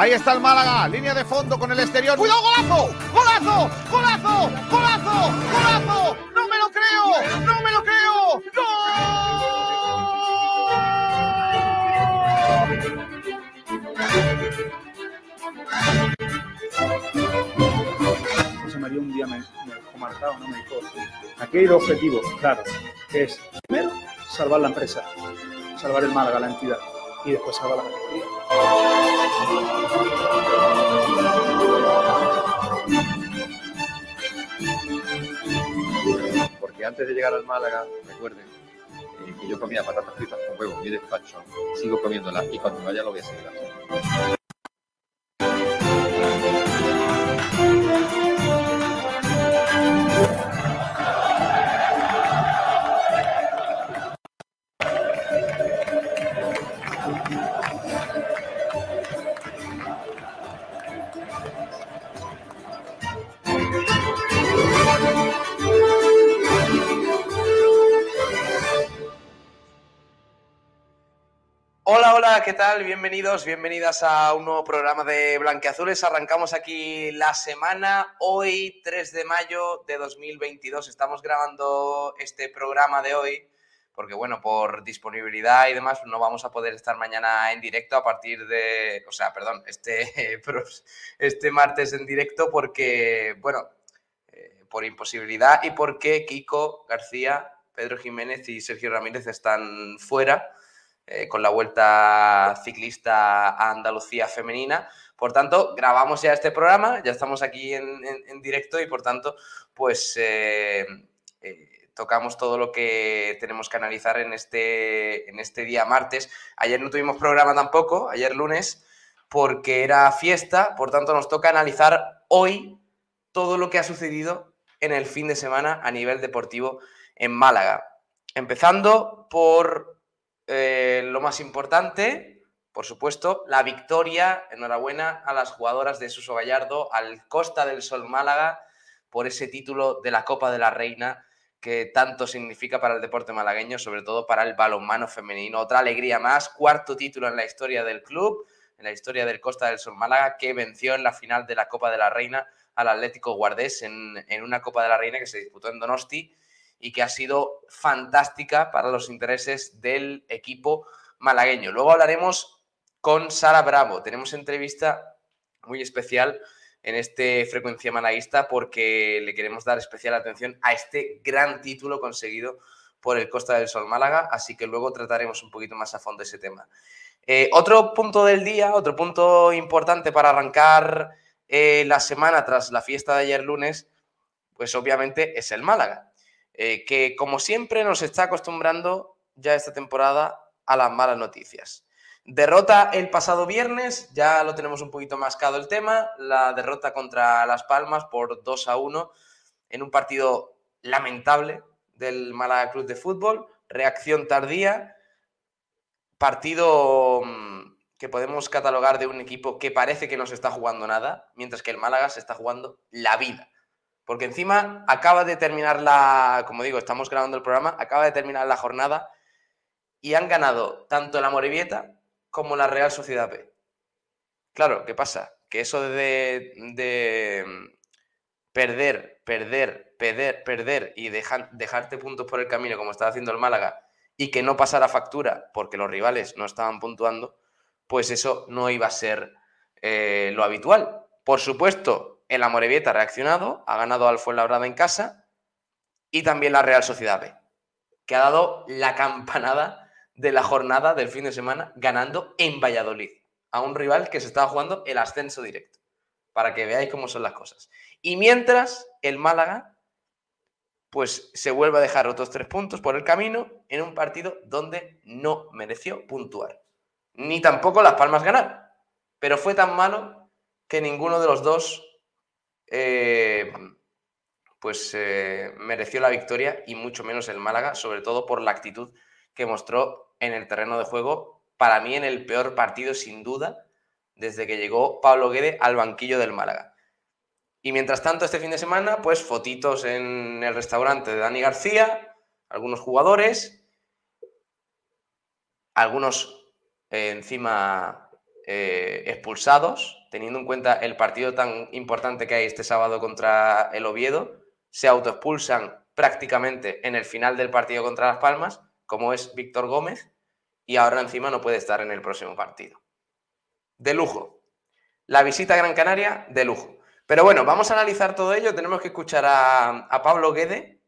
Ahí está el Málaga, línea de fondo con el exterior. ¡Cuidado, golazo! ¡Golazo! ¡Golazo! ¡Golazo! ¡Golazo! ¡No me lo creo! ¡No me lo creo! ¡Gol! José María un día me, me dejó marcado, ¿no? Me dijo, aquí hay dos objetivos, claro, es, primero, salvar la empresa, salvar el Málaga, la entidad, y después salvar la categoría. Porque antes de llegar al Málaga, recuerden eh, que yo comía patatas fritas con huevo en mi despacho, sigo comiéndolas y cuando vaya lo voy a seguir. ¿Qué tal? Bienvenidos, bienvenidas a un nuevo programa de Blanqueazules. Arrancamos aquí la semana, hoy 3 de mayo de 2022. Estamos grabando este programa de hoy porque, bueno, por disponibilidad y demás, no vamos a poder estar mañana en directo a partir de, o sea, perdón, este, este martes en directo porque, bueno, eh, por imposibilidad y porque Kiko García, Pedro Jiménez y Sergio Ramírez están fuera eh, con la vuelta ciclista a Andalucía femenina. Por tanto, grabamos ya este programa, ya estamos aquí en, directo y por tanto, pues eh, eh, tocamos todo lo que tenemos que analizar en este, en este día martes. Ayer no tuvimos programa tampoco, ayer lunes, porque era fiesta, por tanto nos toca analizar hoy todo lo que ha sucedido en el fin de semana a nivel deportivo en Málaga. Empezando por eh, lo más importante, por supuesto, la victoria. Enhorabuena a las jugadoras de Suso Gallardo, al Costa del Sol Málaga, por ese título de la Copa de la Reina que tanto significa para el deporte malagueño, sobre todo para el balonmano femenino. Otra alegría más, cuarto título en la historia del club, en la historia del Costa del Sol Málaga, que venció en la final de la Copa de la Reina al Atlético Guardés en, en una Copa de la Reina que se disputó en Donosti y que ha sido fantástica para los intereses del equipo malagueño. Luego hablaremos con Sara Bravo. Tenemos entrevista muy especial en este frecuencia malaguista porque le queremos dar especial atención a este gran título conseguido por el Costa del Sol Málaga, así que luego trataremos un poquito más a fondo ese tema. Eh, otro punto del día, otro punto importante para arrancar eh, la semana tras la fiesta de ayer lunes, pues obviamente es el Málaga, eh, que como siempre nos está acostumbrando ya esta temporada a las malas noticias. Derrota el pasado viernes, ya lo tenemos un poquito mascado el tema, la derrota contra Las Palmas por 2 a 1 en un partido lamentable del Málaga Club de Fútbol, reacción tardía, partido mm, que podemos catalogar de un equipo que parece que no se está jugando nada, mientras que el Málaga se está jugando la vida. Porque encima acaba de terminar la, como digo, estamos grabando el programa, acaba de terminar la jornada y han ganado tanto la Morevieta como la Real Sociedad B. Claro, ¿qué pasa? Que eso de, de mm, perder, perder, perder, perder y dejar, dejarte puntos por el camino como estaba haciendo el Málaga y que no pasara factura porque los rivales no estaban puntuando, pues eso no iba a ser eh, lo habitual. Por supuesto, el Amorebieta ha reaccionado, ha ganado al Fuenlabrada en casa y también la Real Sociedad B, que ha dado la campanada de la jornada del fin de semana ganando en Valladolid a un rival que se estaba jugando el ascenso directo, para que veáis cómo son las cosas. Y mientras el Málaga pues se vuelve a dejar otros tres puntos por el camino en un partido donde no mereció puntuar. Ni tampoco Las Palmas ganar. Pero fue tan malo que ninguno de los dos eh, pues eh, mereció la victoria y mucho menos el Málaga, sobre todo por la actitud que mostró en el terreno de juego, para mí en el peor partido sin duda, desde que llegó Pablo Guede al banquillo del Málaga. Y mientras tanto, este fin de semana, pues fotitos en el restaurante de Dani García, algunos jugadores, algunos eh, encima expulsados, teniendo en cuenta el partido tan importante que hay este sábado contra el Oviedo, se autoexpulsan prácticamente en el final del partido contra Las Palmas, como es Víctor Gómez, y ahora encima no puede estar en el próximo partido. De lujo. La visita a Gran Canaria, de lujo. Pero bueno, vamos a analizar todo ello. Tenemos que escuchar a, Pablo Guede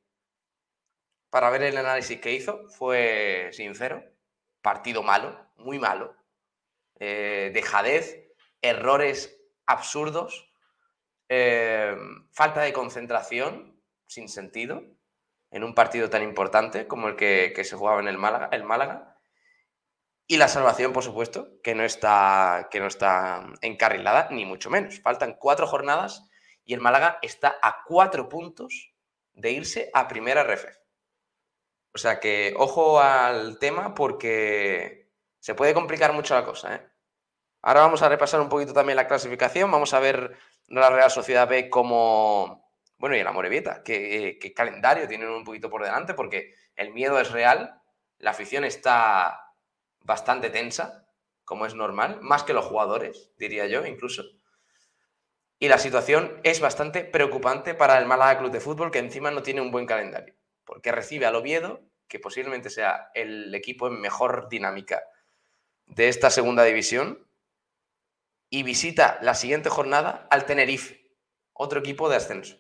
para ver el análisis que hizo. Fue sincero. Partido malo, muy malo. Eh, dejadez, errores absurdos, eh, falta de concentración sin sentido en un partido tan importante como el que, se jugaba en el Málaga, el Málaga. Y la salvación, por supuesto, que no, está, que no está encarrilada, ni mucho menos. Faltan cuatro jornadas y el Málaga está a cuatro puntos de irse a primera ref. O sea que ojo al tema porque se puede complicar mucho la cosa. ¿eh? Ahora vamos a repasar un poquito también la clasificación. Vamos a ver la Real Sociedad B como, bueno, y la Morevieta, qué, qué calendario tienen un poquito por delante, porque el miedo es real, la afición está bastante tensa, como es normal, más que los jugadores, diría yo, incluso. Y la situación es bastante preocupante para el Málaga Club de Fútbol, que encima no tiene un buen calendario, porque recibe al Oviedo, que posiblemente sea el equipo en mejor dinámica de esta segunda división, y visita la siguiente jornada al Tenerife, otro equipo de ascenso.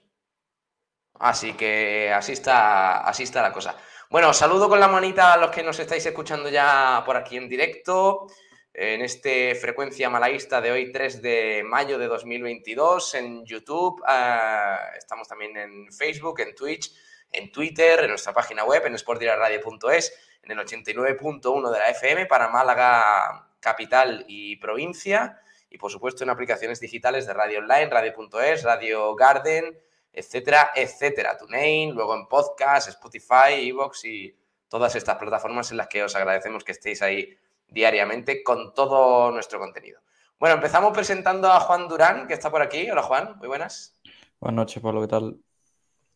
Así que así está, así está la cosa. Bueno, saludo con la manita a los que nos estáis escuchando ya por aquí en directo, en este frecuencia malaísta de hoy, 3 de mayo de 2022, en YouTube, eh, estamos también en Facebook, en Twitch, en Twitter, en nuestra página web, en sportdiraradio.es, en el 89.1 de la FM para Málaga, capital y provincia, y por supuesto en aplicaciones digitales de radio online, radio.es, Radio Garden, etcétera, etcétera. TuneIn, luego en podcast, Spotify, Evox y todas estas plataformas en las que os agradecemos que estéis ahí diariamente con todo nuestro contenido. Bueno, empezamos presentando a Juan Durán, que está por aquí. Hola Juan, muy buenas. Buenas noches, Pablo, ¿qué tal?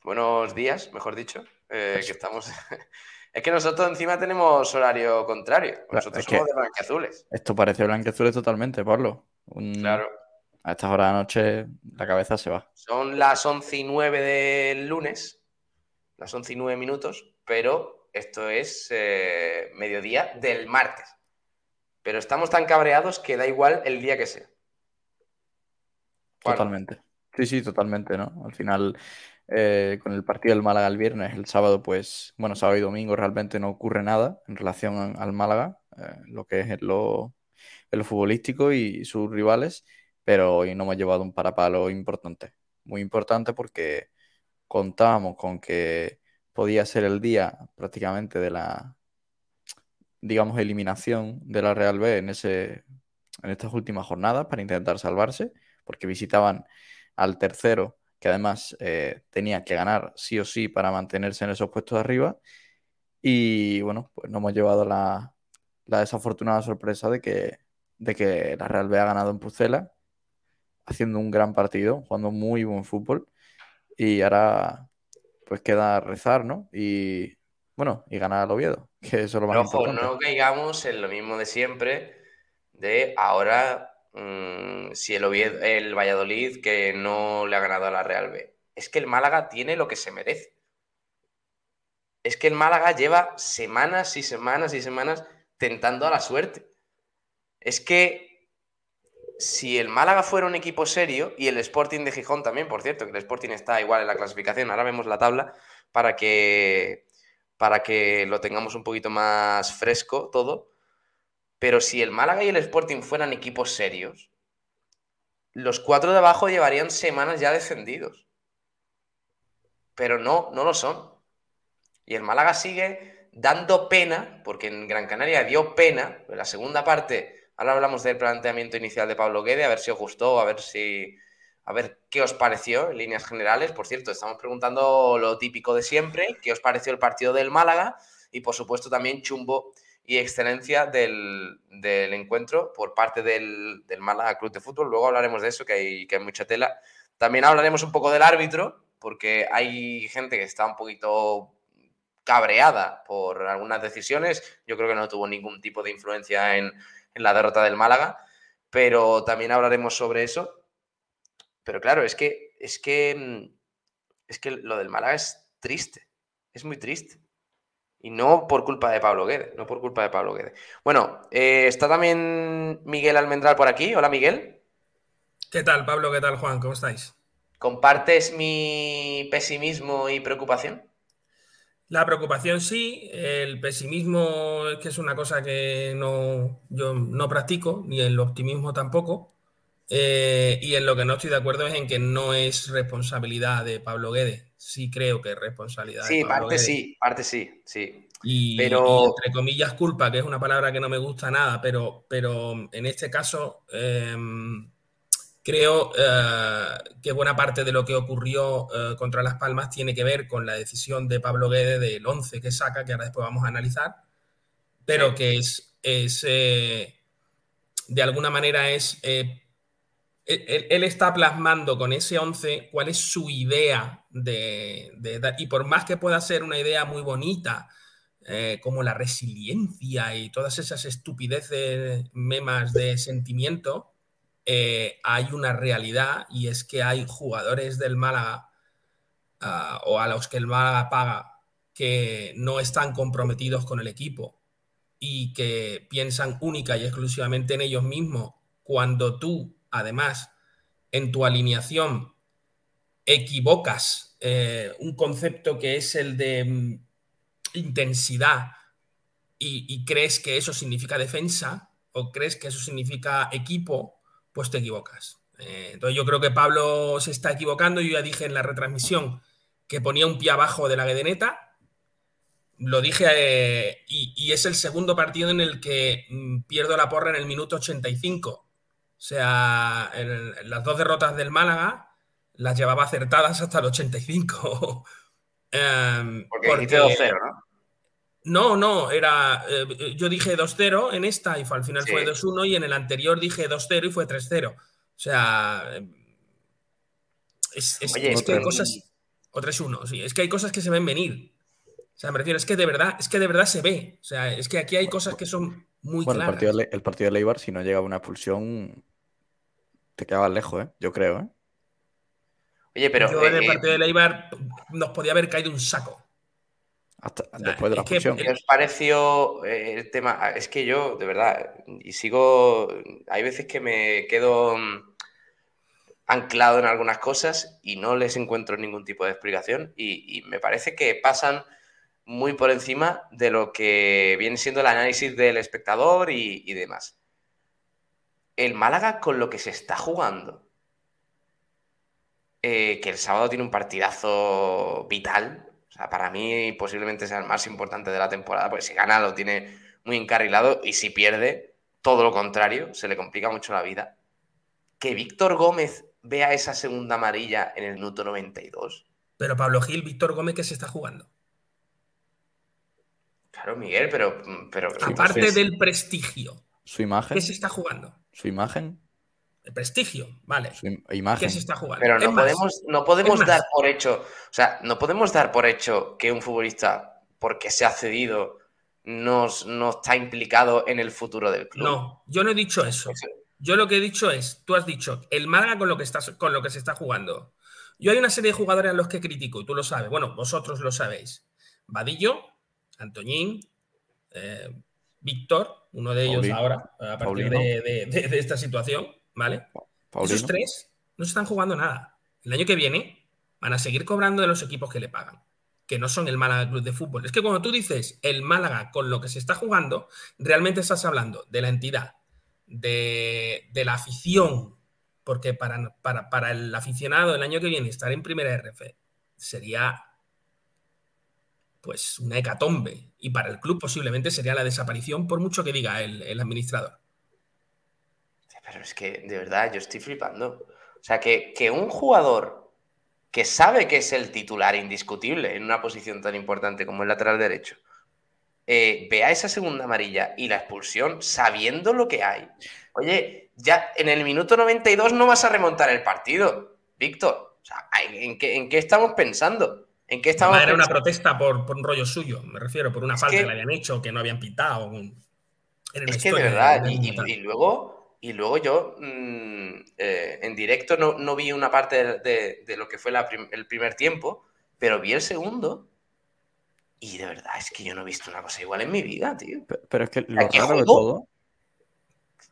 Buenos días, mejor dicho, eh, que estamos... es que nosotros encima tenemos horario contrario. Nosotros somos de blanqueazules. Esto parece blanqueazules totalmente, Pablo. Claro a estas horas de la noche la cabeza se va. Son las 11 y 9 del lunes, las 11 y 9 minutos, pero esto es eh, mediodía del martes. Pero estamos tan cabreados que da igual el día que sea. Totalmente. Sí, sí, totalmente, ¿no? Al final, eh, con el partido del Málaga el viernes, el sábado, pues, bueno, sábado y domingo realmente no ocurre nada en relación al Málaga, eh, lo que es lo, en futbolístico y sus rivales pero hoy no hemos llevado un parapalo importante, muy importante porque contábamos con que podía ser el día prácticamente de la, digamos, eliminación de la Real B en, ese, en estas últimas jornadas para intentar salvarse, porque visitaban al tercero, que además eh, tenía que ganar sí o sí para mantenerse en esos puestos de arriba. Y bueno, pues no hemos llevado la, la desafortunada sorpresa de que, de que la Real B ha ganado en Pucela haciendo un gran partido, jugando muy buen fútbol. Y ahora, pues queda rezar, ¿no? Y bueno, y ganar al Oviedo, que eso es lo más ojo, no caigamos en lo mismo de siempre, de ahora mm, si el, Oviedo, el Valladolid que no le ha ganado a la Real B. Es que el Málaga tiene lo que se merece. Es que el Málaga lleva semanas y semanas y semanas tentando a la suerte. Es que si el Málaga fuera un equipo serio, y el Sporting de Gijón también, por cierto, que el Sporting está igual en la clasificación, ahora vemos la tabla para que, para que lo tengamos un poquito más fresco todo, pero si el Málaga y el Sporting fueran equipos serios, los cuatro de abajo llevarían semanas ya descendidos. Pero no, no lo son. Y el Málaga sigue dando pena, porque en Gran Canaria dio pena, en la segunda parte Ahora hablamos del planteamiento inicial de Pablo Guede, a ver si os gustó, a ver si. A ver qué os pareció en líneas generales. Por cierto, estamos preguntando lo típico de siempre, qué os pareció el partido del Málaga y por supuesto también chumbo y excelencia del, encuentro por parte del, Málaga Club de Fútbol. Luego hablaremos de eso, que hay, que hay mucha tela. También hablaremos un poco del árbitro, porque hay gente que está un poquito cabreada por algunas decisiones. Yo creo que no tuvo ningún tipo de influencia en, en la derrota del Málaga. pero también hablaremos sobre eso. Pero claro, es que, es que, mm, es que lo del Málaga es triste, es muy triste. Y no por culpa de Pablo Guede, no por culpa de Pablo Guede. Bueno, eh, está también Miguel Almendral por aquí. Hola, Miguel. ¿Qué tal, Pablo? ¿Qué tal, Juan? ¿Cómo estáis? ¿Compartes mi pesimismo y preocupación? La preocupación sí, el pesimismo es que es una cosa que no, yo no practico, ni el optimismo tampoco. Eh, y en lo que no estoy de acuerdo es en que no es responsabilidad de Pablo Guede. Sí creo que es responsabilidad sí, de Pablo parte Guede. sí, parte sí, sí. Y, Pero- y entre comillas culpa, que es una palabra que no me gusta nada, pero, pero en este caso em, creo eh, que buena parte de lo que ocurrió eh, contra Las Palmas tiene que ver con la decisión de Pablo Guede del 11 que saca, que ahora después vamos a analizar, pero que es, es, eh, de alguna manera es... eh, él, él está plasmando con ese 11 cuál es su idea de, de y por más que pueda ser una idea muy bonita, eh, como la resiliencia y todas esas estupideces memas de sentimiento, eh, hay una realidad y es que hay jugadores del Málaga ah, o a los que el Málaga paga que no están comprometidos con el equipo y que piensan única y exclusivamente en ellos mismos cuando tú, además, en tu alineación equivocas eh, un concepto que es el de mm, intensidad y, y crees que eso significa defensa o crees que eso significa equipo, pues te equivocas. Eh, entonces yo creo que Pablo se está equivocando. Yo ya dije en la retransmisión que ponía un pie abajo de la guedeneta. Lo dije eh, y, y es el segundo partido en el que mm, pierdo la porra en el minuto 85. O sea, el- las dos derrotas del Málaga las llevaba acertadas hasta el 85. Em, Porque, dijiste 2-0, ¿no? No, no, era. eh, yo dije 2-0 en esta y fue- al final Sí. fue 2-1 y en el anterior dije 2-0 y fue 3-0. O sea. eh, Es, es- Oye, es que hay cosas. O 3-1, sí. Es que hay cosas que se ven venir. O sea, me refiero, es que de verdad, es que de verdad se ve. O sea, es que aquí hay cosas que son muy Bueno, el claras. partido, de, el partido de Leibar, si no llegaba una expulsión, te quedabas lejos, ¿eh? Yo creo, ¿eh? Oye, pero. Yo en el eh, partido de Leibar nos podía haber caído un saco. Hasta después de la expulsión. ¿Qué os pareció eh, el tema? Ah, Es que yo, de verdad, y sigo. Hay veces que me quedo mm, anclado en algunas cosas y no les encuentro ningún tipo de explicación. Y, y me parece que pasan muy por encima de lo que viene siendo el análisis del espectador y, y demás. El Málaga con lo que se está jugando. eh, que el sábado tiene un partidazo vital. O sea, para mí posiblemente sea el más importante de la temporada, porque si gana lo tiene muy encarrilado y si pierde, todo lo contrario, se le complica mucho la vida. Que Víctor Gómez vea esa segunda amarilla en el minuto 92. Pero Pablo Gil, Víctor Gómez, ¿qué se está jugando? Claro, Miguel, pero... pero Aparte del prestigio, Su imagen, ¿qué se está jugando? su imagen, El prestigio, vale. ¿Qué imagen. se está jugando? Pero Es no más, podemos, no podemos más. dar por hecho, o sea, no podemos dar por hecho que un futbolista, porque se ha cedido, no, no está implicado en el futuro del club. No, yo no he dicho eso. Yo lo que he dicho es, tú has dicho, el Málaga con lo que, estás, con lo que se está jugando. Yo hay una serie de jugadores a los que critico, y tú lo sabes, bueno, vosotros lo sabéis. Vadillo, Antoñín, eh, Víctor, uno de ellos Paulino. ahora, a partir Paulino. de, de- de- de esta situación, ¿vale? Paulino. Esos tres no se están jugando nada. El año que viene van a seguir cobrando de los equipos que le pagan, que no son el Málaga Club de Fútbol. Es que cuando tú dices el Málaga con lo que se está jugando, realmente estás hablando de la entidad, de, de la afición, porque para, para, para el aficionado el año que viene estar en primera RF sería pues una hecatombe. Y para el club posiblemente sería la desaparición, por mucho que diga el, el administrador. Pero es que, de verdad, yo estoy flipando. O sea, que, que un jugador que sabe que es el titular indiscutible en una posición tan importante como el lateral derecho, eh, vea esa segunda amarilla y la expulsión sabiendo lo que hay. Oye, ya en el minuto 92 no vas a remontar el partido, Víctor. O sea, ¿en qué, en qué estamos pensando? ¿En qué estamos Era una protesta por, por un rollo suyo, me refiero, por una Es falta que, que- le habían hecho, que no habían pitado. una Es que de verdad, de- y, y- y luego y luego yo mm, eh, en directo no, no, vi una parte de, de lo que fue la prim el primer tiempo, pero vi el segundo y de verdad es que yo no he visto una cosa igual en mi vida, tío. Pero, pero es que lo raro juego? de todo.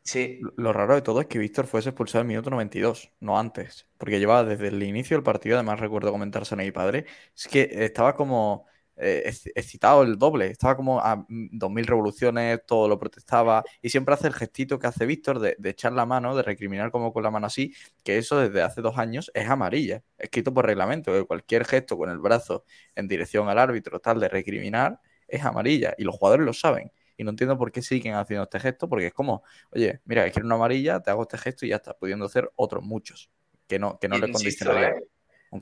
Sí. Lo raro de todo es que Víctor fuese expulsado en el minuto 92, no antes. Porque llevaba desde el inicio del partido, además recuerdo comentárselo a mi padre, es que estaba como excitado el doble, estaba como a 2000 revoluciones, todo lo protestaba y siempre hace el gestito que hace Víctor de, de, echar la mano, de recriminar como con la mano así, que eso desde hace dos años es amarilla, escrito por reglamento, que cualquier gesto con el brazo en dirección al árbitro tal de recriminar es amarilla y los jugadores lo saben. Y no entiendo por qué siguen haciendo este gesto, porque es como, oye, mira, quiero una amarilla, te hago este gesto y ya está, pudiendo hacer otros muchos, que no, que no le condicionaría. ¿eh?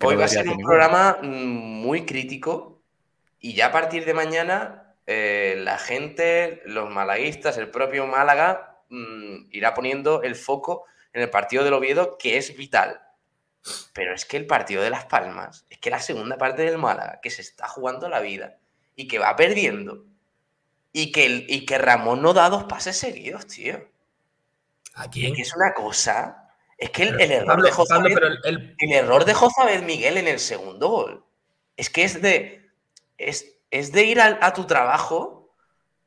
Hoy va a ser un programa muy crítico y ya a partir de mañana, eh, la gente, los malaguistas, el propio Málaga, mmm, irá poniendo el foco en el partido del Oviedo, que es vital. Pero es que el partido de Las Palmas, es que la segunda parte del Málaga, que se está jugando la vida y que va perdiendo, y que, el, y que Ramón no da dos pases seguidos, tío. ¿A quién? Es que es una cosa. Es que el, el error Pablo, de Pablo, el, el... error de Jozabed Miguel en el segundo gol es que es de. Es, es de ir a, a tu trabajo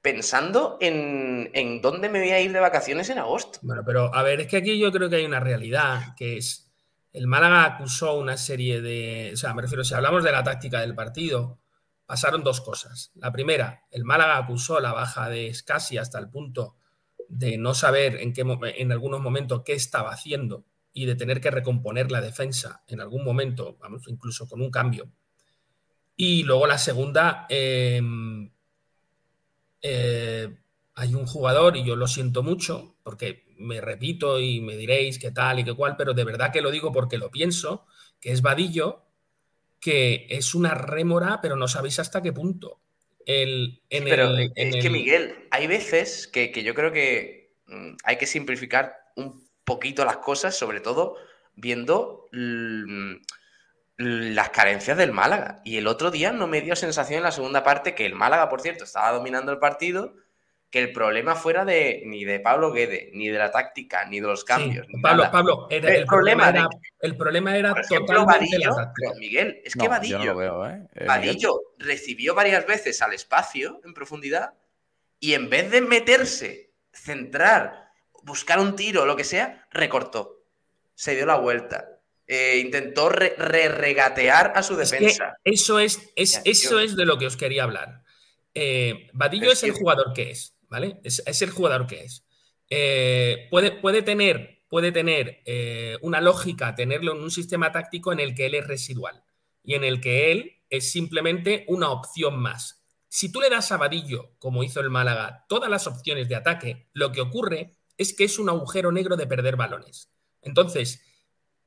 pensando en, en, dónde me voy a ir de vacaciones en agosto. Bueno, pero a ver, es que aquí yo creo que hay una realidad, que es, el Málaga acusó una serie de, o sea, me refiero, si hablamos de la táctica del partido, pasaron dos cosas. La primera, el Málaga acusó la baja de Scassi hasta el punto de no saber en, qué, en algunos momentos qué estaba haciendo y de tener que recomponer la defensa en algún momento, vamos, incluso con un cambio. Y luego la segunda, eh, eh, hay un jugador, y yo lo siento mucho, porque me repito y me diréis qué tal y qué cual, pero de verdad que lo digo porque lo pienso, que es Vadillo, que es una rémora, pero no sabéis hasta qué punto. El, en sí, pero el, es en que, el... Miguel, hay veces que, que yo creo que mm, hay que simplificar un poquito las cosas, sobre todo viendo las carencias del Málaga. Y el otro día no me dio sensación en la segunda parte que el Málaga, por cierto, estaba dominando el partido, que el problema fuera de ni de Pablo Guede, ni de la táctica, ni de los cambios. Sí, Pablo, nada. Pablo era, el, el, problema, problema era, de, el problema era por ejemplo, Vadillo, Miguel, es No, que Vadillo, no lo veo, ¿eh? Eh, Vadillo recibió varias veces al espacio en profundidad y en vez de meterse, centrar, buscar un tiro o lo que sea, recortó. Se dio la vuelta. Eh, intentó re, re regatear a su Es defensa. que eso es, es, eso es de lo que os quería hablar. Eh, Vadillo es, Es el que- jugador que es, ¿vale? Es, es el jugador que es. Eh, puede, puede tener, puede tener eh, una lógica tenerlo en un sistema táctico en el que él es residual y en el que él es simplemente una opción más. Si tú le das a Vadillo, como hizo el Málaga, todas las opciones de ataque, lo que ocurre es que es un agujero negro de perder balones. Entonces,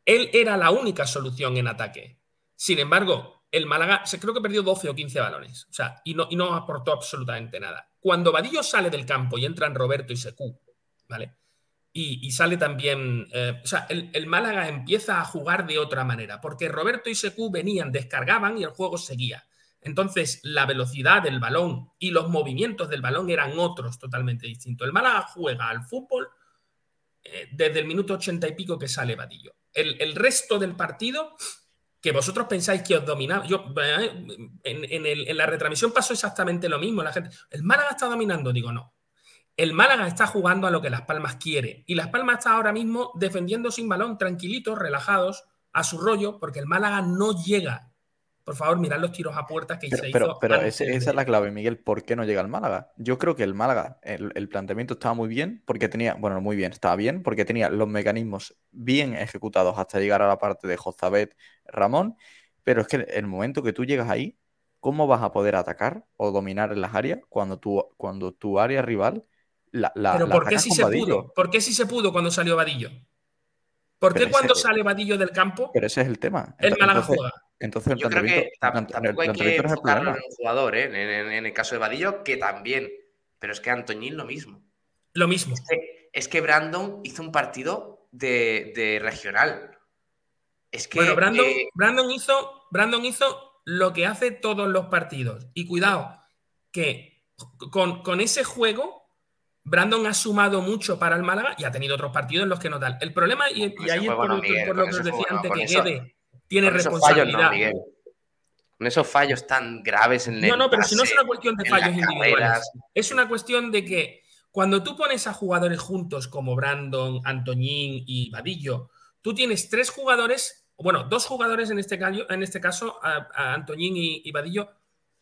él era la única solución en ataque. Sin embargo, el Málaga se creo que perdió 12 o 15 balones. O sea, y no, aportó absolutamente nada. Cuando Vadillo sale del campo y entran Roberto y Secú, ¿vale? Y, sale también. eh, o sea, el, Málaga empieza a jugar de otra manera, porque Roberto y Secú venían, descargaban y el juego seguía. Entonces, la velocidad del balón y los movimientos del balón eran otros totalmente distintos. El Málaga juega al fútbol eh, desde el minuto ochenta y pico que sale Vadillo. El, el, resto del partido, que vosotros pensáis que os dominaba, yo eh, en, el, en, la retransmisión pasó exactamente lo mismo. La gente, el Málaga está dominando, digo, no. El Málaga está jugando a lo que Las Palmas quiere. Y Las Palmas está ahora mismo defendiendo sin balón, tranquilitos, relajados, a su rollo, porque el Málaga no llega. Por favor, mirad los tiros a puertas que pero, se pero, hizo. Pero ese, de... esa es la clave, Miguel. ¿Por qué no llega el Málaga? Yo creo que el Málaga, el, el, planteamiento estaba muy bien, porque tenía, bueno, muy bien, estaba bien, porque tenía los mecanismos bien ejecutados hasta llegar a la parte de Jozabet, Ramón. Pero es que el momento que tú llegas ahí, ¿cómo vas a poder atacar o dominar en las áreas cuando tu, cuando tu área rival la, la, Pero la ¿por qué sí se Vadillo? pudo? ¿Por qué sí se pudo cuando salió Vadillo? ¿Por qué cuando ese, sale Vadillo del campo? Pero ese es el tema. El Málaga juega. Entonces el Yo creo que tampoco hay que enfocarlo en un jugador, ¿eh? en, en, en, el caso de Vadillo, que también. Pero es que Antoñín lo mismo. Lo mismo. Es que, es que Brandon hizo un partido de, de, regional. Es que. Bueno, Brandon, eh... Brandon, hizo, Brandon hizo lo que hace todos los partidos. Y cuidado, que con, con ese juego Brandon ha sumado mucho para el Málaga y ha tenido otros partidos en los que no tal. El problema, y, y ahí es por, lo que os decía antes, que Guede tiene responsabilidad. con esos fallos tan graves en el No, no, pero si no es una cuestión de fallos individuales, es una cuestión de que cuando tú pones a jugadores juntos como Brandon, Antoñín y Vadillo, tú tienes tres jugadores, bueno, dos jugadores en este caso, en este caso a, Antoñín y, y Vadillo,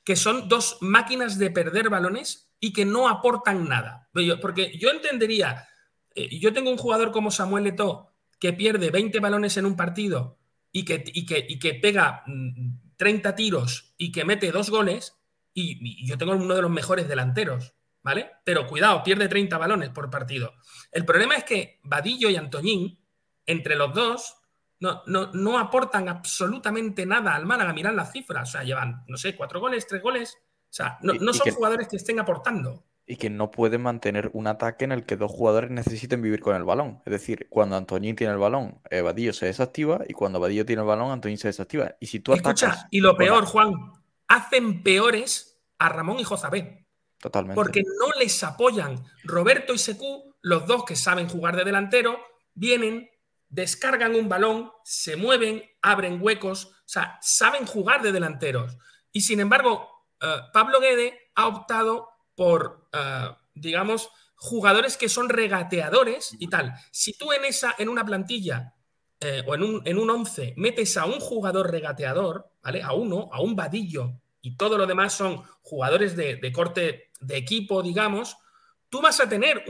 que son dos máquinas de perder balones y que no aportan nada. Porque yo entendería, eh, yo tengo un jugador como Samuel Leto que pierde 20 balones en un partido y que, que, que pega 30 mm, tiros y que mete dos goles, y, yo tengo uno de los mejores delanteros, ¿vale? Pero cuidado, pierde 30 balones por partido. El problema es que Vadillo y Antoñín, entre los dos, no, no, no aportan absolutamente nada al Málaga. Mirad las cifras, o sea, llevan, no sé, cuatro goles, tres goles. O sea, no, son jugadores que estén aportando. Y que no pueden mantener un ataque en el que dos jugadores necesiten vivir con el balón. Es decir, cuando Antoñín tiene el balón, Vadillo se desactiva y cuando Vadillo tiene el balón, Antoñín se desactiva. Y si tú Escucha, y lo peor, Juan, hacen peores a Ramón y Josabé. Totalmente. Porque no les apoyan. Roberto y Secu, los dos que saben jugar de delantero, vienen, descargan un balón, se mueven, abren huecos, o sea, saben jugar de delanteros. Y sin embargo, eh, Pablo Guede ha optado por, eh, digamos, jugadores que son regateadores y tal. Si tú en, esa, en una plantilla eh, o en un, en un once metes a un jugador regateador, ¿vale? A uno, a un vadillo, y todo lo demás son jugadores de, de corte de equipo, digamos, tú vas a tener,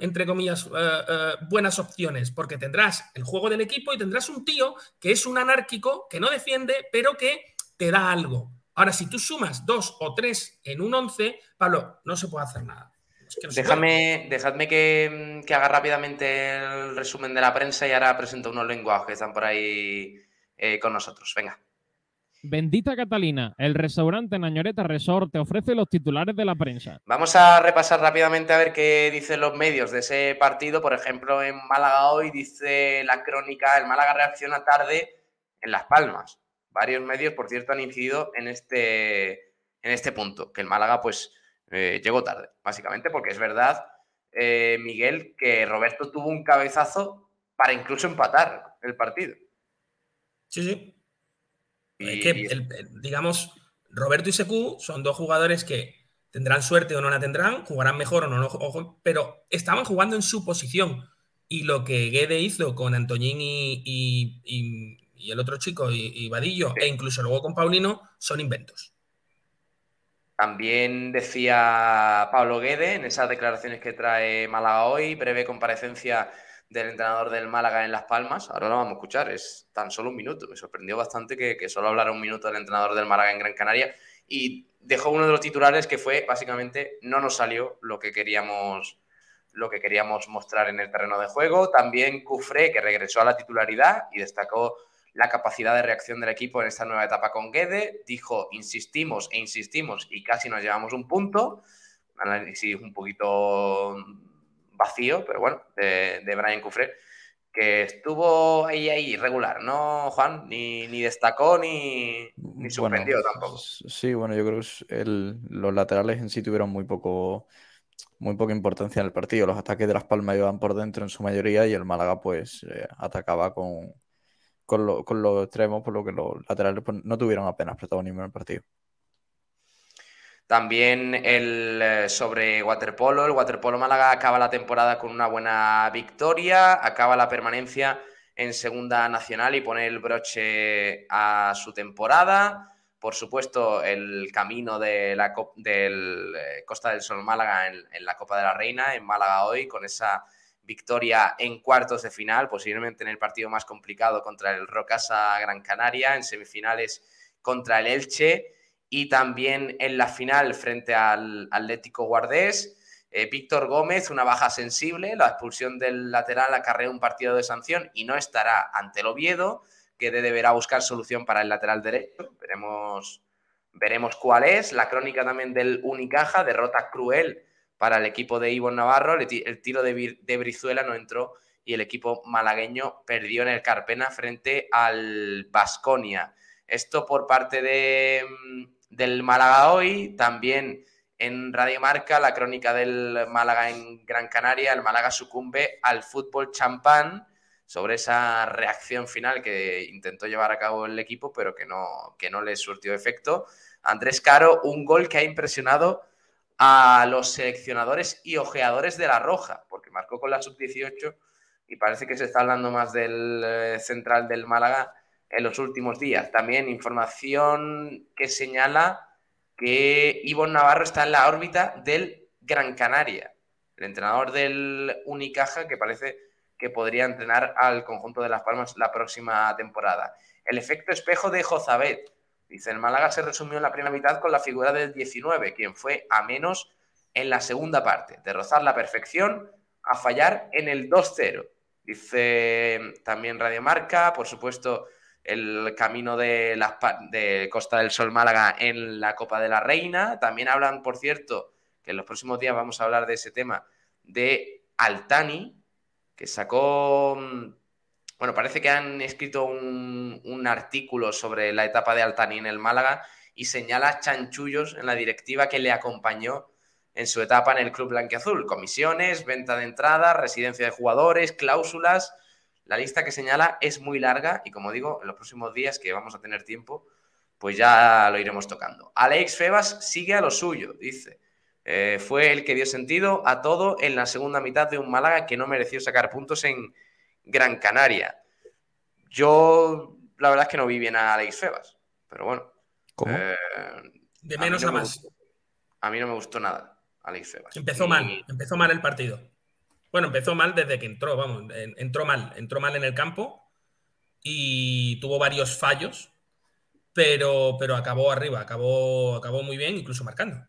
entre comillas, eh, eh, buenas opciones, porque tendrás el juego del equipo y tendrás un tío que es un anárquico, que no defiende, pero que te da algo. Ahora, si tú sumas dos o tres en un once, Pablo, no se puede hacer nada. Déjame, dejadme que, haga rápidamente el resumen de la prensa y ahora presento unos lenguajes que están por ahí eh, con nosotros. Venga. Bendita Catalina, el restaurante Nañoreta Resort te ofrece los titulares de la prensa. Vamos a repasar rápidamente a ver qué dicen los medios de ese partido. Por ejemplo, en Málaga hoy dice la crónica, el Málaga reacciona tarde en Las Palmas. Varios medios, por cierto, han incidido en este, en este punto, que el Málaga pues eh, llegó tarde, básicamente, porque es verdad, eh, Miguel, que Roberto tuvo un cabezazo para incluso empatar el partido. Sí, sí, que, digamos, Roberto y Secu son dos jugadores que tendrán suerte o no la tendrán, jugarán mejor o no, pero estaban jugando en su posición. Y lo que Guede hizo con Antoñín y, el otro chico, y, Vadillo, e incluso luego con Paulino, son inventos. También decía Pablo Guede en esas declaraciones que trae Málaga hoy, breve comparecencia del entrenador del Málaga en Las Palmas. Ahora lo vamos a escuchar, es tan solo un minuto. Me sorprendió bastante que, solo hablara un minuto del entrenador del Málaga en Gran Canaria y dejó uno de los titulares que fue básicamente no nos salió lo que queríamos lo que queríamos mostrar en el terreno de juego. También Cufré, que regresó a la titularidad y destacó la capacidad de reacción del equipo en esta nueva etapa con Guede. Dijo, insistimos e insistimos y casi nos llevamos un punto. Análisis un poquito vacío, pero bueno, de, Brian Cufré, que estuvo ahí, ahí regular, ¿no, Juan? Ni, destacó ni, ni suspendió tampoco. Sí, bueno, yo creo que los laterales en sí tuvieron muy poco muy poca importancia en el partido. Los ataques de Las Palmas iban por dentro en su mayoría y el Málaga pues eh, atacaba con, con, los extremos, por lo que los laterales pues, no tuvieron apenas protagonismo en el partido. También el eh, sobre waterpolo, el waterpolo Málaga acaba la temporada con una buena victoria, acaba la permanencia en segunda nacional y pone el broche a su temporada. Por supuesto, el camino de la del eh, Costa del Sol Málaga en, en la Copa de la Reina, en Málaga hoy, con esa victoria en cuartos de final, posiblemente en el partido más complicado contra el Rocasa Gran Canaria, en semifinales contra el Elche y también en la final frente al Atlético Guardés. Eh, Víctor Gómez, una baja sensible, la expulsión del lateral acarrea un partido de sanción y no estará ante el Oviedo, que deberá buscar solución para el lateral derecho. Veremos, veremos cuál es. La crónica también del Unicaja, derrota cruel para el equipo de Ivo Navarro. El, tiro de, de Brizuela no entró y el equipo malagueño perdió en el Carpena frente al Basconia. Esto por parte de, del Málaga hoy, también en Radio Marca, la crónica del Málaga en Gran Canaria. El Málaga sucumbe al fútbol champán sobre esa reacción final que intentó llevar a cabo el equipo, pero que no, que no le surtió efecto. Andrés Caro, un gol que ha impresionado a los seleccionadores y ojeadores de la Roja, porque marcó con la sub-18 y parece que se está hablando más del eh, central del Málaga en los últimos días. También información que señala que Ivonne Navarro está en la órbita del Gran Canaria, el entrenador del Unicaja que parece que podría entrenar al conjunto de Las Palmas la próxima temporada. El efecto espejo de Jozabet. Dice, el Málaga se resumió en la primera mitad con la figura del 19, quien fue a menos en la segunda parte, de rozar la perfección a fallar en el 2-0. Dice también Radio Marca, por supuesto, el camino de, la, de Costa del Sol Málaga en la Copa de la Reina. También hablan, por cierto, que en los próximos días vamos a hablar de ese tema, de Altani, que sacó mm, bueno, parece que han escrito un, artículo sobre la etapa de Altani en el Málaga y señala chanchullos en la directiva que le acompañó en su etapa en el club blanquiazul. Comisiones, venta de entradas, residencia de jugadores, cláusulas. La lista que señala es muy larga y como digo, en los próximos días que vamos a tener tiempo, pues ya lo iremos tocando. Alex Febas sigue a lo suyo, dice. Eh, fue el que dio sentido a todo en la segunda mitad de un Málaga que no mereció sacar puntos en, Gran Canaria. Yo, la verdad es que no vi bien a Alex Febas, pero bueno. Eh, de menos a, más. a mí no me gustó nada, Alex Febas. Empezó mal, empezó mal el partido. Bueno, empezó mal desde que entró, vamos, entró mal, entró mal en el campo y tuvo varios fallos, pero, pero acabó arriba, acabó, acabó muy bien, incluso marcando.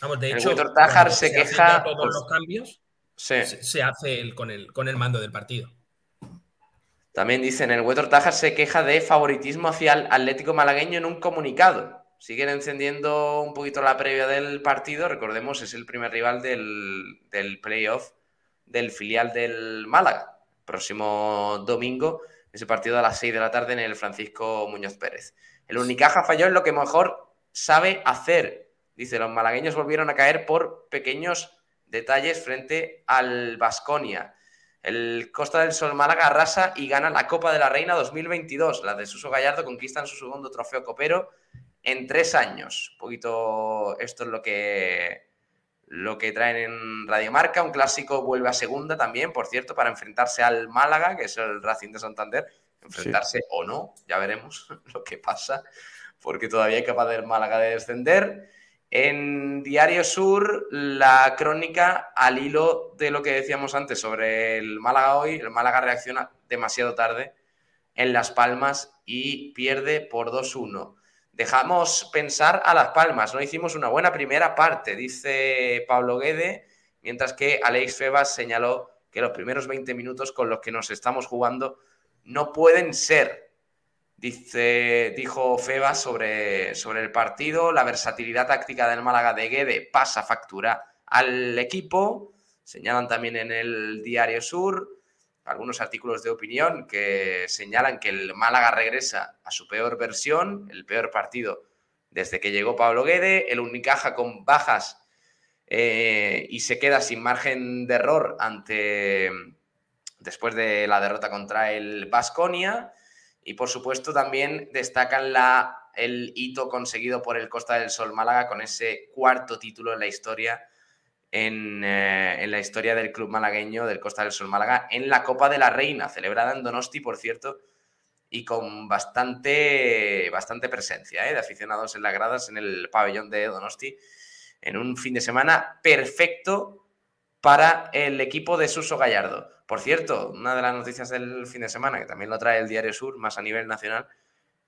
Vamos, de hecho, Tajar se, queja. Todos los cambios, se, hace el, con, el, con el mando del partido. También dicen, el Huetor Tajar se queja de favoritismo hacia el Atlético Malagueño en un comunicado. Siguen encendiendo un poquito la previa del partido. Recordemos, es el primer rival del, del playoff del filial del Málaga. Próximo domingo, ese partido a las 6 de la tarde en el Francisco Muñoz Pérez. El Unicaja falló en lo que mejor sabe hacer. Dice, los malagueños volvieron a caer por pequeños detalles frente al Basconia. El Costa del Sol Málaga arrasa y gana la Copa de la Reina 2022. Las de Suso Gallardo conquistan su segundo trofeo copero en tres años. Un poquito esto es lo que, lo que traen en Radio Marca. Un clásico vuelve a segunda también, por cierto, para enfrentarse al Málaga, que es el Racing de Santander. Enfrentarse o no, ya veremos lo que pasa, porque todavía hay capaz del Málaga de descender. En Diario Sur, la crónica al hilo de lo que decíamos antes sobre el Málaga hoy. El Málaga reacciona demasiado tarde en Las Palmas y pierde por 2-1. Dejamos pensar a Las Palmas, no hicimos una buena primera parte, dice Pablo Guede, mientras que Alex Febas señaló que los primeros 20 minutos con los que nos estamos jugando no pueden ser Dice, dijo Feba sobre, sobre el partido, la versatilidad táctica del Málaga de Guede pasa factura al equipo. Señalan también en el Diario Sur algunos artículos de opinión que señalan que el Málaga regresa a su peor versión, el peor partido desde que llegó Pablo Guede, el Unicaja con bajas eh, y se queda sin margen de error ante después de la derrota contra el Basconia y por supuesto también destacan la, el hito conseguido por el Costa del Sol Málaga con ese cuarto título en la historia, en, eh, la historia del club malagueño del Costa del Sol Málaga, en la Copa de la Reina, celebrada en Donosti, por cierto, y con bastante, bastante presencia ¿eh? de aficionados en las gradas en el pabellón de Donosti, en un fin de semana perfecto para el equipo de Suso Gallardo. Por cierto, una de las noticias del fin de semana, que también lo trae el Diario Sur, más a nivel nacional,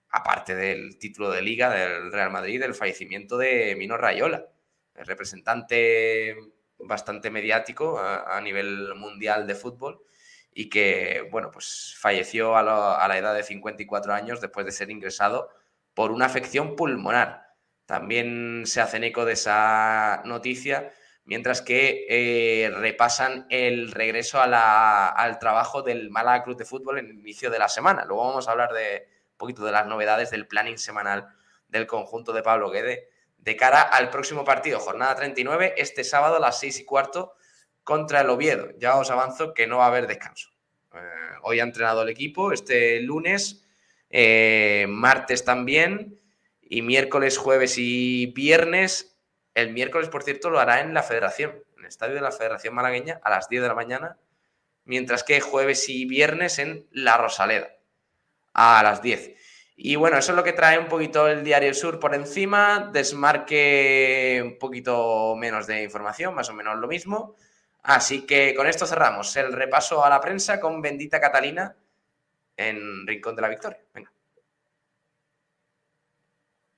aparte del título de liga del Real Madrid, el fallecimiento de Mino Rayola, el representante bastante mediático a, nivel mundial de fútbol y que, bueno, pues falleció a, a la edad de 54 años después de ser ingresado por una afección pulmonar. También se hacen eco de esa noticia mientras que eh, repasan el regreso al trabajo del Málaga Club de Fútbol en el inicio de la semana. Luego vamos a hablar de un poquito de las novedades del planning semanal del conjunto de Pablo Guede de cara al próximo partido, jornada 39, este sábado a las 6 y cuarto contra el Oviedo. Ya os avanzo que no va a haber descanso. Eh, hoy ha entrenado el equipo, este lunes, eh, martes también, y miércoles, jueves y viernes. El miércoles, por cierto, lo hará en la Federación, en el estadio de la Federación Malagueña, a las 10 de la mañana, mientras que jueves y viernes en La Rosaleda, a las 10. Y bueno, eso es lo que trae un poquito el Diario Sur por encima, desmarque un poquito menos de información, más o menos lo mismo. Así que con esto cerramos el repaso a la prensa con Bendita Catalina en Rincón de la Victoria. Venga.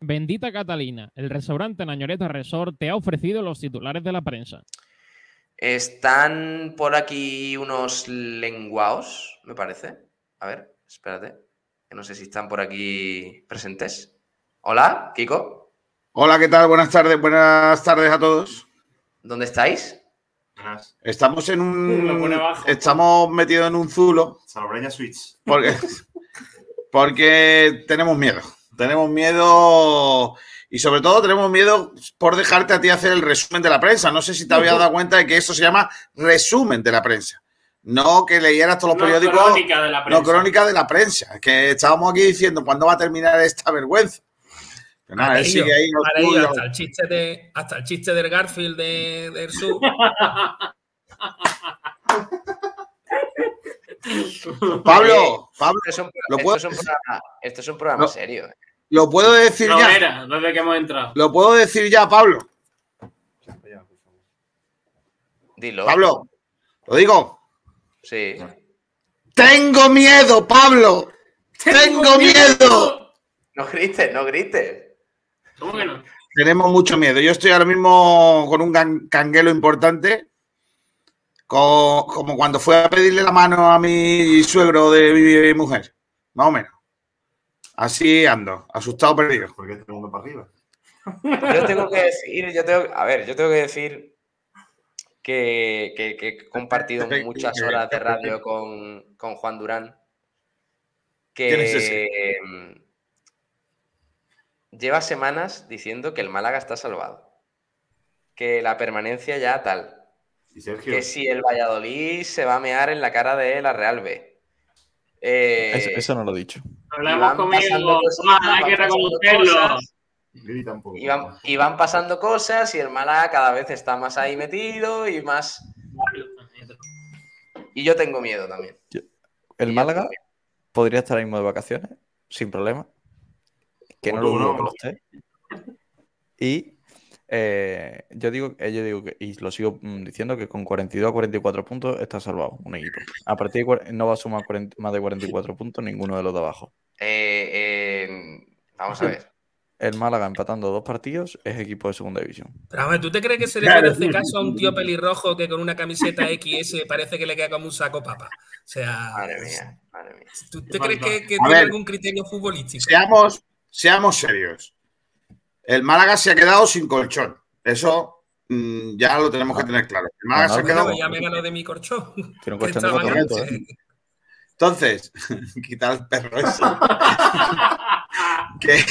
Bendita Catalina, el restaurante Nañoreta Resort te ha ofrecido los titulares de la prensa. Están por aquí unos lenguaos, me parece. A ver, espérate. Que no sé si están por aquí presentes. Hola, Kiko. Hola, ¿qué tal? Buenas tardes, buenas tardes a todos. ¿Dónde estáis? Estamos en un. Estamos metidos en un zulo Salobreña Switch. porque, porque tenemos miedo. Tenemos miedo y sobre todo tenemos miedo por dejarte a ti hacer el resumen de la prensa. No sé si te habías dado cuenta de que esto se llama resumen de la prensa. No que leyeras todos los No, periódicos. crónica de la No, prensa. crónica de la prensa. Que estábamos aquí diciendo cuándo va a terminar esta vergüenza. Pero nada, él sigue ahí. ello, hasta, el chiste de, hasta el chiste del Garfield de, del sur. Pablo, Pablo, Esto es un, Lo esto puedo- es un programa, es un programa No. serio. Lo puedo decir No ya. era, desde que hemos entrado. Lo puedo decir ya, Pablo. Dilo. Pablo, lo digo. Sí. Tengo miedo, Pablo. Tengo miedo. No grites, no grites. ¿Cómo que no? Tenemos mucho miedo. Yo estoy ahora mismo con un canguelo importante. co- como cuando fue a pedirle la mano a mi suegro de mi mujer. Más o menos. Así ando, asustado, perdido. Porque te pongo para arriba. Yo tengo que decir, yo tengo, a ver, yo tengo que decir que, que- que he compartido muchas horas de radio con, con Juan Durán. ¿Quién es Que mm, lleva semanas diciendo que el Málaga está salvado. Que la permanencia ya tal. Y Sergio, Que si el Valladolid se va a mear en la cara de la Real B. Eh, Eso, eso no lo he dicho. Lo hemos van comido. hay que reconocerlo. Y van, y van pasando cosas y el Málaga cada vez está más ahí metido y más. Y yo tengo miedo también. El Y Málaga podría estar ahora mismo de vacaciones, sin problema. Que no lo dudo que lo esté. Y eh, yo digo, eh, yo digo que, y lo sigo mm, diciendo, que con 42 a 44 puntos está salvado un equipo. A partir de no va a sumar 40 más de 44 puntos ninguno de los de abajo. Eh, eh, vamos a ver. El Málaga empatando dos partidos es equipo de segunda división. Pero a ver, ¿tú te crees que se le Claro. puede hacer caso a un tío pelirrojo que con una camiseta XS parece que le queda como un saco papa? O sea, Madre mía, madre mía. ¿tú te crees que, tiene ver. algún criterio futbolístico? Seamos, seamos serios. El Málaga se ha quedado sin colchón. Eso mm, ya lo tenemos que tener claro. El Málaga No, se ha quedado. Bueno, ya me ganó de mi. Tiene un colchón de. ¿eh? Entonces, quita el perro ese. que,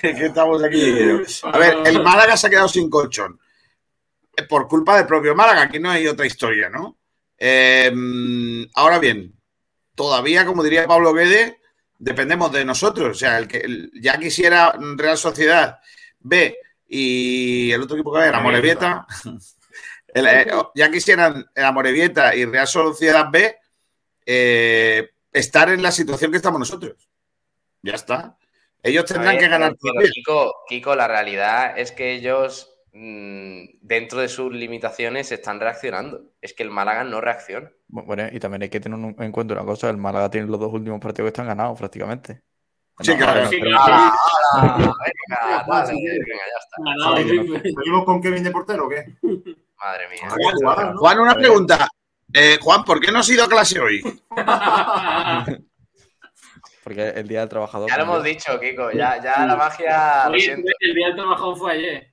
que estamos aquí. A ver, el Málaga se ha quedado sin colchón. Eh, Por culpa del propio Málaga, aquí no hay otra historia, ¿no? Eh, ahora bien, todavía, como diría Pablo Guede, dependemos de nosotros. O sea, el que el- ya quisiera Real Sociedad B y el otro equipo que era, la Morevieta. el- eh, ya quisieran la Morevieta y Real Sociedad B eh, estar en la situación que estamos nosotros. Ya está. Ellos tendrán ver, que ganar pero. Kiko, Kiko, la realidad es que ellos, dentro de sus limitaciones, están reaccionando. Es que el Málaga no reacciona. Bueno, y también hay que tener un- en cuenta una cosa, el Málaga tiene los dos últimos partidos que están ganados prácticamente. Sí. Venga, dale, venga, ya está. Ganado, Sí, yo sí. ¿Seguimos con Kevin de portero o qué? Madre mía. Juan, una pregunta. Eh, Juan, ¿por qué no has ido a clase hoy? Porque el día del trabajador. Ya lo hemos dicho, Kiko. Ya, ya la magia. Lo siento. el día del trabajador fue ayer.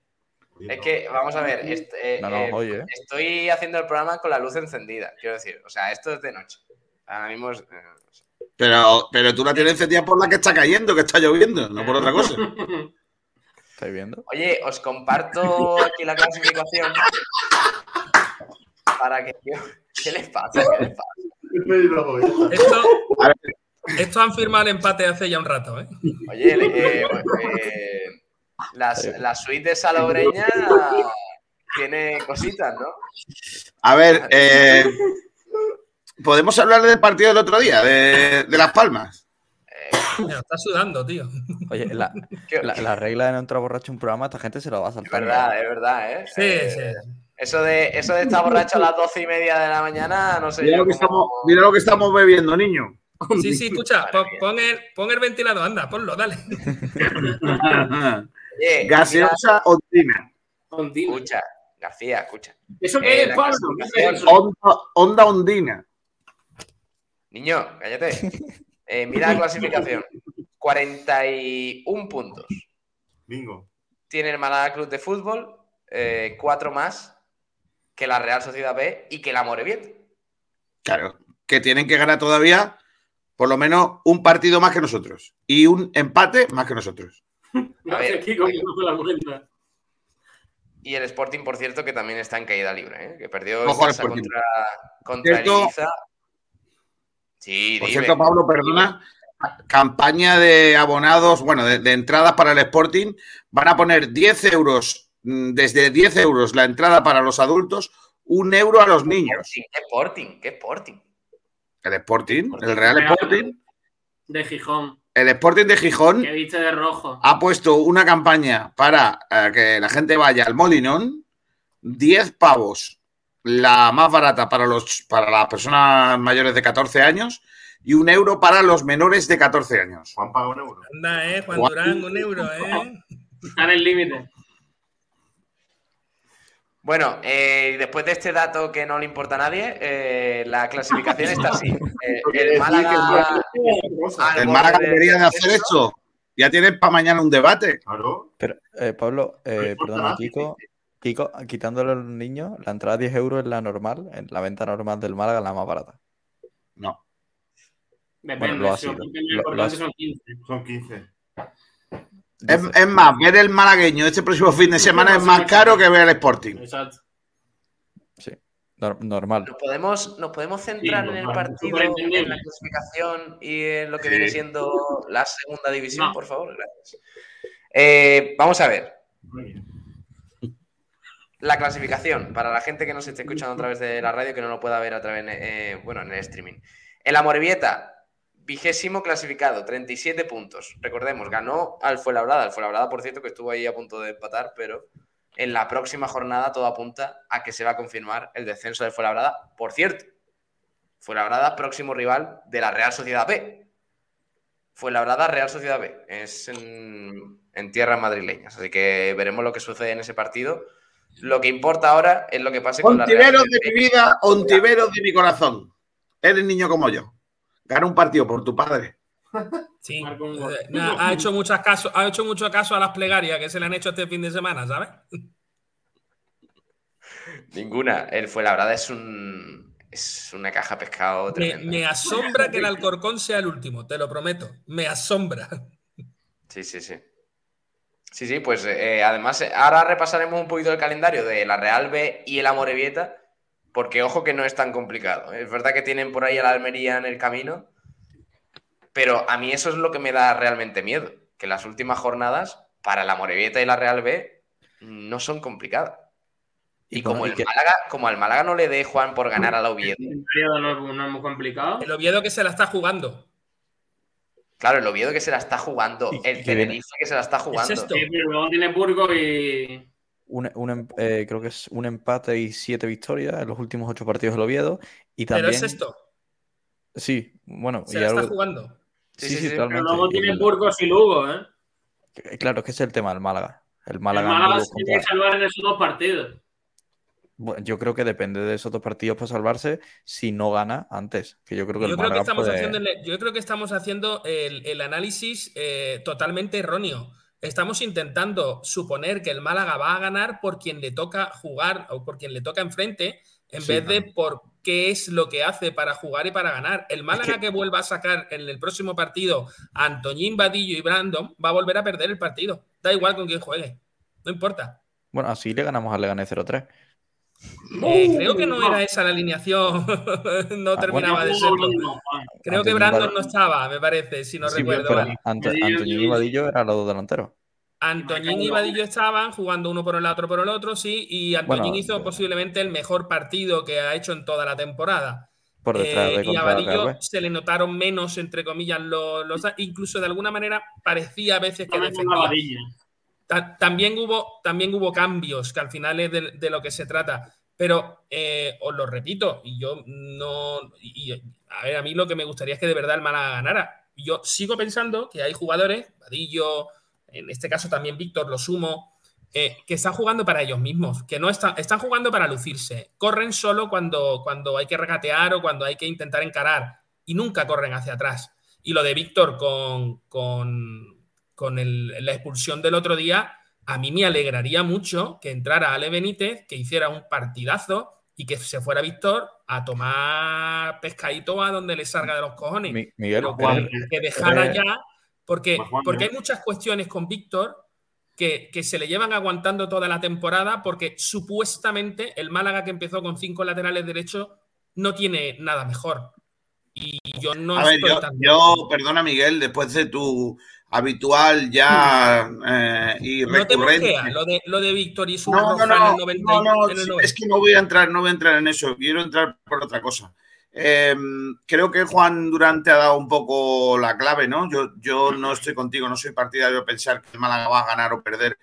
Es que, vamos a ver. est- eh, No, no, eh, oye. Estoy haciendo el programa con la luz encendida, quiero decir. O sea, esto es de noche. Ahora mismo es, eh, Pero, pero tú la tienes encendida por la que está cayendo, que está lloviendo, no por otra cosa. ¿Estáis viendo? Oye, os comparto aquí la clasificación para que... ¿Qué les pasa? ¿Qué les pasa? Esto, esto han firmado el empate hace ya un rato, ¿eh? Oye, eh, eh, las- la suite de Salobreña tiene cositas, ¿no? a ver, eh, ¿podemos hablar del partido del otro día, de, de Las Palmas? Mira, está sudando, tío. Oye, la, la- la regla de no entrar borracho en un programa, esta gente se lo va a Es saltar. verdad, es verdad, ¿eh? Sí, Eh, sí. Eso de, eso de estar borracho a las doce y media de la mañana, no sé Mira yo lo que cómo- estamos, mira lo que estamos bebiendo, niño. Sí, sí, escucha, pon, pon el, pon el ventilador, anda, ponlo, dale. Oye, Gaseosa Ondina. Ondina. Escucha, García, escucha. ¿Eso Eh, qué es, Pablo? ¿Qué es eso? Onda, onda Ondina. Niño, cállate. Eh, mira la clasificación. 41 puntos. Bingo. Tiene el Málaga Club de Fútbol, eh, cuatro más que la Real Sociedad B y que la Morevieta. Claro, que tienen que ganar todavía por lo menos un partido más que nosotros y un empate más que nosotros. A ver, aquí la cuenta. Y el Sporting, por cierto, que también está en caída libre, ¿eh? que perdió contra, contra el Cierto. Ibiza. Sí, Por dime. cierto, Pablo, perdona, campaña de abonados, bueno, de, de entradas para el Sporting, van a poner 10 euros, mm, desde 10 euros la entrada para los adultos, un euro a los niños. Sporting, ¿Qué Sporting? ¿Qué Sporting? El Sporting, el Real Sporting, De Gijón. El Sporting de Gijón Que viste de rojo. ha puesto una campaña para eh, que la gente vaya al Molinón, 10 pavos, la más barata para, los, para las personas mayores de 14 años y un euro para los menores de 14 años. Juan paga un euro. Anda, eh, Juan Juan- Durán, un euro, eh. Está en el límite. Bueno, eh, después de este dato que no le importa a nadie, eh, la clasificación está así. Eh, el Málaga. El debería de hacer esto. Ya tienen para mañana un debate. Claro. Pero, eh, Pablo, eh, perdona. Kiko, Kiko, quitándole a los niños, la entrada a 10 euros es la normal, en la venta normal del Málaga es la más barata. No. Depende. lo ha sido. Lo- lo ha son 15. Son 15. Es, más, ver el malagueño este próximo fin de semana es más caro que ver el Sporting. Exacto. sí, nor- normal. ¿Nos podemos, ¿Nos podemos centrar Sí, en el partido, en la clasificación y en lo que Sí. viene siendo la segunda división, No. por favor? Gracias. Eh, vamos a ver. Muy bien. La clasificación, para la gente que nos esté escuchando a través de la radio, que no lo pueda ver a través, eh, bueno, en el streaming. El Amorebieta, vigésimo clasificado, 37 puntos. Recordemos, ganó al Fuenlabrada. Al Fuenlabrada, por cierto, que estuvo ahí a punto de empatar, pero en la próxima jornada todo apunta a que se va a confirmar el descenso del Fuenlabrada. Por cierto, Fuenlabrada, próximo rival de la Real Sociedad B. Fuenlabrada, Real Sociedad B. Es en, en tierras madrileñas. Así que veremos lo que sucede en ese partido. Lo que importa ahora es lo que pase con la Real Sociedad de mi vida, ontiveros de mi corazón. Eres niño como yo. Gana un partido por tu padre. Sí. Eh, ha hecho muchas caso, ha hecho mucho caso a las plegarias que se le han hecho este fin de semana, ¿sabes? Ninguna. El Fuenlabrada es un. Es una caja de pescado Me, tremenda. me asombra que el Alcorcón sea el último, te lo prometo. Me asombra. Sí, sí, sí. Sí, sí, pues eh, además ahora repasaremos un poquito el calendario de la Real B y el Amorebieta, porque ojo que no es tan complicado. Es verdad que tienen por ahí a la Almería en el camino, pero a mí eso es lo que me da realmente miedo, que las últimas jornadas para la Amorebieta y la Real B no son complicadas. Y como el que- Málaga, como al Málaga no le dé Juan por ganar a la Oviedo, El periodo no es, no es muy complicado. El Oviedo que se la está jugando. claro, el Oviedo que se la está jugando, el Tenerife que se la está jugando. esto? Sí, pero luego tiene Burgos y. Un, un em- eh, creo que es un empate y siete victorias en los últimos ocho partidos del Oviedo. Y Pero también. es esto. Sí, bueno, Se y está algo- jugando. Sí, Sí, sí, sí, sí. Pero totalmente. luego Y tiene el- Burgos y Lugo, ¿eh? Claro, es que es el tema del Málaga. El El Málaga, Málaga Burgos se tiene que salvar en esos dos partidos. Bueno, yo creo que depende de esos dos partidos para salvarse si no gana antes. Que yo creo que el creo que Málaga estamos puede- haciendo, el- yo creo que estamos haciendo el, el análisis eh, totalmente erróneo. Estamos intentando suponer que el Málaga va a ganar por quien le toca jugar o por quien le toca enfrente, en Sí, vez de por qué es lo que hace para jugar y para ganar. El Málaga que... vuelva a sacar en el próximo partido a Antoñín, Vadillo y Brandon va a volver a perder el partido. Da igual con quién juegue. No importa. Bueno, así le ganamos al Leganés 0-3. Eh, creo que no era esa la alineación. no Ah, terminaba de serlo. Creo que Brandon no estaba, me parece, si no Sí, recuerdo pero Antoñín y Vadillo eran los dos delanteros. Antoñín y Vadillo estaban jugando uno por el otro por el otro, sí, y Antoñín Bueno, hizo posiblemente el mejor partido que ha hecho en toda la temporada. Por detrás Eh, de y a Vadillo se le notaron menos, entre comillas, los, los- incluso de alguna manera parecía a veces que defendía. Ta- También hubo, también hubo cambios, que al final es de, lo que se trata. Pero eh, os lo repito, y yo no. y, a ver, a mí lo que me gustaría es que de verdad el Málaga ganara. Yo sigo pensando que hay jugadores, Vadillo, en este caso también Víctor, lo sumo, eh, que están jugando para ellos mismos, que no están, están jugando para lucirse. Corren solo cuando, cuando hay que regatear o cuando hay que intentar encarar y nunca corren hacia atrás. Y lo de Víctor con, con, con el- la expulsión del otro día, a mí me alegraría mucho que entrara Ale Benítez, que hiciera un partidazo y que se fuera Víctor a tomar pescadito a donde le salga de los cojones. Mi- Miguel, ¿crees- que, que dejara crees- ya, porque, Juan, porque ¿eh? hay muchas cuestiones con Víctor que, que se le llevan aguantando toda la temporada porque supuestamente el Málaga que empezó con cinco laterales derechos no tiene nada mejor. Y yo no A ver, estoy yo, tan- yo, perdona Miguel, después de tu habitual ya eh, y no te recurrente. mosquea lo de, lo de Víctor y su No, roja no, en no, el 90 no, no, en el sí, 90. es que no voy a entrar, no voy a entrar en eso, quiero entrar por otra cosa. Eh, creo que Juan Durante ha dado un poco la clave, ¿no? Yo, yo no estoy contigo, no soy partidario de pensar que el Málaga va a ganar o perder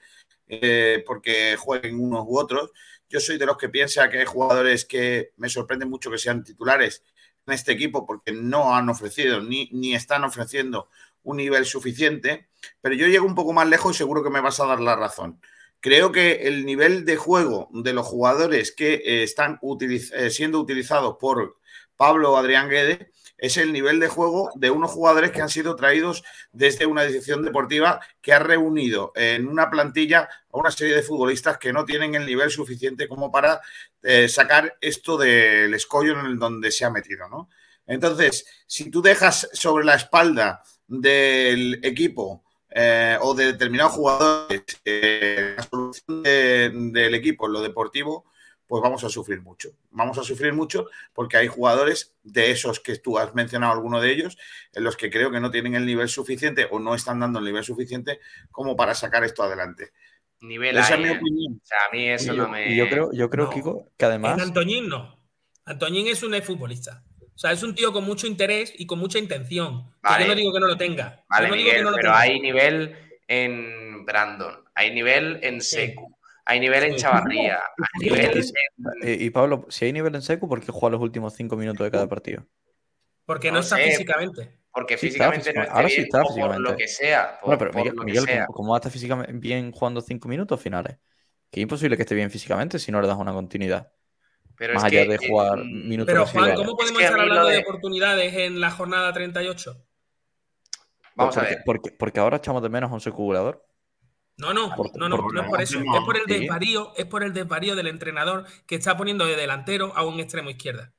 eh, porque jueguen unos u otros. Yo soy de los que piensa que hay jugadores que me sorprende mucho que sean titulares en este equipo porque no han ofrecido ni, ni están ofreciendo un nivel suficiente, pero yo llego un poco más lejos y seguro que me vas a dar la razón. Creo que el nivel de juego de los jugadores que eh, están eh, siendo utilizados por Pablo Adrián Guede es el nivel de juego de unos jugadores que han sido traídos desde una dirección deportiva que ha reunido en una plantilla a una serie de futbolistas que no tienen el nivel suficiente como para eh, sacar esto del escollo en el donde se ha metido, ¿no? Entonces, si tú dejas sobre la espalda del equipo eh, o de determinados jugadores eh, la solución de- del equipo en lo deportivo, pues vamos a sufrir mucho. Vamos a sufrir mucho porque hay jugadores de esos que tú has mencionado, alguno de ellos, en los que creo que no tienen el nivel suficiente o no están dando el nivel suficiente como para sacar esto adelante. Nivel Esa es mi ¿eh? opinión. O sea, a mí eso y yo, no me. y yo creo, yo creo No. Kiko, que además. Antoñín no. Antoñín es un futbolista. O sea, es un tío con mucho interés y con mucha intención. Vale. yo no digo que no lo tenga. Vale, no Miguel, no pero tenga. hay nivel en Brandon, hay nivel en Sí. Secu, hay nivel en. Chavarría, hay nivel en... y Pablo, si hay nivel en seco, ¿por qué juega los últimos cinco minutos de cada partido? Porque no, no está sé. físicamente. Porque Sí, está físicamente no físicamente. esté Ahora sí está o por físicamente. lo que sea, por, Bueno, pero por Miguel, lo que Miguel, sea. ¿cómo, cómo va a estar físicamente bien jugando cinco minutos finales? Que es imposible que esté bien físicamente si no le das una continuidad. Pero Más es allá que, de jugar eh, minutos Pero Juan. ¿cómo podemos estar hablando de... de- oportunidades en la jornada 38? Vamos a ver. Porque, porque ahora echamos de menos a un seculador. No, no, Por- no, no, por- no es por eso. no, Es por el sí. desvarío, es por el desvarío del entrenador que está poniendo de delantero a un extremo izquierda.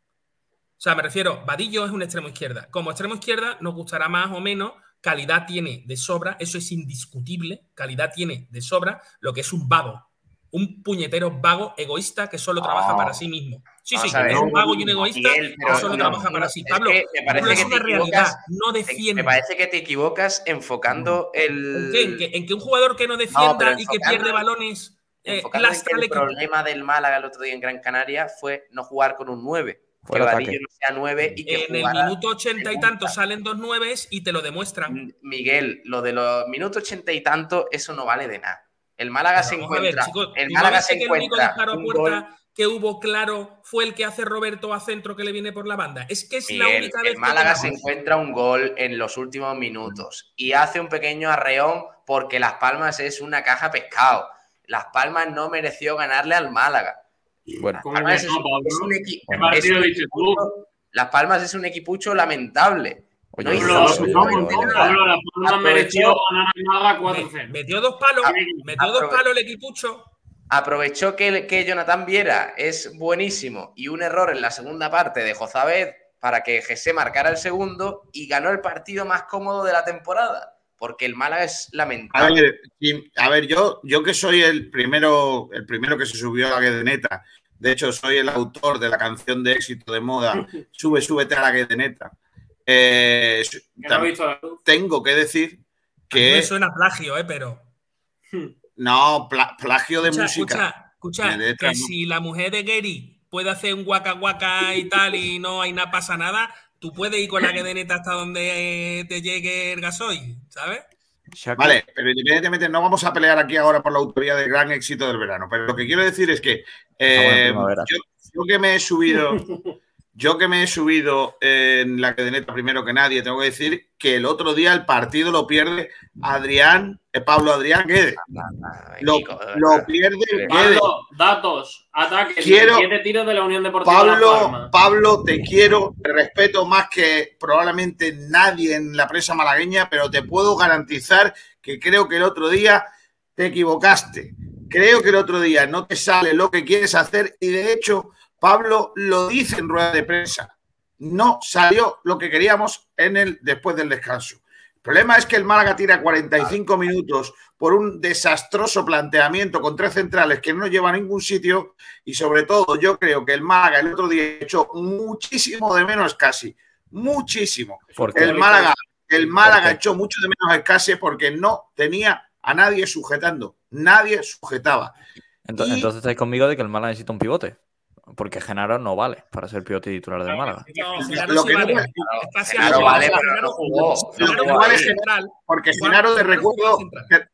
O sea, me refiero, Vadillo es un extremo izquierda. Como extremo izquierda nos gustará más o menos, calidad tiene de sobra, eso es indiscutible, calidad tiene de sobra, lo que es un vago. Un puñetero vago egoísta que solo trabaja para sí mismo. Sí, sí, Vamos ver. es un vago y un egoísta Miguel, que solo no, trabaja para sí. es Pablo, que me parece es que una te realidad, equivocas. no Me defiende. parece que te equivocas enfocando el... ¿En qué? ¿En que, en que un jugador que no defienda y que pierde balones eh, lastra el equipo? problema del Málaga el otro día en Gran Canaria fue no jugar con un 9. Que Vadillo no sea 9 y que En el minuto ochenta y tanto salen dos nueves y te lo demuestran. Miguel, lo de los minutos ochenta y tanto, eso no vale de nada. El Málaga se ver, encuentra. chicos, el ¿tú no Málaga se que el único puerta que hubo claro fue el que hace Roberto a centro que le viene por la banda. Es que es la única vez el Málaga que se encuentra un gol en los últimos minutos y hace un pequeño arreón porque Las Palmas es una caja pescado. Las Palmas no mereció ganarle al Málaga. Bueno, Las Palmas es un equipucho lamentable. Oye, No. Pablo, la Palma mereció ganar al Málaga Me- 4-0. Metió dos palos, metió dos palos el equipucho. aprovechó que, que Jonathan Viera es buenísimo y un error en la segunda parte de Jozabed para que Jesse marcara el segundo y ganó el partido más cómodo de la temporada, porque el Málaga es A lamentable. ver, a ver, yo, yo que soy el primero, el primero que se subió a la Guedeneta, de hecho soy el autor de la canción de éxito de moda, Sube, súbete a la Guedeneta. Eh, no he visto la luz. tengo que decir A mí que Me suena plagio, ¿eh? Pero. no, pla- plagio de Escucha, música. escucha, escucha, letra, que no. si la mujer de Gary puede hacer un guaca guaca y tal y no hay nada, pasa nada, tú puedes ir con la guedeneta hasta donde te llegue el gasoil, ¿sabes? Vale, pero independientemente no vamos a pelear aquí ahora por la autoría del gran éxito del verano. Pero lo que quiero decir es que eh, yo que me he subido, yo que me he subido en la cadeneta primero que nadie, tengo que decir que el otro día el partido lo pierde Adrián, eh, Pablo Adrián Guede. Ay, Lo, lo pierde Guede. Pablo, datos, ataques, Quiero- 17 tiros de la Unión Deportiva Pablo. Pablo, te quiero, te respeto más que probablemente nadie en la prensa malagueña, pero te puedo garantizar que creo que el otro día te equivocaste. Creo que el otro día no te sale lo que quieres hacer y de hecho Pablo lo dice en rueda de prensa. No salió lo que queríamos en el después del descanso. El problema es que el Málaga tira 45 minutos por un desastroso planteamiento con tres centrales que no lleva a ningún sitio y sobre todo yo creo que el Málaga el otro día echó muchísimo de menos casi, muchísimo. porque El Málaga, el Málaga echó mucho de menos escase porque no tenía a nadie sujetando, nadie sujetaba. Ento- y- Entonces estáis conmigo de que el Málaga necesita un pivote. Porque Genaro no vale para ser pivote titular del Málaga. No, Genaro Lo sí que no vale. puede- Es casi Genaro algo vale, pero no Genaro- jugó. Genaro vale central. Porque Genaro, te recuerdo, que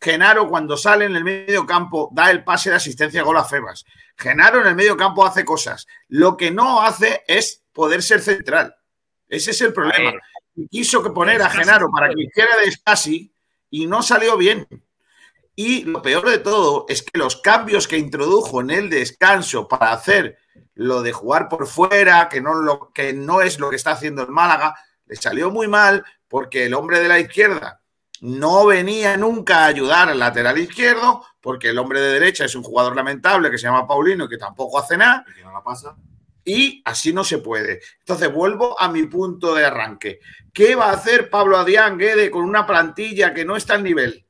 Genaro cuando sale en el medio campo da el pase de asistencia gol a Febas. Genaro en el medio campo hace cosas. Lo que no hace es poder ser central. Ese es el problema. Quiso que poner a Genaro para que hiciera de Scassi y no salió bien. Y lo peor de todo es que los cambios que introdujo en el descanso para hacer lo de jugar por fuera, que no, lo, que no es lo que está haciendo el Málaga, le salió muy mal porque el hombre de la izquierda no venía nunca a ayudar al lateral izquierdo, porque el hombre de derecha es un jugador lamentable que se llama Paulino y que tampoco hace nada, Y que no la pasa. y así no se puede. Entonces vuelvo a mi punto de arranque. ¿Qué va a hacer Pablo Adrián Guede con una plantilla que no está al nivel?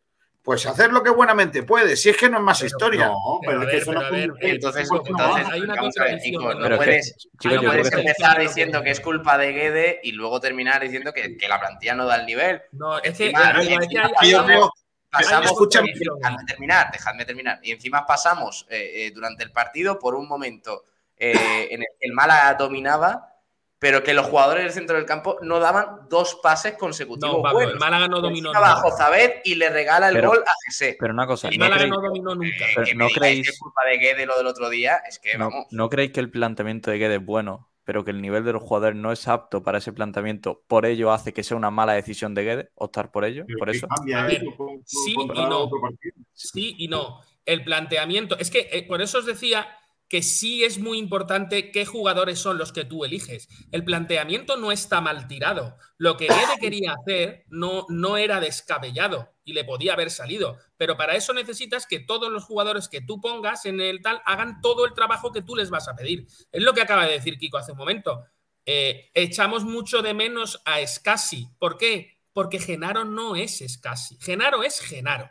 Pues hacer lo que buenamente puede, si es que no es más Pero historia. No, Pero es que ver, eso pero no ver, es Entonces, ¿por qué no? Hay una contradicción, puedes, no que empezar diciendo que es culpa de Guede y luego terminar diciendo que, que la plantilla no da el nivel. No, es que, Encima- digo, es que hay- Y yo hay- creo- Pasamos, Escúchame, dejadme terminar, dejadme terminar. Y encima pasamos eh, eh, durante el partido por un momento eh, en el que el Málaga dominaba, pero que los jugadores del centro del campo no daban dos pases consecutivos No, Pablo, buenos. el Málaga no dominó nunca. Y le regala el Pero- gol a Jesse. Pero una cosa, El ¿no Málaga creéis, no dominó nunca. Eh, que no creéis- que es culpa de Guede lo del otro día, es que no, vamos. no creéis que el planteamiento de Guede es bueno, pero que el nivel de los jugadores no es apto para ese planteamiento? Por ello hace que sea una mala decisión de Guede optar por ello, Pero por eso. cambia ver, con- sí y no. Sí y no. El planteamiento. Es que eh, por eso os decía que sí es muy importante qué jugadores son los que tú eliges. El planteamiento no está mal tirado. Lo que Guede quería hacer no, no era descabellado y le podía haber salido. Pero para eso necesitas que todos los jugadores que tú pongas en el tal hagan todo el trabajo que tú les vas a pedir. Es lo que acaba de decir Kiko hace un momento. Eh, echamos mucho de menos a Scassi. ¿Por qué? Porque Genaro no es Scassi. Genaro es Genaro.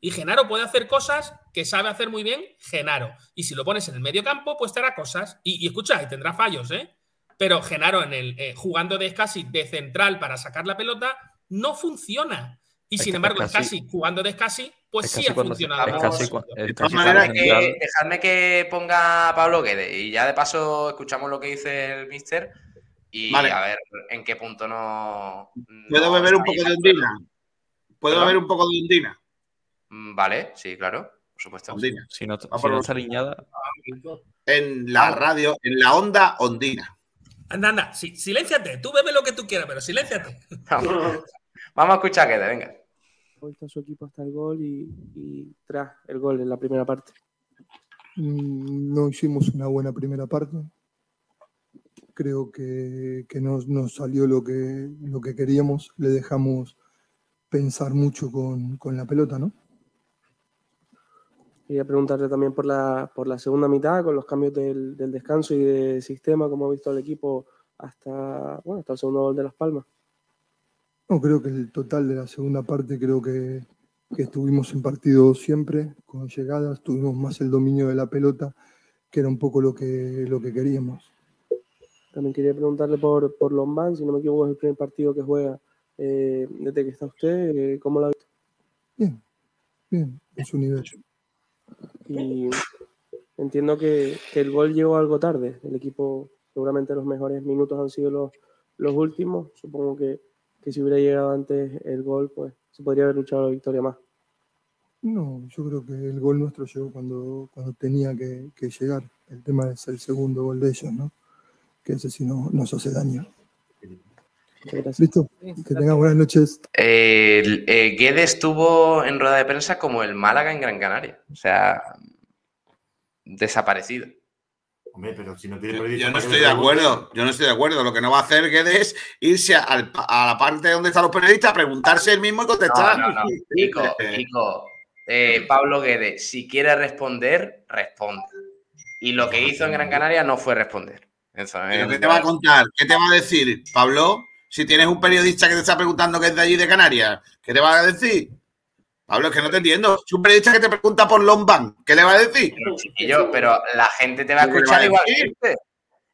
Y Genaro puede hacer cosas que sabe hacer muy bien Genaro. Y si lo pones en el medio campo, pues te hará cosas. Y, y escucha, y tendrá fallos, ¿eh? Pero Genaro en el, eh, jugando de Scassi de central para sacar la pelota no funciona. Y Es sin embargo, Scassi- Scassi jugando de Scassi, pues Es sí casi ha cuando, funcionado. es casi es De casi todas maneras, que, dejadme que ponga a Pablo Guede y ya de paso escuchamos lo que dice el mister y Vale. a ver en qué punto no. ¿Puedo beber un poco de ondina? ¿Puedo beber un poco de ondina? Mm, Vale, sí, claro, por supuesto. Ondina. Si no, Va si por no está alineada, En la radio, en la onda ondina. Anda, anda, sí, silénciate. Tú bebe lo que tú quieras, pero silénciate. Vamos a escuchar a Guede, venga. vuelta su equipo hasta el gol y, y tras el gol en la primera parte. Mm, No hicimos una buena primera parte. Creo que, que no nos salió lo que, lo que queríamos. Le dejamos pensar mucho con, con la pelota, ¿no? Quería preguntarle también por la, por la segunda mitad, con los cambios del, del descanso y de sistema, cómo ha visto el equipo hasta, bueno, hasta el segundo gol de Las Palmas. No, creo que el total de la segunda parte creo que, que estuvimos en partido siempre, con llegadas, tuvimos más el dominio de la pelota, que era un poco lo que, lo que queríamos. También quería preguntarle por, por Lombán, si no me equivoco, es el primer partido que juega eh, desde que está usted. eh, ¿Cómo lo ha visto? Bien, bien, en su nivel. Y entiendo que, el gol llegó algo tarde. El equipo, seguramente los mejores minutos han sido los, los últimos. Supongo que, que si hubiera llegado antes el gol, pues se podría haber luchado la victoria más. No, yo creo que el gol nuestro llegó cuando, cuando tenía que, que llegar. El tema es el segundo gol de ellos, ¿no? Que ese sí no, nos hace daño. ¿Listo? Que tengan buenas noches. El, eh, Guedes estuvo en rueda de prensa como el Málaga en Gran Canaria. O sea, desaparecido. Hombre, pero si no tiene Yo, periodista, yo no ¿para qué estoy de acuerdo, yo no estoy de acuerdo. Lo que no va a hacer Guedes es irse al- a la parte donde están los periodistas, preguntarse él mismo y contestar. No, no, no. Nico, Nico, eh, Pablo Guedes, si quiere responder, responde. Y lo que hizo en Gran Canaria no fue responder. Eso, ¿Pero eh, ¿Qué te va a contar? ¿Qué te va a decir, Pablo? Si tienes un periodista que te está preguntando que es de allí de Canarias, ¿qué te va a decir? Pablo, es que no te entiendo. Si un periodista que te pregunta por Lombán, ¿qué le va a decir? Chiquillo, pero la gente te va a ¿Qué le escuchar igualmente.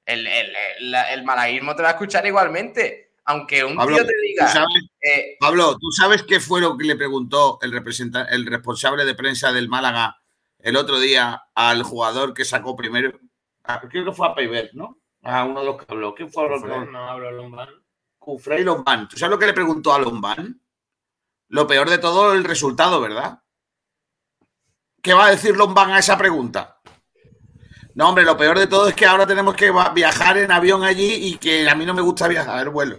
El, el, el, el malaguismo te va a escuchar igualmente. Aunque un Pablo, tío te ¿tú diga. sabes, eh, Pablo, ¿tú sabes qué fue lo que le preguntó el, el responsable de prensa del Málaga el otro día al jugador que sacó primero? Ah, Creo que fue a Peiber, ¿no? A uno de los que habló. ¿Quién fue? No, no hablo Lombán. Cufré y Lombán. ¿Tú sabes lo que le preguntó a Lombán? Lo peor de todo, el resultado, ¿verdad? ¿Qué va a decir Lombán a esa pregunta? No, hombre, lo peor de todo es que ahora tenemos que viajar en avión allí y que a mí no me gusta viajar, el vuelo.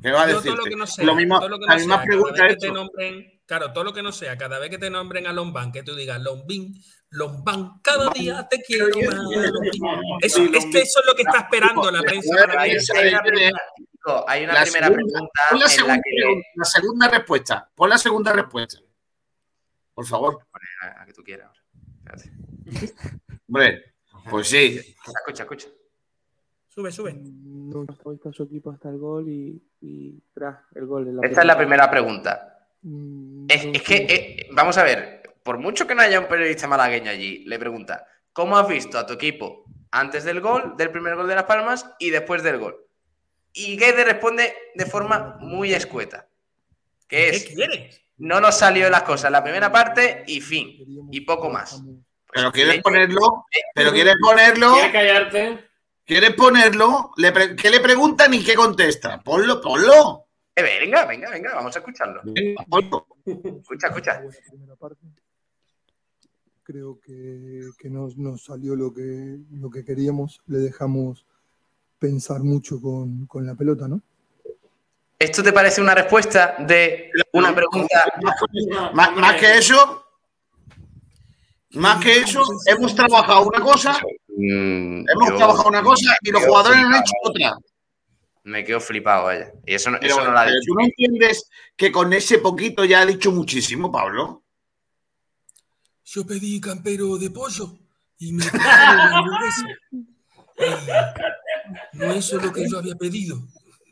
¿Qué va a decir? todo lo que no sea, Lo mismo, todo lo que la no misma sea, pregunta cada vez que te nombren, claro, todo lo que no sea, cada vez que te nombren a Lombán, que tú digas Lombín, Lombán, cada día te quiero más. Eso, es que eso es lo que está esperando la prensa malagueña. Hay una hay La primera segunda- pregunta Pon la en la segunda, que. pregunta, la segunda respuesta. Pon la segunda respuesta. Por favor. A, a que tú quieras. Espérate. Hombre, pues sí. Escucha, escucha. Sube, sube. No ha visto a su equipo hasta el gol y, y tras el gol. en Esta es la primera pregunta. Mm, Es, no es que, eh, vamos a ver, por mucho que no haya un periodista malagueño allí, le pregunta, ¿cómo has visto a tu equipo antes del gol, del primer gol de Las Palmas y después del gol? Y Guedes responde de forma muy escueta, que ¿Qué es, quieres? no nos salió las cosas la primera parte y fin, y poco más. Pero quieres ponerlo, pero quieres ponerlo, ¿Quieres callarte? quieres ponerlo, ¿qué le preguntan y qué contesta? Ponlo, ponlo. Eh, venga, venga, venga, vamos a escucharlo. Venga, ponlo. Escucha, escucha. Creo que, que no nos salió lo que, lo que queríamos. Le dejamos pensar mucho con, con la pelota, ¿no? ¿Esto te parece una respuesta de una pregunta? Más, más que eso, más que eso, hemos trabajado una cosa, Mm, hemos yo- trabajado una cosa y los jugadores han flipado. hecho otra. Me quedo flipado, vaya. Y eso, no- Pero, eso no lo ha pero dicho. tú no entiendes que con ese poquito ya ha dicho muchísimo, Pablo. Yo pedí campero de pollo y me no eso es lo que yo había pedido.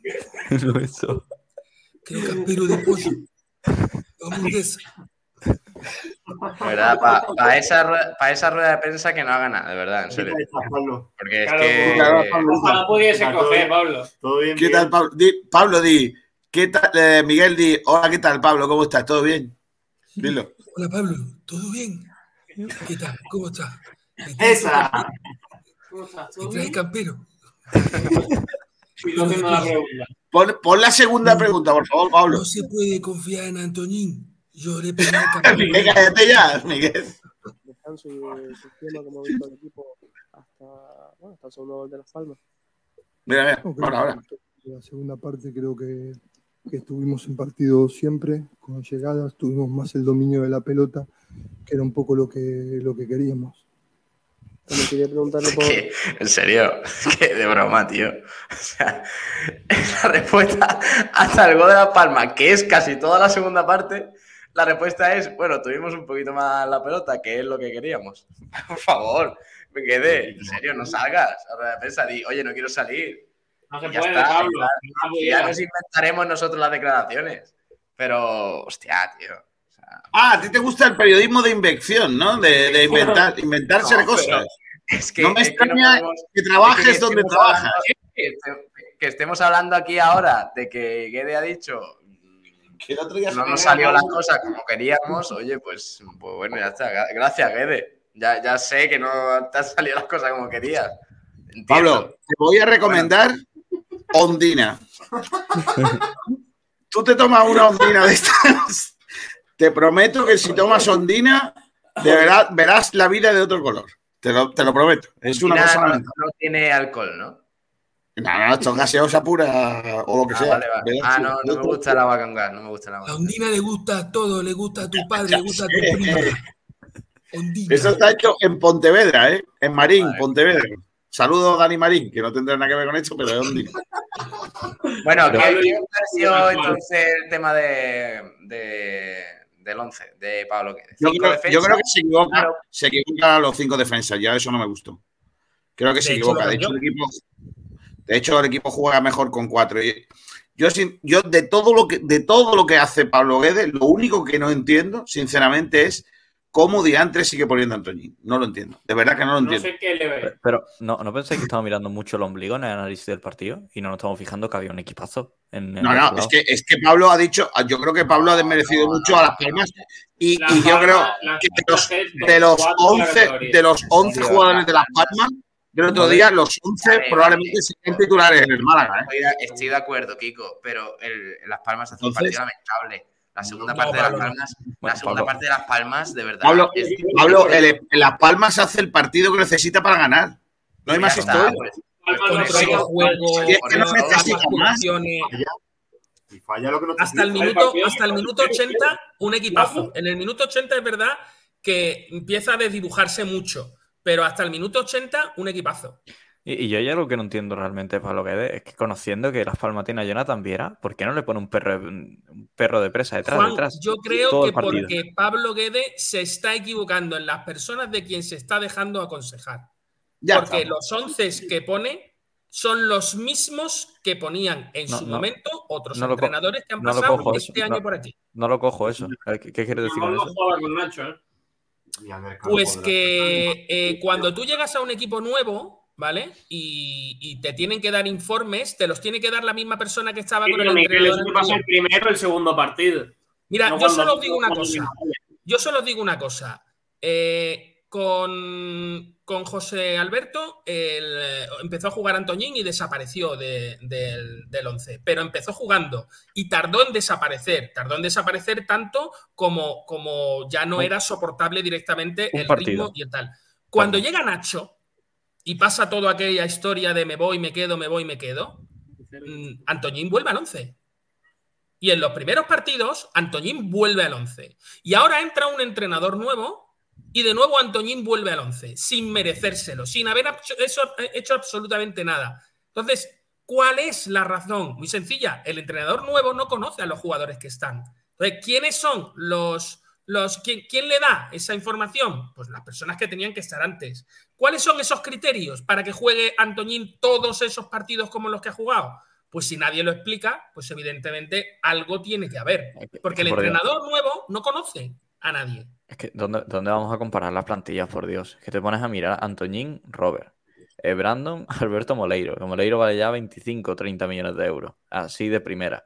No, eso. Creo campero de pollo. Hamburguesa. De verdad, para esa, rueda- pa' esa rueda de prensa que no haga nada, de verdad, en serio. Porque es que. Ojalá pudiese coger, Pablo. ¿Todo bien? ¿Qué tal, Pablo? Di- Pablo, di, ¿qué tal? eh, Miguel, di, hola, ¿qué tal, Pablo? ¿Cómo estás? ¿Todo bien? Dilo. Hola Pablo, ¿todo bien? ¿Qué tal? ¿Cómo estás? ¿Me traes Esa. ¿Todo traes campero? Y no tengo la pregunta. Pon, pon la segunda pregunta, por favor, Pablo. No se puede confiar en Antoñín. Yo le al campero. Miguel, cállate ya, Miguel. descanso y de sistema, como ha visto el equipo hasta, bueno, hasta el segundo gol de Las Palmas. Mira, mira, No, ahora, ahora. La segunda parte creo que, que estuvimos en partido siempre, con llegadas, tuvimos más el dominio de la pelota, que era un poco lo que, lo que queríamos. También quería preguntarle por, que, en serio, que de broma, tío. O sea, la respuesta hasta el gol de La Palma, que es casi toda la segunda parte, La respuesta es, bueno, tuvimos un poquito más la pelota, que es lo que queríamos. Por favor, me quedé. En serio, no salgas. Ahora de prensa, di, oye, no quiero salir. No se ya puede, está, Pablo. ya- nos inventaremos nosotros las declaraciones. Pero, hostia, tío. Ah, a ti te gusta el periodismo de invención, ¿no? De, de inventar, inventarse No, cosas. Es que, no me es que no extraña podemos- que trabajes es que donde trabajas. hablando- que, este- que estemos hablando aquí ahora de que Guede ha dicho Que el otro día no nos salió las olvidado. cosas como queríamos, oye, pues, pues bueno, ya está. Gra- Gracias, Guede. Ya, ya sé que no te han salido las cosas como querías. Entiendo. Pablo, te voy a recomendar Ondina. Tú te tomas una Ondina de estas. Te prometo que si tomas Ondina, de verdad verás la vida de otro color. Te lo, te lo prometo. Es una cosa. no, No, no tiene alcohol, ¿no? no, esto es gaseosa pura o lo que Ah, sea. vale, vale. Ah, no, no me gusta el agua con gas, no me gusta el agua A con gas. Ondina le gusta todo, le gusta a tu padre, le gusta a tu prima. Ondina. Eso está hecho en Pontevedra, ¿eh? En Marín, Pontevedra. Saludos, Dani Marín, que no tendrá nada que ver con esto, pero es Ondina. Bueno, ¿qué, os pareció entonces el tema de, de- del 11 de Pablo Guedes? Yo creo, defensas, yo creo que se equivoca, claro. se equivoca a los cinco defensas, ya eso no me gustó. Creo que De se hecho, equivoca. De hecho, el equipo, de hecho, el equipo juega mejor con cuatro. Y Yo, yo de todo lo que de todo lo que hace Pablo Guedes, lo único que no entiendo, sinceramente, es cómo Diantre sigue poniendo a Antoñín. No lo entiendo. De verdad que no lo No entiendo. sé qué le ve. Pero ¿no, ¿no pensáis que estamos mirando mucho el ombligo en el análisis del partido y no nos estamos fijando que había un equipazo? En, en No, no, es que, es que Pablo ha dicho, yo creo que Pablo ha desmerecido mucho a las palmas y, yo creo que de los, de los top cuatro de la 11, categoría. de los 11 Tío, jugadores de las palmas, del otro día, los 11 Vale, probablemente sean titulares en el Málaga. ¿eh? Estoy de, acuerdo, Kiko, pero el, Las Palmas hace un partido lamentable. La segunda No, parte de Las no. Palmas, la segunda Pablo. parte de Las Palmas, de verdad. Pablo, es- Pablo el- en Las Palmas hace el partido que necesita para ganar. No hay más historia. pues, Palmas Con no otro pega. juego, Si es que no con necesita otras más. funciones. Y falla lo que no te Hasta el minuto, hasta el minuto 80, un equipazo. En el minuto 80 es verdad que empieza a desdibujarse mucho, pero hasta el minuto 80, un equipazo. Y, y yo ya lo que no entiendo realmente para lo que es, es que conociendo que Las Palmas tiene a Jonathan Viera, ¿por qué no le pone un perro, un perro de presa detrás? Juan, detrás yo creo que porque Pablo Guede se está equivocando en las personas de quien se está dejando aconsejar. Ya porque los 11 que pone son los mismos que ponían en No, su no. momento otros No entrenadores que han pasado este eso, año no. por aquí. No lo cojo eso. Eh, ¿Qué, qué quieres decir con eso? juega con Nacho, ¿eh? Pues que eh, cuando tú llegas a un equipo nuevo, ¿vale? Y, y te tienen que dar informes, te los tiene que dar la misma persona que estaba Sí, con el Miguel, entrenador. eso te pasa el primero el segundo partido. Mira, No yo solo os digo una cosa. Yo solo os digo una cosa. Eh, con, con José Alberto el, eh, empezó a jugar Antoñín y desapareció de- del, del 11. Pero empezó jugando y tardó en desaparecer. Tardó en desaparecer tanto como, como ya no era soportable directamente el partido. ritmo y el tal. Cuando llega Nacho y pasa toda aquella historia de me voy, me quedo, me voy, me quedo, mm, Antoñín vuelve al 11. Y en los primeros partidos, Antoñín vuelve al 11. Y ahora entra un entrenador nuevo y de nuevo Antoñín vuelve al 11, sin merecérselo, sin haber hecho, eso- hecho absolutamente nada. Entonces, ¿cuál es la razón? Muy sencilla, el entrenador nuevo no conoce a los jugadores que están. Entonces, ¿quiénes son los... los ¿quién, quién le da esa información? Pues las personas que tenían que estar antes. ¿Cuáles son esos criterios para que juegue Antoñín todos esos partidos como los que ha jugado? Pues si nadie lo explica, pues evidentemente algo tiene que haber. Porque el entrenador nuevo no conoce a nadie. Es que, ¿dónde, dónde vamos a comparar las plantillas, por Dios? Es que te pones a mirar Antoñín, Robert, eh, Brandon, Alberto Moleiro. Que Moleiro vale ya 25 o 30 millones de euros. Así de primera.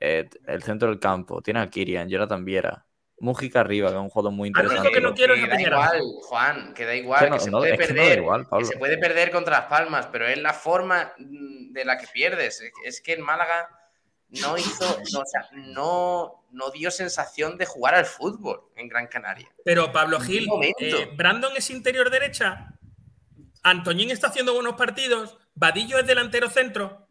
Eh, el centro del campo. Tiene a Kirian, Jonathan Viera. Mújica arriba, que es un jugador muy Ah, interesante. que no quiero es que a da Piñera. igual, Juan, que da igual, Que se no, puede es que no da perder. igual, que se puede perder contra Las Palmas, pero es la forma mm, de la que pierdes. Es- que el Málaga no hizo, no, o sea, no, no dio sensación de jugar al fútbol en Gran Canaria. Pero Pablo Gil, eh, Brandon es interior derecha, Antoñín está haciendo buenos partidos, Vadillo es delantero centro.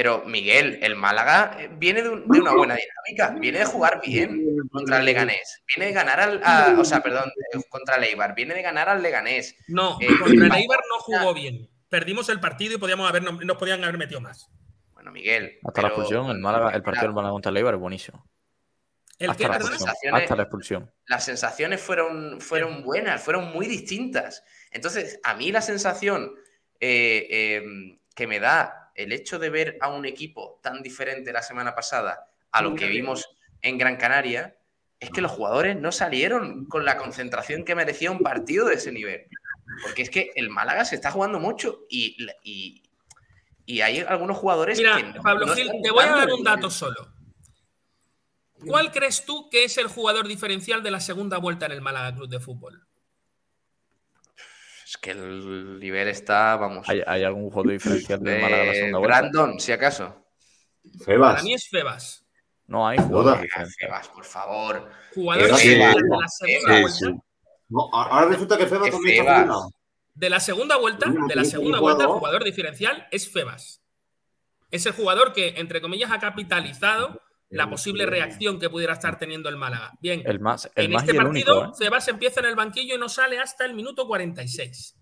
Pero Miguel, el Málaga eh, viene de, un- de una buena dinámica, viene de jugar bien contra el Leganés, viene de ganar al, a- o sea, perdón, contra el Eibar, viene de ganar al Leganés. No, Eh, contra el Eibar no jugó bien. Perdimos el partido y podíamos haber, nos podían haber metido más. Bueno, Miguel. Hasta la expulsión, el, Málaga, el partido del Málaga contra el Eibar es buenísimo. ¿El qué, Hasta la expulsión. Sensaciones- Hasta la expulsión. las sensaciones fueron, fueron buenas, fueron muy distintas. Entonces, a mí la sensación eh, eh, que me da el hecho de ver a un equipo tan diferente la semana pasada a lo que vimos en Gran Canaria es que los jugadores no salieron con la concentración que merecía un partido de ese nivel. Porque es que el Málaga se está jugando mucho y, y, y hay algunos jugadores Mira, que no, Pablo no Gil, te voy a dar un dato solo. ¿Cuál crees tú que es el jugador diferencial de la segunda vuelta en el Málaga Club de Fútbol? Es que el nivel está, vamos. ¿Hay, hay algún juego diferencial del Málaga la Eh, segunda vuelta? Brandon, si acaso. Para mí es Febas. No hay jugador. Febas, por favor. Jugador Febas, de la segunda vuelta. sí. No, ahora resulta que Febas también está Febas. De la segunda vuelta, de la segunda vuelta, el jugador diferencial es Febas. Es el jugador que, entre comillas, ha capitalizado la posible reacción que pudiera estar teniendo el Málaga. Bien, El más, el en más este y el partido, único, ¿eh? Empieza en el banquillo y no sale hasta el minuto 46.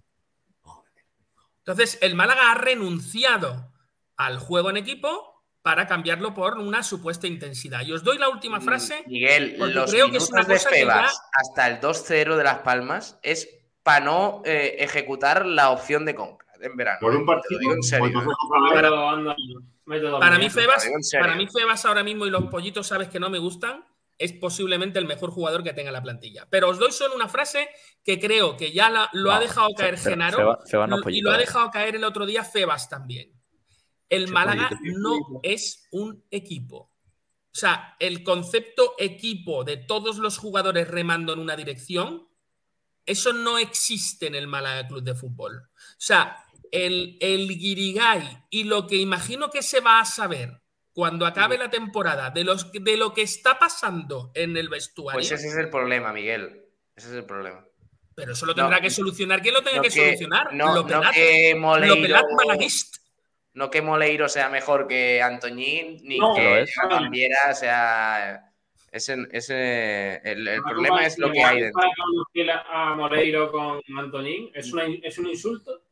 Entonces, el Málaga ha renunciado al juego en equipo para cambiarlo por una supuesta intensidad. Y os doy la última frase. Miguel, los creo que es minutos una de cosa que Febas ya- hasta el 2-0 de Las Palmas es para no eh, ejecutar la opción de compra en verano. Por un Te lo partido. digo en serio. ¿Eh? Para mí, Miguel. Febas, para mí, Febas ahora mismo y los pollitos sabes que no me gustan, es posiblemente el mejor jugador que tenga la plantilla. Pero os doy solo una frase que creo que ya la- lo ha dejado caer Genaro y lo ha ¿eh? dejado caer el otro día Febas también. El Málaga pollito. no es un equipo. O sea, el concepto equipo de todos los jugadores remando en una dirección, eso no existe en el Málaga Club de Fútbol. O sea, el, el Guirigay y lo que imagino que se va a saber cuando acabe la temporada de, los, de lo que está pasando en el vestuario, Pues ese es el problema, Miguel. Ese es el problema. pero eso lo No, tendrá que solucionar. ¿Quién lo tenga No que, solucionar? No, no Lopelat. que Moleiro, no que Moleiro sea mejor que Antoñín, ni No, lo que es. Cambiera sea... Ese, ese, el, problema es lo que hay dentro. a conducir a Moreiro con Antonín. ¿Es, una- ¿Es un insulto?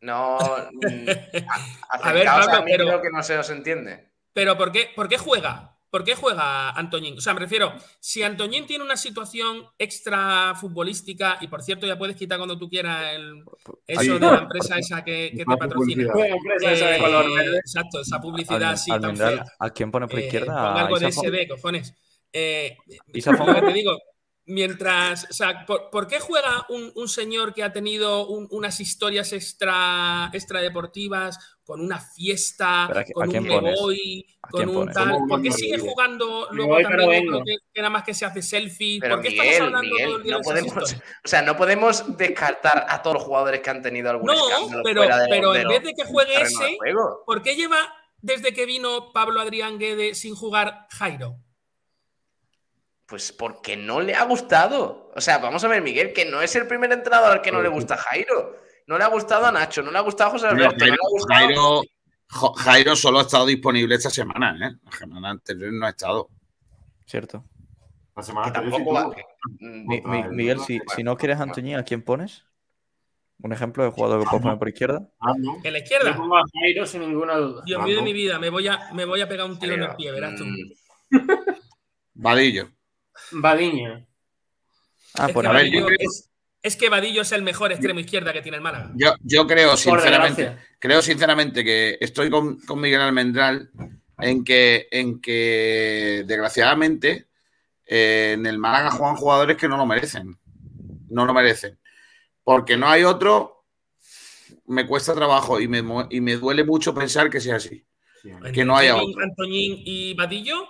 No, mm, a- A ver, Pablo, a mí, pero- creo que no se os entiende. Pero ¿por qué, ¿por qué juega? ¿Por qué juega Antoñín? O sea, me refiero, si Antoñín tiene una situación extra futbolística, y por cierto, ya puedes quitar cuando tú quieras el, eso Ahí. de la empresa esa que, que te patrocina. empresa esa de Eh, color verde. Exacto, esa publicidad así tan fea. ¿A quién pone por Eh, izquierda? ponga ¿A algo de? SD, cojones. Eh, te digo, mientras, o sea, ¿por, por qué juega un, un señor que ha tenido un- unas historias extra, extradeportivas con una fiesta, Pero ¿a qui- a con un ¿A con un pones? tal? ¿Cómo ¿Por qué sigue jugando luego también otro que, que nada más que se hace selfie? Pero ¿Por qué Miguel, estamos hablando Miguel, todo el día no de podemos, o sea, no podemos descartar a todos los jugadores que han tenido algún No, pero, fuera de- pero de en vez de que juegue ese. ¿por qué lleva desde que vino Pablo Adrián Guede sin jugar Jairo? Pues porque no le ha gustado. O sea, vamos a ver, Miguel, que no es el primer entrenador al que no le gusta Jairo. No le ha gustado a Nacho, no le ha gustado a José Alberto, no le ha gustado. Jairo, solo ha estado disponible esta semana, ¿eh? La semana anterior no ha estado. Cierto. La semana que anterior va-. Mm, Mi- mi- Vale, Miguel, si, si no quieres a Antoñín, ¿a quién pones? Un ejemplo de jugador que puedes poner por izquierda. Ah, no. En la Yo izquierda. pongo a Jairo sin ninguna duda. Dios mío de Vamos. mi vida, me voy a, me voy a pegar un tiro en el pie, verás tú. Mm, Vadillo. Vadillo. Ah, Es pues a ver, yo creo- es, es que Vadillo es el mejor extremo izquierda que tiene el Málaga. Yo, yo creo, Por sinceramente, creo sinceramente que estoy con, con Miguel Almendral en que, en que desgraciadamente, eh, en el Málaga juegan jugadores que no lo merecen. No lo merecen. Porque no hay otro, me cuesta trabajo y me, y me duele mucho pensar que sea así. Sí, que no haya otro. Antoñín y Vadillo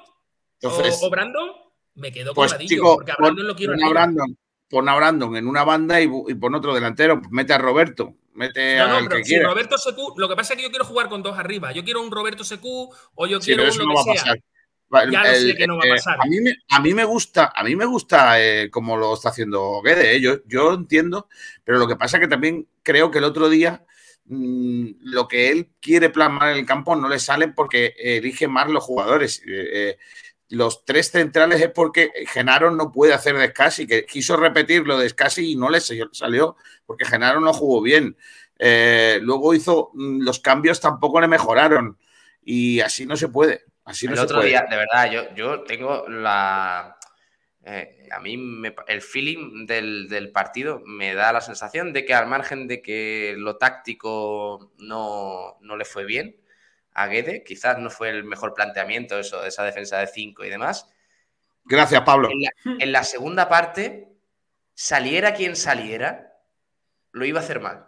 Entonces, o, o Brandon, me quedo pues con chico, porque a pon, Brandon lo quiero pon a. Brandon, pon a Brandon en una banda y, pon otro delantero. Mete a Roberto, mete No, no, al pero que si quiera. Roberto Secu, lo que pasa es que yo quiero jugar con dos arriba. Yo quiero un Roberto Secu o yo Sí, quiero pero uno que sea. Ya lo sé que no va a eh, pasar. a, mí me, a mí me gusta, a mí me gusta eh, como lo está haciendo Guede, eh, yo, yo entiendo, pero lo que pasa es que también creo que el otro día mm, lo que él quiere plasmar en el campo no le sale porque elige más los jugadores. Los tres centrales es porque Genaro no puede hacer de Scassi, que quiso repetir lo de Scassi y no le salió porque Genaro no jugó bien. Eh, luego hizo mm, los cambios tampoco le mejoraron y así no se puede. Así no el se otro puede. día, de verdad, yo, yo tengo la. eh, a mí me el feeling del, del partido me da la sensación de que al margen de que lo táctico no, no le fue bien a Guede, quizás no fue el mejor planteamiento eso, esa defensa de 5 y demás. Gracias, Pablo. En la, en la segunda parte, saliera quien saliera, lo iba a hacer mal.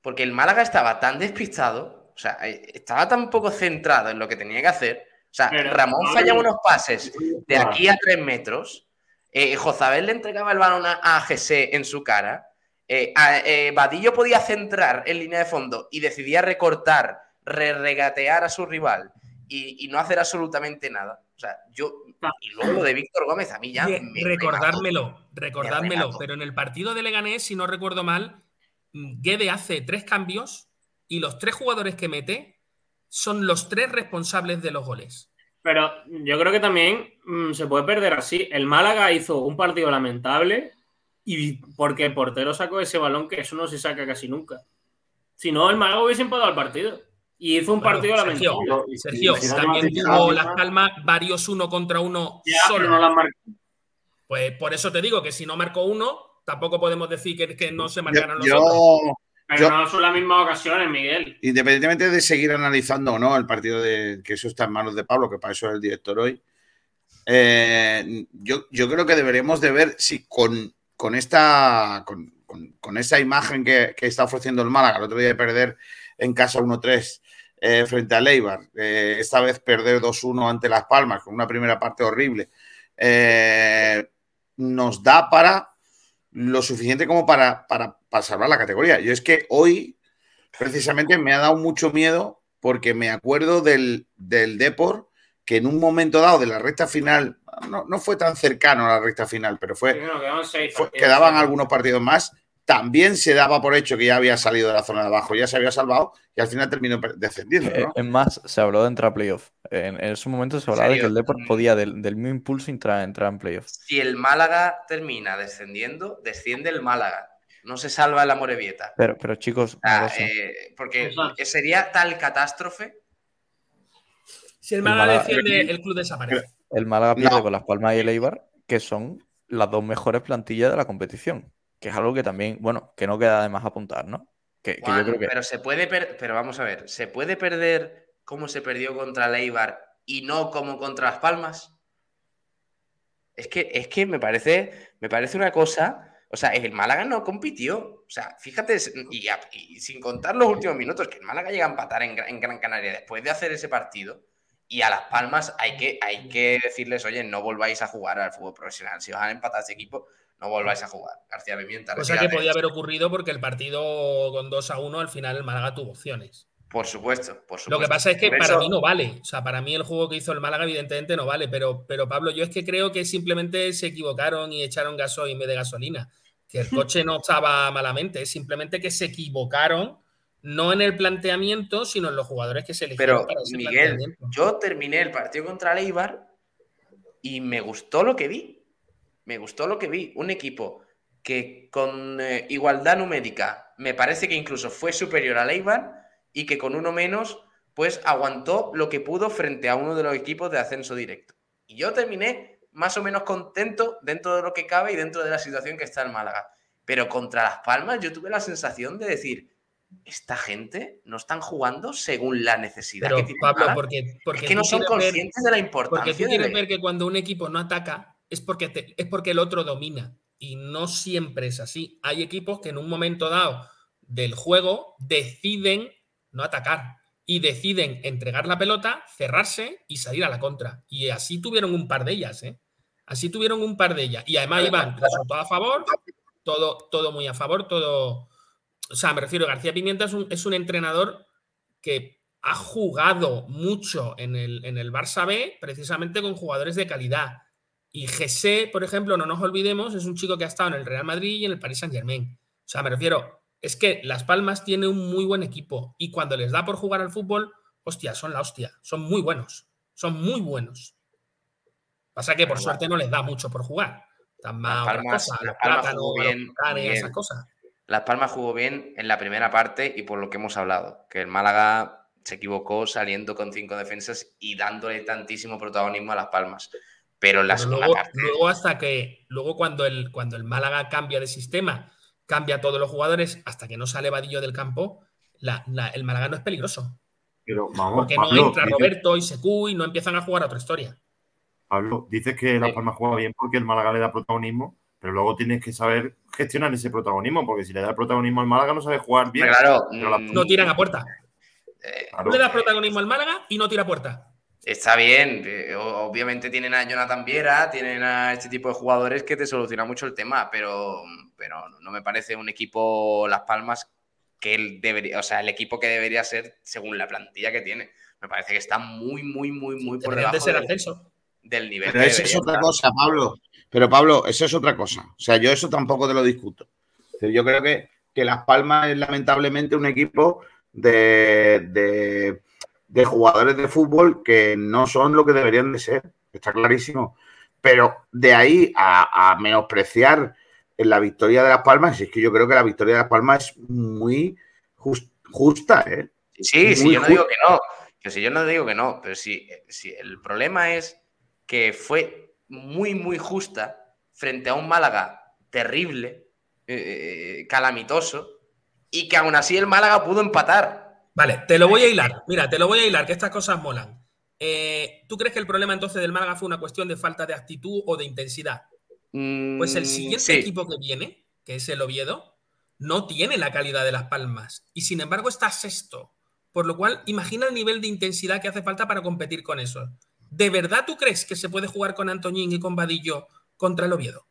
Porque el Málaga estaba tan despistado, o sea, eh, estaba tan poco centrado en lo que tenía que hacer. O sea, Pero, Ramón fallaba unos pases de aquí a tres metros. Eh, Jozabel le entregaba el balón a, a GC en su cara. eh, a- eh, Vadillo podía centrar en línea de fondo y decidía recortar, re regatear a su rival y, y no hacer absolutamente nada. O sea, yo. Y luego lo de Víctor Gómez, a mí ya. Re- me- recordármelo, recordármelo. Pero en el partido de Leganés, si no recuerdo mal, mm, Guede hace tres cambios y los tres jugadores que mete son los tres responsables de los goles. Pero yo creo que también mm, se puede perder así. El Málaga hizo un partido lamentable y porque el portero sacó ese balón que eso no se saca casi nunca. Si no, el Málaga hubiese empatado el partido. Y hizo un Bueno, partido Sergio, lamentable. Sergio, y también tuvo Las Palmas varios uno contra uno Ya, solo. no las marcó. Pues por eso te digo que si no marcó uno, tampoco podemos decir que, que no se Yo, marcaron los yo, otros. Pero Yo- no son las mismas ocasiones, Miguel. independientemente de seguir analizando o no el partido de que eso está en manos de Pablo, que para eso es el director hoy, eh, yo, yo creo que deberíamos de ver si con, con esta con, con- con esa imagen que, que está ofreciendo el Málaga, el otro día de perder en casa 1-3 eh, frente a Leibar, eh, esta vez perder 2-1 ante Las Palmas, con una primera parte horrible, eh, nos da para lo suficiente como para, para, para salvar la categoría. Yo es que hoy precisamente me ha dado mucho miedo porque me acuerdo del, del Depor que en un momento dado de la recta final, no, no fue tan cercano a la recta final, pero fue, seis quedaban algunos partidos más, también se daba por hecho que ya había salido de la zona de abajo, ya se había salvado y al final terminó descendiendo. Eh, ¿no? Es más, se habló de entrar a playoff. En, en ese momento se hablaba de que el Depor podía del, del mismo impulso entrar, entrar en playoff. Si el Málaga termina descendiendo, desciende el Málaga. No se salva el Amorebieta. Pero, pero chicos, Ah, no eh, porque Exacto. sería tal catástrofe. Si el El Málaga defiende, el club desaparece. El Málaga pierde No. con Las Palmas y el Eibar, que son las dos mejores plantillas de la competición. Que es algo que también, bueno, que no queda de más apuntar, ¿no? Que, que yo creo que. Pero se puede per- pero vamos a ver, ¿se puede perder como se perdió contra el Eibar y no como contra Las Palmas? Es que, es que me parece, me parece una cosa. O sea, el Málaga no compitió. O sea, fíjate, y, a- y sin contar los últimos minutos, que el Málaga llega a empatar en, Gra- en Gran Canaria después de hacer ese partido. Y a Las Palmas hay que, hay que decirles, oye, no volváis a jugar al fútbol profesional. Si os han empatado este equipo, no volváis a jugar. García Pimienta. Cosa que podía haber ocurrido porque el partido con 2 a 1 al final el Málaga tuvo opciones. Por supuesto, por supuesto. Lo que pasa es que Por para eso- mí no vale. O sea, para mí el juego que hizo el Málaga evidentemente no vale. Pero, pero Pablo, yo es que creo que simplemente se equivocaron y echaron gasoil en vez de gasolina. Que el coche no estaba malamente, es simplemente que se equivocaron no en el planteamiento, sino en los jugadores que se eligieron Pero, para ese Miguel, yo terminé el partido contra el Eibar y me gustó lo que vi. Me gustó lo que vi. Un equipo que con eh, igualdad numérica me parece que incluso fue superior al Eibar y que con uno menos, pues aguantó lo que pudo frente a uno de los equipos de ascenso directo. Y yo terminé más o menos contento dentro de lo que cabe y dentro de la situación que está en Málaga. Pero contra Las Palmas yo tuve la sensación de decir, esta gente no están jugando según la necesidad Pero, que tiene Pablo, porque, porque es que no son ver- conscientes de la Porque importancia tú quieres de- ver que cuando un equipo no ataca es porque, te- es porque el otro domina. Y no siempre es así. Hay equipos que en un momento dado del juego deciden no atacar y deciden entregar la pelota, cerrarse y salir a la contra. Y así tuvieron un par de ellas, ¿eh? Así tuvieron un par de ellas. Y además iban resultado a favor, todo, todo muy a favor, todo. O sea, me refiero, García Pimienta es un, es un entrenador que ha jugado mucho en el, en el Barça B precisamente con jugadores de calidad. Y Gese, por ejemplo, no nos olvidemos, es un chico que ha estado en el Real Madrid y en el Paris Saint Germain. O sea, me refiero, es que Las Palmas tiene un muy buen equipo y cuando les da por jugar al fútbol, hostia, son la hostia, son muy buenos, son muy buenos. Pasa que por Pero suerte no les da mucho por jugar. Están más Las otras Palmas- cosas, Las los Palmas plátanos, jugó los bien, tucanes, bien. esas cosas. Las Palmas jugó bien en la primera parte y por lo que hemos hablado, que el Málaga se equivocó saliendo con cinco defensas y dándole tantísimo protagonismo a Las Palmas. Pero en la Pero luego, parte, luego hasta que, luego cuando el, cuando el Málaga cambia de sistema, cambia a todos los jugadores, hasta que no sale Vadillo del campo, la- la- el Málaga no es peligroso. Pero vamos, Porque no entra Roberto y Secu y no empiezan a jugar a otra historia. Pablo, dices que Las Sí. Palmas juega bien porque el Málaga le da protagonismo, pero luego tienes que saber gestionar ese protagonismo, porque si le da protagonismo al Málaga no sabe jugar bien. claro, Pero la- mm, No tiran a puerta. eh, Claro. Le das protagonismo al Málaga y no tira a puerta. Está bien, obviamente tienen a Jonathan Viera, tienen a este tipo de jugadores que te soluciona mucho el tema, pero, pero no me parece un equipo Las Palmas que él debería, o sea, el equipo que debería ser según la plantilla que tiene. Me parece que está muy, muy, muy, muy por de debajo ser del, ascenso. del nivel Pero eso es otra estar. cosa, Pablo. Pero Pablo, eso es otra cosa. O sea, yo eso tampoco te lo discuto. Yo creo que, que Las Palmas es lamentablemente un equipo de, de- de jugadores de fútbol que no son lo que deberían de ser. Está clarísimo. Pero de ahí a, a menospreciar la victoria de Las Palmas, es que yo creo que la victoria de Las Palmas es muy jus- justa, ¿eh? Sí, sí, yo no digo que no. Que si yo no digo que no, pero sí, sí, el problema es que fue muy, muy justa frente a un Málaga terrible, eh, calamitoso, y que aún así el Málaga pudo empatar. Vale, te lo voy a hilar. Mira, te lo voy a hilar, que estas cosas molan. Eh, ¿Tú crees que el problema entonces del Málaga fue una cuestión de falta de actitud o de intensidad? Pues el Mm, siguiente sí. equipo que viene, que es el Oviedo, no tiene la calidad de Las Palmas y sin embargo está sexto. Por lo cual, imagina el nivel de intensidad que hace falta para competir con eso. ¿De verdad tú crees que se puede jugar con Antoñín y con Vadillo contra el Oviedo?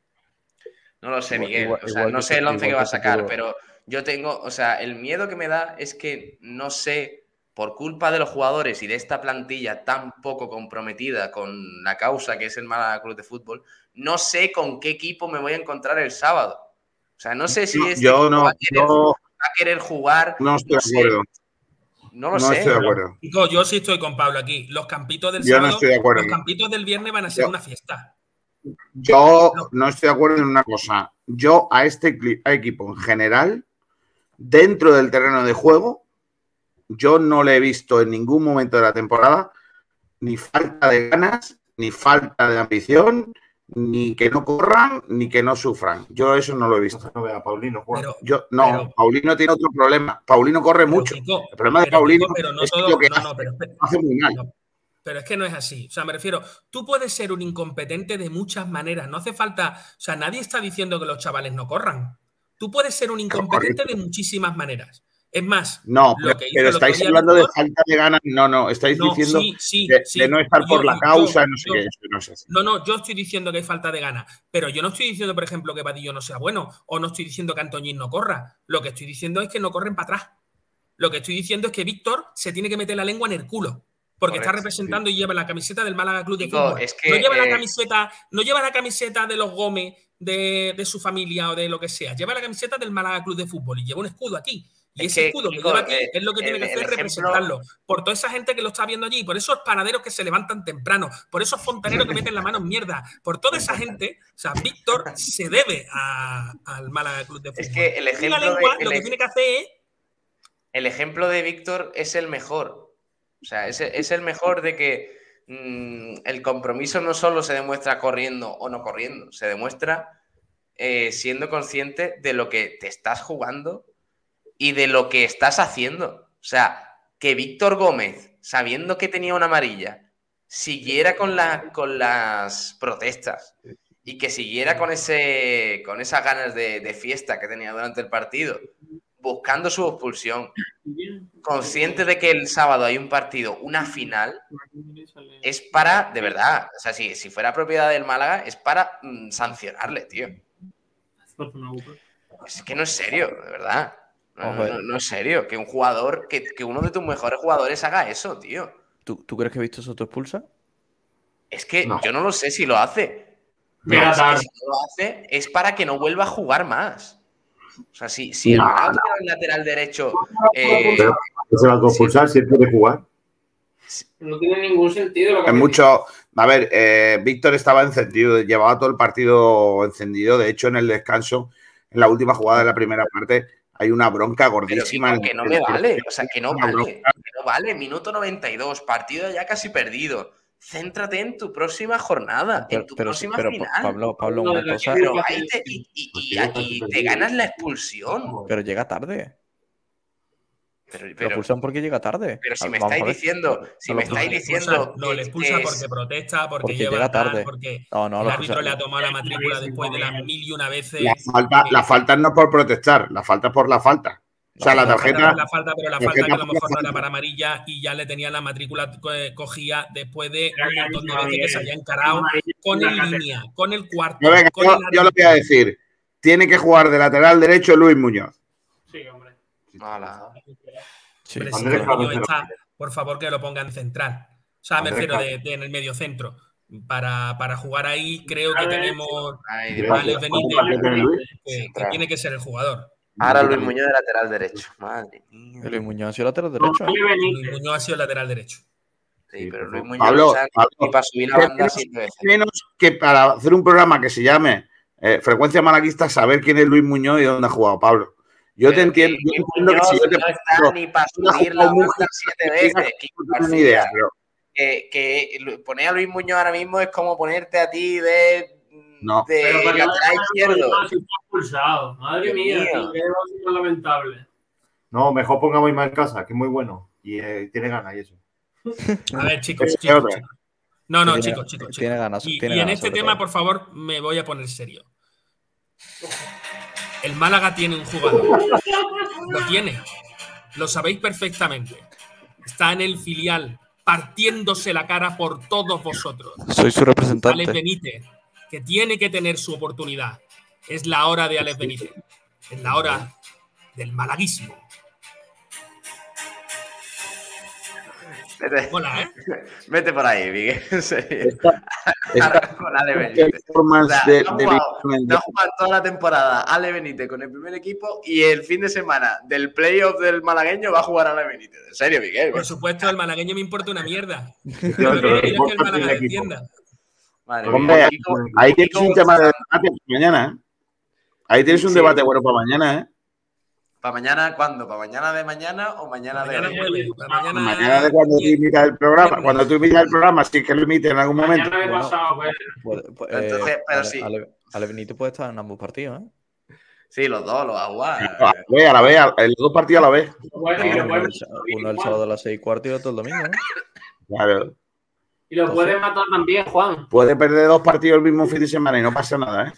No lo sé, Miguel. igual- o sea, igual no sé el once que igual va a sacar, pero yo tengo, o sea, el miedo que me da es que no sé, por culpa de los jugadores y de esta plantilla tan poco comprometida con la causa que es el Málaga Club de Fútbol, no sé con qué equipo me voy a encontrar el sábado. O sea, no sé si No, este yo equipo no, va, a querer, yo va a querer jugar. no estoy no de sé, acuerdo. No lo No sé. estoy de acuerdo. Chico, yo sí estoy con Pablo aquí. Los campitos del Yo no sábado, estoy de acuerdo. los campitos del viernes van a ser Yo- una fiesta. Yo no estoy de acuerdo en una cosa. Yo a este equipo en general, dentro del terreno de juego, yo no le he visto en ningún momento de la temporada ni falta de ganas, ni falta de ambición, ni que no corran, ni que no sufran. Yo eso no lo he visto. No vea, Paulino. Pero, Yo, no, pero- Paulino tiene otro problema. Paulino corre pero, mucho. Kiko, El problema de pero, Paulino Kiko, pero no es todo- lo que no, hace, no, pero- lo hace muy mal. No, pero es que no es así. O sea, me refiero, tú puedes ser un incompetente de muchas maneras. No hace falta. O sea, nadie está diciendo que los chavales no corran. Tú puedes ser un incompetente de muchísimas maneras. Es más, No, pero, estáis hablando de falta de ganas. No, no, estáis No, diciendo sí, sí, de, sí. de no estar Yo- por la yo- causa, no sé yo- qué. Eso no así. No, no, yo estoy diciendo que hay falta de ganas, pero yo no estoy diciendo, por ejemplo, que Vadillo no sea bueno, o no estoy diciendo que Antoñín no corra. Lo que estoy diciendo es que no corren para atrás. Lo que estoy diciendo es que Víctor se tiene que meter la lengua en el culo. Porque está representando y lleva la camiseta del Málaga Club de Fútbol. es que, no lleva eh, la camiseta, no lleva la camiseta de los Gómez, de, de su familia o de lo que sea. Lleva la camiseta del Málaga Club de Fútbol y lleva un escudo aquí. Y Es ese que, escudo que lleva aquí eh, es lo que tiene que hacer ejemplo- representarlo. Por toda esa gente que lo está viendo allí, por esos panaderos que se levantan temprano, por esos fontaneros que meten la mano en mierda, por toda esa gente, o sea, Víctor se debe a- al Málaga Club de Fútbol. Es que el Y la ejemplo lengua de- lo que tiene que hacer es el ejemplo de Víctor es el mejor. O sea, es, es el mejor de que mm, el compromiso no solo se demuestra corriendo o no corriendo, se demuestra eh, siendo consciente de lo que te estás jugando y de lo que estás haciendo. O sea, que Víctor Gómez, sabiendo que tenía una amarilla, siguiera con, con las protestas y que siguiera con, ese, con esas ganas de, de fiesta que tenía durante el partido, buscando su expulsión, consciente de que el sábado hay un partido, una final, es para, de verdad, o sea, si, si fuera propiedad del Málaga, es para mm, sancionarle, tío. Es que no es serio, de verdad. No, no, no- no es serio. Que un jugador, que, que uno de tus mejores jugadores haga eso, tío. ¿Tú, tú crees que Visto Soto expulsa? Es que No. yo no lo sé si lo hace. Tarde. si no lo hace, es para que no vuelva a jugar más. O sea, si, si el un lateral derecho. eh, Pero ¿qué se va a compulsar si él puede jugar? No tiene ningún sentido lo que Es mucho. A ver, eh, Víctor estaba encendido, llevaba todo el partido encendido. De hecho, en el descanso, en la última jugada de la primera parte, hay una bronca Pero gordísima. que no me vale, o sea, que no vale, que no vale. Minuto 92, partido ya casi perdido. Céntrate en tu próxima jornada, Pero, en tu pero, próxima pero, final. Pablo, Pablo, una cosa, Pero ahí te, y, y- y aquí te ganas la expulsión. pero llega tarde. Pero, Lo expulsan porque llega tarde. pero si me vamos estáis diciendo, si me lo estáis expulsan. Diciendo no, le que- expulsa que porque es- protesta, porque, Porque lleva tal, tarde. porque No, no, el árbitro expulsan. le ha tomado la matrícula después de las mil y una veces. La falta, que- la falta no es por protestar, la falta es por la falta. O sea, la La La falta tarjeta. la falta, pero la la falta que a lo mejor no era para amarilla y ya le tenían la matrícula eh, cogida después de un montón de veces que se haya encarado con el línea, con el cuarto, Yo, venga, con yo, el yo lo voy a decir. Tiene que jugar de lateral derecho Luis Muñoz. Sí, hombre. Sí, Hombre, Andrés Cabecero. está, por favor que lo pongan central. O sea, me refiero de, de en el medio centro. Para, para jugar ahí creo que tenemos Sí. Alex ¿Cuánto Benítez, que, que tiene que ser el jugador. Ahora Luis Muñoz de lateral derecho. Madre mía. Luis Muñoz ha sido lateral derecho. ¿eh? Luis Muñoz ha sido lateral derecho. Sí, pero Luis Muñoz Pablo, Pablo, ni para subir la ¿qué banda menos- siete veces. Menos que para hacer un programa que se llame eh, Frecuencia Malaguista, saber quién es Luis Muñoz y dónde ha jugado Pablo. Yo te entiendo, yo Luis entiendo que si yo Muñoz te no está pongo- ni para subir la banda siete veces. No tengo ni idea, pero Que, poner a Luis Muñoz ahora mismo es como ponerte a ti de, No. de Pero para lateral izquierdo. está. Madre Dios mía, mío. qué lamentable. No, mejor pongamos Ismael Casa, que es muy bueno. Y eh, tiene ganas y eso. A ver, chicos, chicos, chicos. No, no, Tiene- chicos, chicos, tiene chicos. ganas, Y, tiene y en ganas, este sobre tema, todo. por favor, me voy a poner serio. El Málaga tiene un jugador. Lo tiene. Lo sabéis perfectamente. Está en el filial, partiéndose la cara por todos vosotros. Soy su Alex representante. Benítez, que tiene que tener su oportunidad. Es la hora de Alex Benítez. Es la hora del malaguismo. Vete, Hola, ¿eh? vete por ahí, Miguel. Ahora con Ale Benítez. O sea, de, no ha jugado, No jugado toda la temporada Ale Benítez con el primer equipo y el fin de semana del playoff del malagueño va a jugar Ale Benítez. En serio, Miguel. Por supuesto, el malagueño me importa una mierda. Yo lo que el equipo. descienda. Madre Hombre, mía, Kiko- ahí tienes Kiko un tema de debate para mañana, ¿eh? Ahí tienes un Sí. debate bueno para mañana, ¿eh? ¿Para mañana cuándo? ¿Para mañana de mañana o mañana de Mañana hoy? jueves, mañana, Mañana de cuando tú imitas el programa. Cuando tú imitas el programa, si es que lo imites en algún momento. Mañana he Bueno. pasado, pues. Puede- puede- Entonces, eh, pero sí. Ale, Ale Benito puede estar en ambos partidos, ¿eh? Sí, los dos los va a la vez, a la vez, los dos partidos a la vez. No, el, uno el sábado a las seis y cuarto y otro el domingo, ¿eh? Claro. Y lo puede matar también, Juan. Puede perder dos partidos el mismo fin de semana y no pasa nada, ¿eh?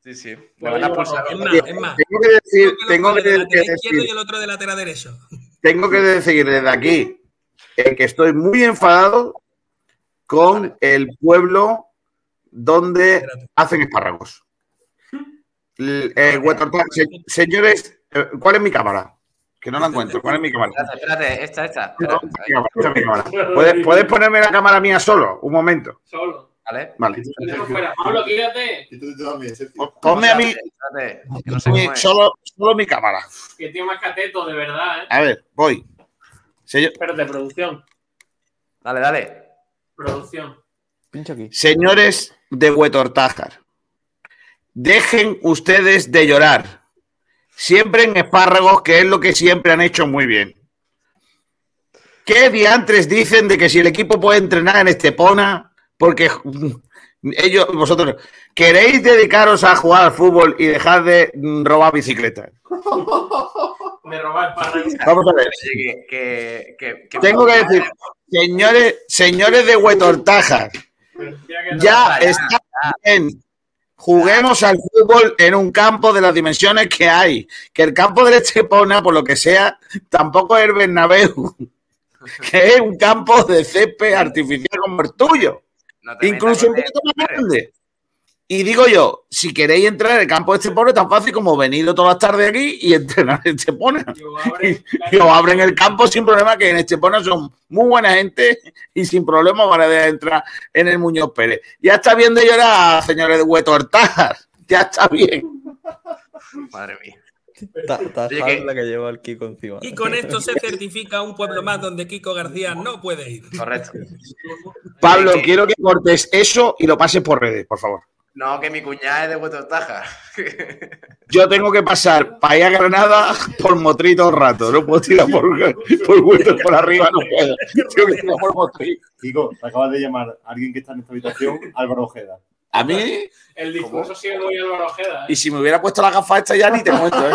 Sí, sí. Le Puede van a llevar pulsar. Es más, es más. Tengo que decir, tengo que, de que decir, y el otro de lateral derecho. tengo que decir desde aquí eh, que estoy muy enfadado con Vale. el pueblo donde Espérate. hacen espárragos. Eh, señores, eh, ¿cuál es mi cámara? Que no la encuentro. ¿Cuál es mi cámara? Espérate, espérate, esta, esta. ¿Puedes, puedes ponerme la cámara mía solo? Un momento. Solo. ¿Vale? Vale. Pablo, quítate. Ponme a mí solo, solo mi cámara. Que tío más cateto, de verdad, ¿eh? A ver, voy. Señor- Espérate, producción. Dale, dale. Producción. Pincha aquí. Señores de Huetortájar, dejen ustedes de llorar. Siempre en espárragos, que es lo que siempre han hecho muy bien. ¿Qué diantres dicen de que si el equipo puede entrenar en Estepona? Porque ellos, vosotros, queréis dedicaros a jugar al fútbol y dejar de robar bicicletas. Me roba el. Vamos a ver. Que, que, que- que- Tengo que decir, señores, señores de Huetortájar, ya está bien. Juguemos al fútbol en un campo de las dimensiones que hay. Que el campo del Estepona, por lo que sea, tampoco es el Bernabéu. Que es un campo de césped artificial como el tuyo. no Incluso un poquito más grande. Y digo yo, si queréis entrar en el campo de Estepona, es tan fácil como venido todas las tardes aquí y entrenar en Estepona. Y os abren el campo sin problema, que en Estepona son muy buena gente y sin problema van a dejar entrar en el Muñoz Pérez. Ya está bien de llorar, señores de Hueto Hortar. Ya está bien. Madre mía. Ta- que- la que lleva el Kiko encima. Y con esto se certifica un pueblo más donde Kiko García no puede ir. Correcto. Pablo, quiero que cortes eso y lo pases por redes, por favor. No, que mi cuñada es de Huetortaja. Yo tengo que pasar para ir a Granada por Motril todo el rato. No puedo tirar por, por por arriba, no puedo. Tengo que tirar por Motril. Kiko, te acabas de llamar a alguien que está en esta habitación, Álvaro Ojeda. A mí, El discurso sigue muy Álvaro Ojeda. y si me hubiera puesto la gafa esta ya ni te cuento, ¿eh?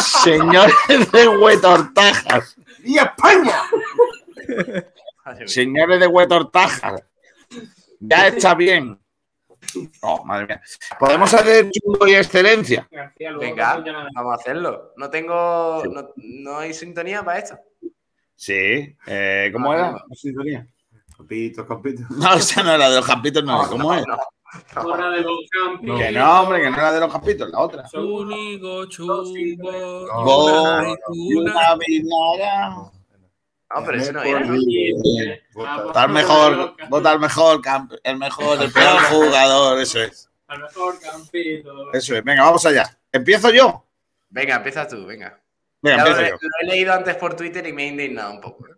Señores de Huetortajas. ¡Y España! Señores de Huetortajas. Ya está bien. Oh, madre mía. ¿Podemos hacer chungo y excelencia? Venga, no vamos a hacerlo. No tengo. No, no hay sintonía para esto. Sí. Eh, ¿Cómo Ah, era? no. sintonía? Campitos, campitos. No, esa no era de los campitos, no. ¿Cómo es? No, de los Campi. Que no, hombre, que no era de los campitos, la otra. Único chumbo. No, pero ese no era. Ah, Votar mejor, votar mejor, el mejor, el peor jugador, eso es. Al mejor Campito. Eso es. Venga, vamos allá. ¿Empiezo yo? Venga, empieza tú, venga. Lo, he- yo. lo he leído antes por Twitter y me he indignado un poco. El.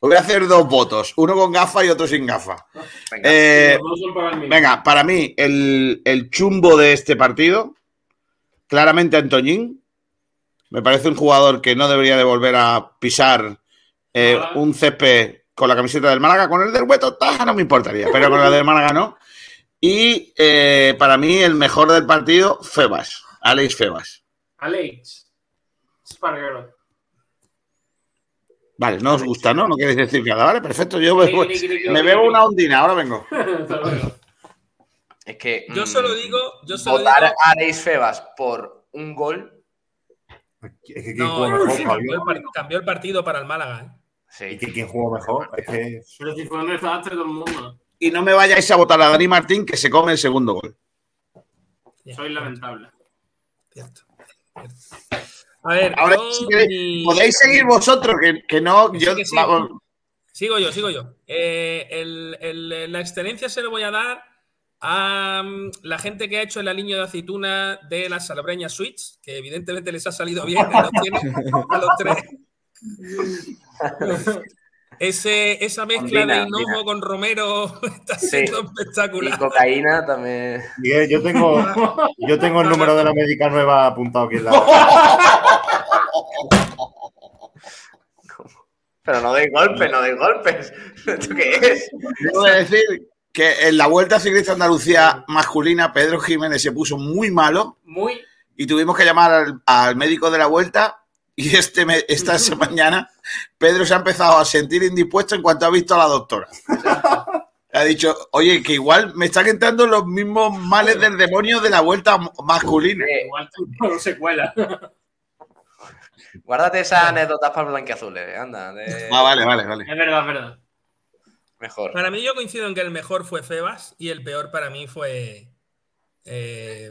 Voy a hacer dos votos, uno con gafa y otro sin gafa. Venga. Eh, el venga, para mí, el, el chumbo de este partido, claramente Antoñín. Me parece un jugador que no debería de volver a pisar eh, un césped con la camiseta del Málaga. Con el del Hueto Taja no me importaría, pero con la del Málaga no. Y eh, para mí, el mejor del partido, Febas, Alex Febas. Alex. Spargaro. Vale, no os gusta, ¿no? No queréis decir nada, ¿vale? Perfecto, yo me, cri, bebo una ondina, ahora vengo. Hasta luego. Es que. Yo mm, solo digo, yo solo Votar digo. a Alex Febas por un gol. Es que quién No, jugó mejor, cambió, el par- cambió el partido para el Málaga. ¿eh? Sí. Que quién jugó mejor. Es que Pero si fue un desastre todo el mundo. Y no me vayáis a votar a Dani Martín, que se come el segundo gol. Soy lamentable. Cierto. cierto. A ver, Ahora, yo si queréis, mi- podéis seguir vosotros, que, que no. Que Yo, sí, que sí. vamos, Sigo yo, sigo yo. Eh, el- el- la excelencia se lo voy a dar a mm, la gente que ha hecho el aliño de aceituna de las salobreñas Switch, que evidentemente les ha salido bien, que los tiene a los tres. Ese, esa mezcla de hinojo con romero está Sí. siendo Y espectacular. cocaína también. Miguel, yo tengo, yo tengo el número de la médica nueva apuntado aquí en la. Pero no de golpes, no de golpes. ¿Esto qué es? Debo de decir que en la Vuelta Ciclista Andalucía masculina, Pedro Jiménez se puso muy malo Muy. y tuvimos que llamar al, al médico de la Vuelta. Y este me- esta mañana Pedro se ha empezado a sentir indispuesto en cuanto ha visto a la doctora. Ha dicho, oye, que igual me están entrando los mismos males del demonio de la vuelta masculina. Eh, Igual no se cuela. guárdate esas anécdotas para blanqueazules, anda. de- Ah, vale, vale, vale. Es verdad, es verdad. Mejor. Para mí yo coincido en que el mejor fue Febas y el peor para mí fue eh,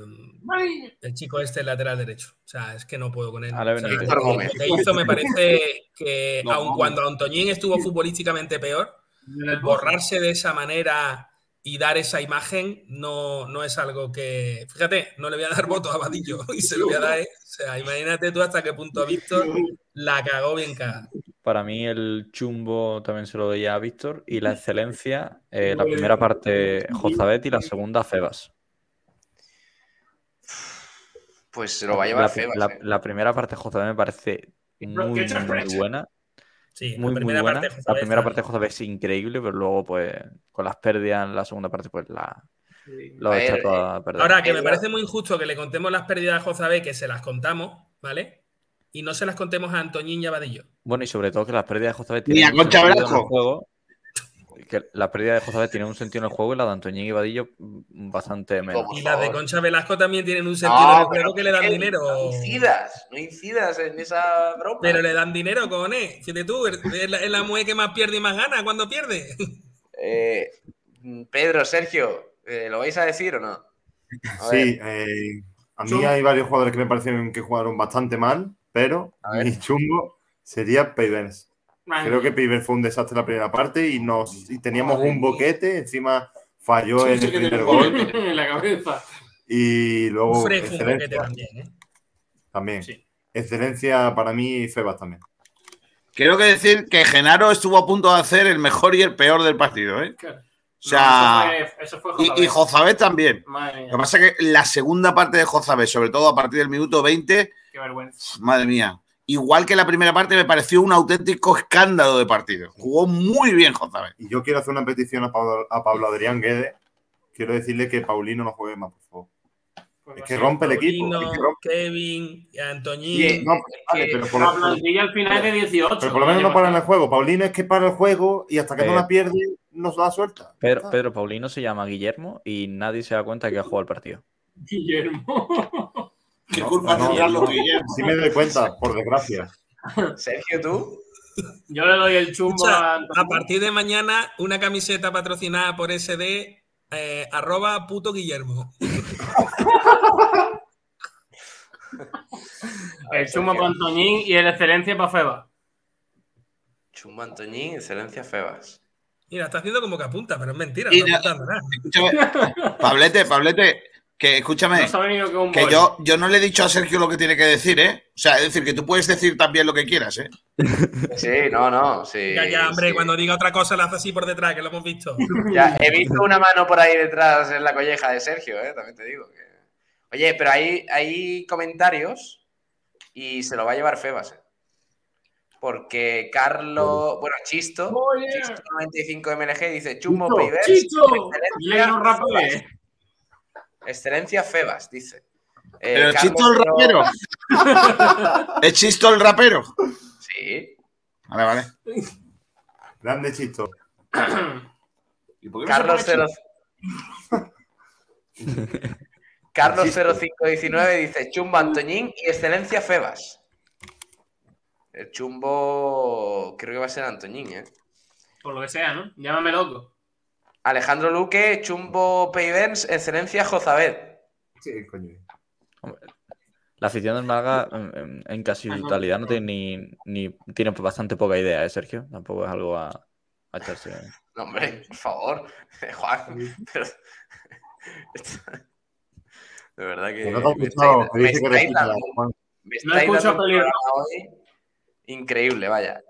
el chico este el lateral derecho. O sea, es que no puedo con él. O sea, lo que- hizo me parece que No, aun cuando Antoñín estuvo futbolísticamente peor, borrarse de esa manera y dar esa imagen no, no es algo que. Fíjate, no le voy a dar voto a Vadillo y se lo voy a dar. ¿eh? O sea, imagínate tú hasta qué punto Víctor la cagó bien cagada. Para mí el chumbo también se lo doy a Víctor y la excelencia, eh, la primera parte Jozabet y la segunda Febas. Pues se lo va a llevar la, Febas. la- eh. la primera parte Jozabet me parece muy, muy buena. Sí, Muy, la muy primera buena. parte. la primera parte de Jozabet es increíble, pero luego, pues, con las pérdidas en la segunda parte, pues la lo A echa ver, toda a perder. Ahora, que me parece muy injusto que le contemos las pérdidas a Jozabé, que se las contamos, ¿vale? Y no se las contemos a Antoñín y a Vadillo. Bueno, y sobre todo que las pérdidas de Jozabet Ni tienen a un Concha sentido en el Velasco. juego. Que la pérdida de Jozabet tiene un sentido en el juego y la de Antoñín y Vadillo mm, bastante menos. Y las de. Concha Velasco también tienen un sentido No, en el pero juego que le dan dinero. No incidas, no incidas en esa broma. Pero le dan dinero, cojones. Fíjate tú, es la, es la mujer que más pierde y más gana cuando pierde. Eh, Pedro, Sergio, eh, ¿lo vais a decir o no? A Sí, eh, a mí hay varios jugadores que me parecieron que jugaron bastante mal, pero mi chumbo sería. Vale. Creo que Peyvens fue un desastre la primera parte y nos y teníamos Madre un mía. boquete, encima falló el primer gol en la cabeza. y luego un boquete excelencia también, ¿eh? también. Sí. Excelencia para mí y Febas también. Quiero que decir que Genaro estuvo a punto de hacer el mejor y el peor del partido, ¿eh? Claro. O sea, No, eso fue- eso fue y, y Jozabet también. Madre Lo que pasa es que la segunda parte de Jozabet, sobre todo a partir del minuto 20, qué vergüenza. madre mía. Igual que la primera parte, me pareció un auténtico escándalo de partido. Jugó muy bien Jozabet. Y yo quiero hacer una petición a Pablo, a Pablo Adrián Guedes. Quiero decirle que Paulino no juegue más, por favor. Pues Es que rompe el equipo. Paulino, es que rompe- Kevin, Y- Antoñín. No, vale, pero por, al final es de 18. pero por lo menos no para en el juego. Paulino es que para el juego y hasta que no la pierde, nos la suelta. Pedro, Pedro Paulino se llama Guillermo y nadie se da cuenta que ha jugado el partido. Guillermo. ¿Qué No, culpa no, tendrán los no. Guillermo? Sí me doy cuenta, por desgracia. Sergio, tú. Yo le doy el chumbo Escucha, a a partir de mañana, una camiseta patrocinada por SD, eh, arroba puto Guillermo. el chumbo para Antoñín y el excelencia para Feba. Chumbo Antoñín, excelencia Febas. Mira, está haciendo como que apunta, pero es mentira, Y no ya- nada. Pablete, Pablete, que escúchame, No que yo, yo no le he dicho a Sergio lo que tiene que decir, ¿eh? O sea, es decir, que tú puedes decir también lo que quieras, ¿eh? Sí, no, no. Sí, Ya, ya, hombre, sí. cuando diga otra cosa la hace así por detrás, que lo hemos visto. Ya, he visto una mano por ahí detrás en la colleja de Sergio, ¿eh? También te digo. que- Oye, pero hay, hay comentarios y se lo va a llevar Febas, ¿eh? Porque Carlos, bueno, Chisto. Chisto 95 MLG dice Chumbo Chisto, Pibers, ¡Chicho! Dile que no excelencia. Febas. dice. Eh, Pero Carlos Chisto el rapero. ¿Es Chisto el rapero? Sí. Vale, vale. Grande chisto. ¿Y por qué no se Carlos pone 0 Carlos 0519 dice Chumbo Antoñín y excelencia Febas. El chumbo creo que va a ser Antoñín, ¿eh? Por lo que sea, ¿no? Llámame loco. Alejandro Luque, Chumbo Peivens, excelencia Jozabed. Sí, coño. La afición del Málaga en, casi totalidad no tiene ni, ni tiene bastante poca idea, ¿eh, Sergio? Tampoco es algo a, a echarse. No, hombre, por favor, Juan. pero- De verdad que. No te has me escuchado, estáis- me estáis dando- me estáis un hoy Increíble, vaya.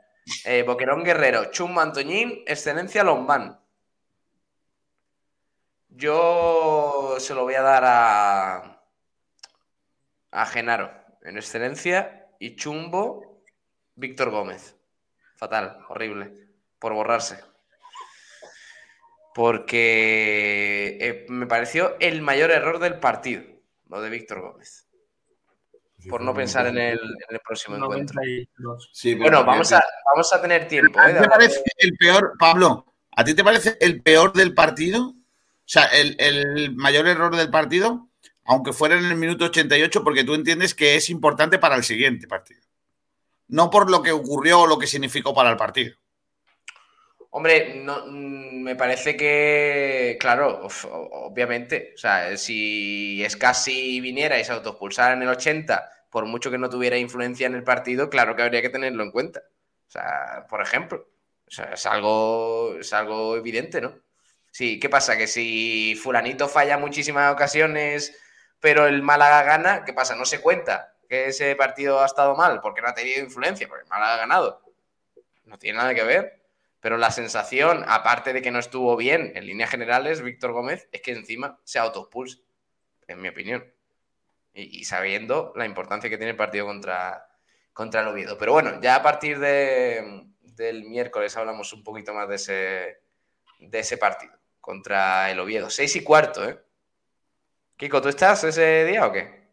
Eh, Boquerón Guerrero, Chumbo Antoñín, excelencia Lombán. Yo se lo voy a dar a. a Genaro, en excelencia, y Chumbo, Víctor Gómez. Fatal, horrible, por borrarse. Porque eh, me pareció el mayor error del partido, lo de Víctor Gómez. Por no pensar en el, en el próximo encuentro. 92. Sí, pero Bueno, vamos a, vamos a tener tiempo. ¿A ¿eh? ti de te parece el peor, Pablo? ¿A ti te parece el peor del partido? O sea, el, mayor error del partido, aunque fuera en el minuto 88, porque tú entiendes que es importante para el siguiente partido. No por lo que ocurrió o lo que significó para el partido. Hombre, no, mm, me parece que, claro, obviamente, o sea, si es casi viniera y se autoexpulsara en el 80, por mucho que no tuviera influencia en el partido, claro que habría que tenerlo en cuenta. O sea, por ejemplo, es algo, es algo evidente, ¿no? Sí, ¿qué pasa? Que si fulanito falla muchísimas ocasiones, pero el Málaga gana, ¿qué pasa? No se cuenta que ese partido ha estado mal porque no ha tenido influencia, porque el Málaga ha ganado. No tiene nada que ver. Pero la sensación, aparte de que no estuvo bien en líneas generales, Víctor Gómez, es que encima se autoexpulsa, en mi opinión. Y, sabiendo la importancia que tiene el partido contra, contra el Oviedo. Pero bueno, ya a partir de, del miércoles hablamos un poquito más de ese, de ese partido contra el Oviedo. Seis y cuarto, ¿eh? Kiko, ¿tú estás ese día o qué?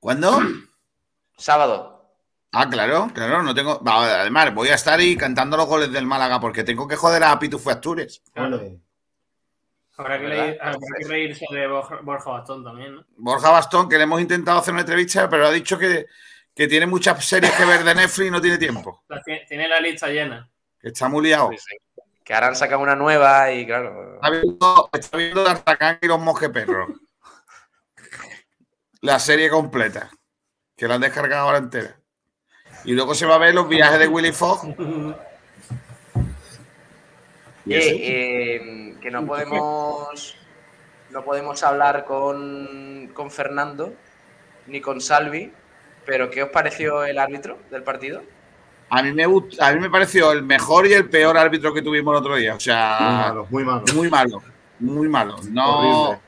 ¿Cuándo? Sábado. Ah, claro, claro, no tengo. va, Además, voy a estar ahí cantando los goles del Málaga porque tengo que joder a Pitufo Astures. Ole. Habrá que, reír- habrá que reírse de Borja, Bastón también, ¿no? Borja Bastón, que le hemos intentado hacer una entrevista, pero ha dicho que, que tiene muchas series que ver de Netflix y no tiene tiempo. La tiene, tiene la lista llena. Que está muy liado. Sí, sí. Que ahora han sacado una nueva y claro. Está viendo, está viendo D'Artagnan y los mosqueperros. La serie completa. Que la han descargado ahora entera. Y luego se va a ver los viajes de Willy Fogg. Eh, eh, que no podemos no podemos hablar con, con Fernando ni con Salvi, pero ¿qué os pareció el árbitro del partido? A mí me gust- a mí me pareció el mejor y el peor árbitro que tuvimos el otro día. O sea, Muy malo, muy malo. muy malo, muy malo. No Horrible.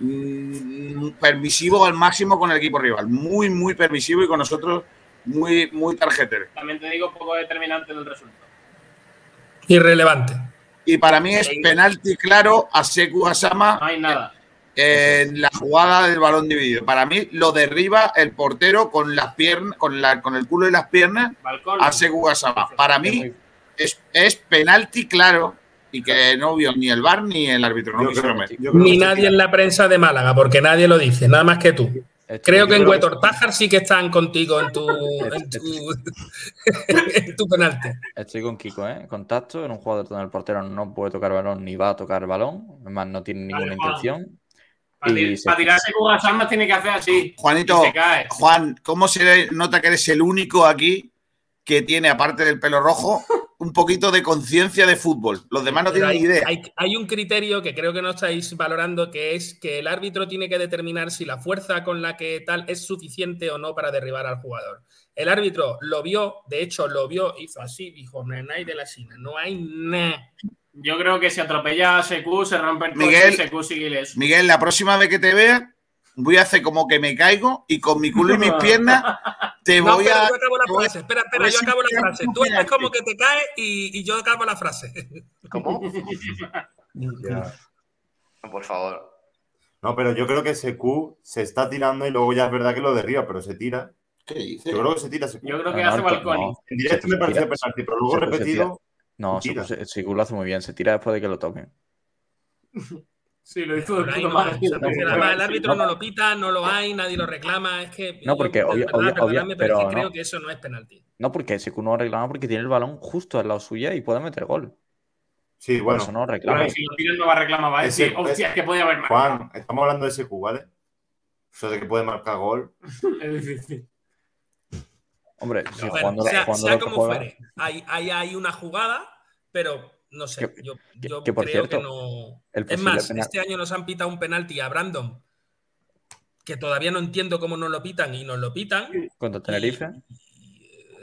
mm, permisivo al máximo con el equipo rival, muy muy permisivo y con nosotros muy muy tarjetero. También te digo poco determinante del resultado. Irrelevante. Y para mí es penalti claro a Seku Asama No hay nada. En la jugada del balón dividido. Para mí lo derriba el portero con las piernas, con, la, con el culo y las piernas Balcón. a. Para mí es, es penalti claro y que no vio ni el VAR ni el árbitro. No creo- creo Ni que nadie en la prensa de Málaga, porque nadie lo dice, nada más que tú. Estoy- Creo que en Huetortájar sí que están contigo en tu, en tu, en tu penalti. Estoy con Kiko, ¿eh? Contacto en un jugador donde el portero no puede tocar balón ni va a tocar balón. Además, no tiene ninguna intención. Para, Y tir- se- para tirarse con las armas tiene que hacer así. Juanito, Y se cae. Juan, ¿cómo se nota que eres el único aquí que tiene, aparte del pelo rojo, un poquito de conciencia de fútbol? Los demás no Pero tienen ni hay, idea. hay- hay un criterio que creo que no estáis valorando, que es que el árbitro tiene que determinar si la fuerza con la que tal es suficiente o no para derribar al jugador. El árbitro lo vio, de hecho lo vio, hizo así, dijo, no hay de la China, no hay nada. Yo creo que si atropella a Secu, se rompe el coche Miguel- y Secu sigue ileso. Miguel, la próxima vez que te vea, voy a hacer como que me caigo y con mi culo y mis piernas te No, voy pero a. yo acabo la te voy a- frase, espera, te espera, voy a yo acabo la frase. Tú es un haces como que te caes y, y yo acabo la frase. ¿Cómo? Ya. No, por favor. No, pero yo creo que Secu se está tirando y luego ya es verdad que lo derriba, pero se tira. ¿Qué dices? Yo creo que se tira Secu. Yo creo que No, hace balcón. no. En directo Se- me pareció se tira- penalti, pero luego se- se repetido. No, se, lo hace muy bien. Se tira después de que lo toquen. Sí, lo hizo de no, además el árbitro no lo pita, no lo hay, nadie lo reclama. Es que. No, yo, porque verdad, obvia- perdonadme, obvia- pero es que creo que eso no es penalti. No, porque Secu no reclama porque tiene el balón justo al lado suya y puede meter gol. Sí, bueno. eso no reclama. si lo tiran no va a reclamar, va a decir, hostia, es que podía haber más. Juan, estamos hablando de Secu, ¿vale? Eso de que puede marcar gol. Es difícil. Hombre, Bueno, sea, como juega- fuere, hay, hay, hay una jugada, pero no sé. Que- yo que- yo que, por creo cierto, que no. Es más, penal- este año nos han pitado un penalti a Brandon, que todavía no entiendo cómo nos lo pitan y nos lo pitan. contra Tenerife.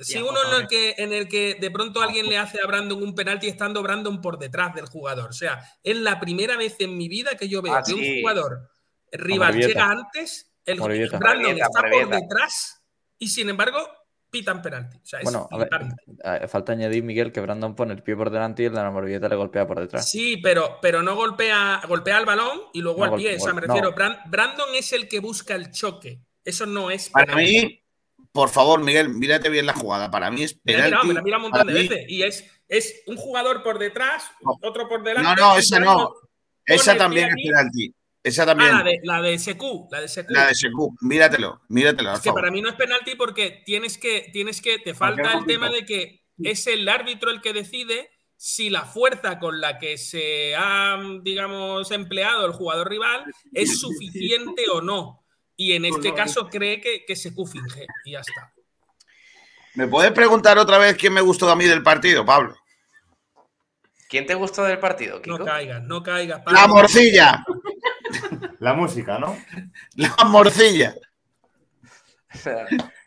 Si uno en el, que, en el que de pronto alguien le hace a Brandon un penalti estando Brandon por detrás del jugador. O sea, es la primera vez en mi vida que yo veo Ah, que un sí. jugador rival llega antes, el. Brandon está por detrás y sin embargo pitan penalti. O sea, es Bueno, a ver, flipante. falta añadir, Miguel, que Brandon pone el pie por delante y el de la Morvieta le golpea por detrás. Sí, pero, pero no golpea, golpea el balón y luego No al pie. O sea, me no. refiero, Bran- Brandon es el que busca el choque. Eso no es Para penalti. mí, por favor, Miguel, mírate bien la jugada. Para mí es penalti. me la he mirado un Para montón de mí- veces. Y es, es un jugador por detrás, No. otro por delante. No, no, esa no. Esa también es aquí. penalti. Esa Ah, también. la de, la de SQ, la de SQ. La de Secu. Míratelo, míratelo. Es que favor. para mí no es penalti porque tienes que, tienes que, te falta el tema de que es el árbitro el que decide si la fuerza con la que se ha, digamos, empleado el jugador rival es suficiente o no. Y en este caso cree que, que SQ finge y ya está. ¿Me puedes preguntar otra vez quién me gustó a mí del partido, Pablo? ¿Quién te gustó del partido, No caigas, no caigas. La morcilla. La música, ¿no? La morcilla.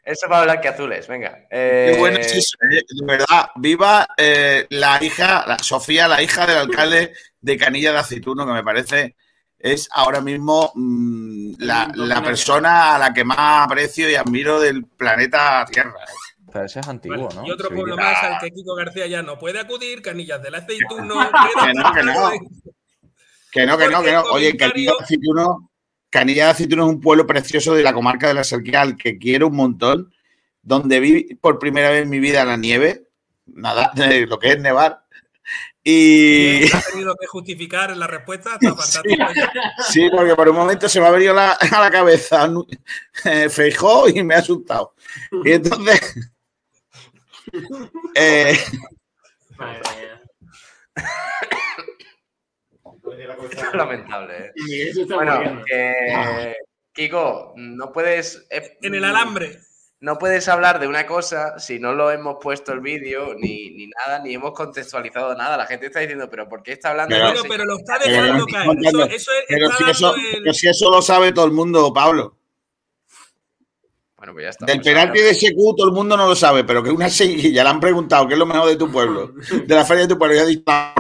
Eso para blanqueazules, venga. Qué Eh, bueno es eso, eh, de verdad. Viva eh, la hija, la- Sofía, la hija del alcalde de Canilla de Aceituno, que me parece es ahora mismo mm, la, la persona a la que más aprecio y admiro del planeta Tierra. eh. Pero ese es antiguo, Vale, ¿no? Y otro pueblo más al que Kiko García ya no puede acudir, Canillas del Aceituno. Que no, que no. Que no, que no, que no. Oye, Canilla de Aceituno, Canilla de Aceituno es un pueblo precioso de la comarca de la Serquía al que quiero un montón, donde vi por primera vez en mi vida la nieve, nada, lo que es nevar. Y Ha tenido que justificar la respuesta, está fantástico. sí, porque por un momento se me ha venido la- a la cabeza eh, Feijó y me ha asustado. Y entonces, eh, Madre mía. lamentable, ¿eh? Miguel se está Bueno, que- Kiko, no puedes. eh, En el alambre. No puedes hablar de una cosa si no lo hemos puesto el vídeo, ni, ni nada, ni hemos contextualizado nada. La gente está diciendo, pero ¿por qué está hablando Pero- de ese- pero lo está Pero dejando caer. contando. Eso, eso es- pero, está si eso, dando el- pero si eso lo sabe todo el mundo, Pablo. Bueno, pues ya está. Del Pues penalti de SQ todo el mundo no lo sabe, pero que una seguilla le han preguntado qué es lo mejor de tu pueblo, de la feria de tu pueblo, y ha dicho la.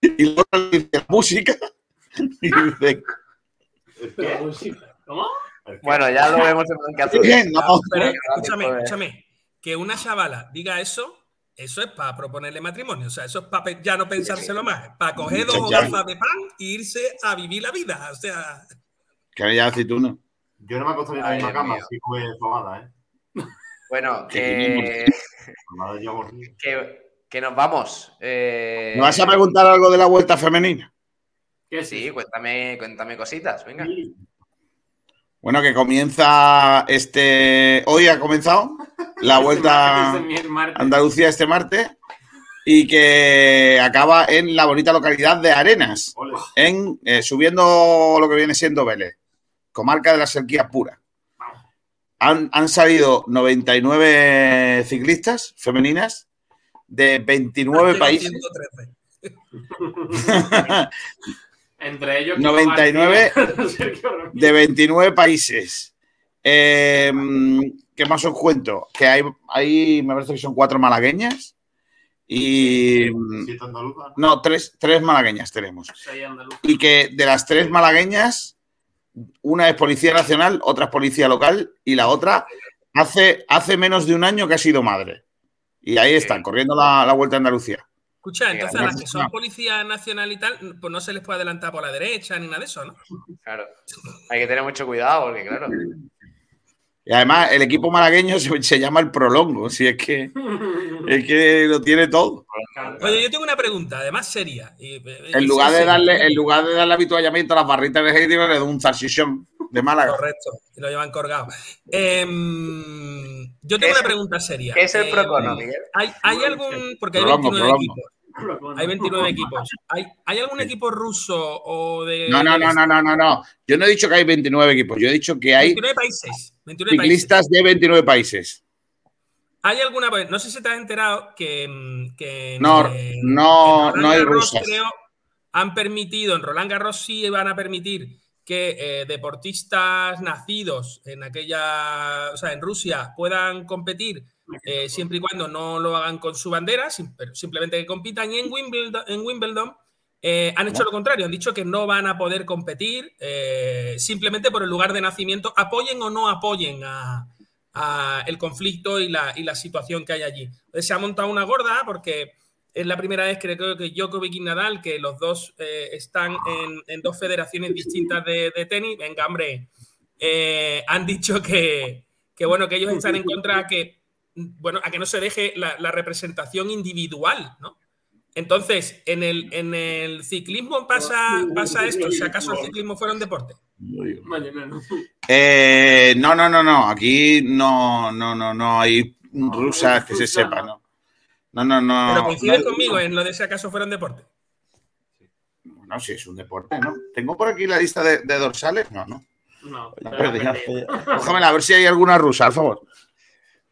Y luego le dice la música. Y dice, ¿Cómo? Bueno, ya lo vemos en. Bien, no, Pero escúchame, gracias, escúchame. Que una chavala diga eso, eso es para proponerle matrimonio. O sea, eso es para ya no pensárselo más. Para coger dos hogazas de pan e irse a vivir la vida. O sea, que ya aceituno. Yo no me acostaría en la misma cama, así como fabada, ¿eh? Bueno, Que que, que, que nos vamos. Eh, ¿Me vas a preguntar algo de la vuelta femenina? ¿Qué Sí, cuéntame, cuéntame cositas, venga. Bueno, que comienza este. Hoy ha comenzado la vuelta a Andalucía este martes y que acaba en la bonita localidad de Arenas, en eh, subiendo lo que viene siendo Vélez, comarca de la Serquía pura. Han, han salido 99 ciclistas femeninas de 29 llega países. 113. Entre ellos. 99 Sergio Ramírez. de 29 países. Eh, ¿Qué más os cuento? Que hay, hay, me parece que son cuatro malagueñas y... No, tres, tres malagueñas tenemos. Y que de las tres malagueñas, una es policía nacional, otra es policía local y la otra hace, hace menos de un año que ha sido madre. Y ahí están, corriendo la, la vuelta a Andalucía. escucha, entonces a las que son policía nacional y tal, pues no se les puede adelantar por la derecha ni nada de eso, ¿no? Claro. Hay que tener mucho cuidado porque, claro. Y además, el equipo malagueño se, se llama el Prolongo, si es que, es que lo tiene todo. Oye, yo tengo una pregunta, además seria. y- y- En lugar, sí, de sí. darle, en lugar de darle habituallamiento a las barritas de Heidegger, le da un salchichón de Málaga. Correcto, y lo llevan colgado. Em, yo ¿Qué tengo una pregunta seria. ¿Qué es el Em, Procono, Miguel? ¿Hay, hay algún.? Porque hay Prolongo, 29 prolongo. equipos. Hay 29 equipos. ¿Hay, ¿Hay algún equipo ruso o de.? No, no, no, no, no, no, no. Yo no he dicho que hay 29 equipos, yo he dicho que hay 29 países. 29 países. ciclistas de 29 países. ¿Hay alguna.? No sé si te has enterado que. mm, que No, eh, no, no hay Garros, rusas. creo, han permitido, en Roland Garros sí van a permitir que eh, deportistas nacidos en aquella, o sea, en Rusia puedan competir eh, siempre y cuando no lo hagan con su bandera, simplemente que compitan y en Wimbledon, en Wimbledon eh, han hecho lo contrario, han dicho que no van a poder competir eh, simplemente por el lugar de nacimiento, apoyen o no apoyen a, a el conflicto y la, y la situación que hay allí. Entonces, se ha montado una gorda porque es la primera vez que creo que Djokovic y Nadal, que los dos eh, están en, en dos federaciones distintas de, de tenis, venga, hombre, han dicho que, que, bueno, que ellos están en contra a que, bueno, a que no se deje la, la representación individual, ¿no? Entonces, en el, en el ciclismo pasa, pasa esto, si acaso el ciclismo fuera un deporte. Eh, no, no, no, no. Aquí no, no, no, no hay rusas que se sepa, ¿no? No, no, no. Pero coincides no. conmigo en lo de si acaso fuera un deporte. No, si es un deporte, ¿no? Tengo por aquí la lista de, de dorsales. No, no. No, La perdí. a ver si hay alguna rusa, al favor.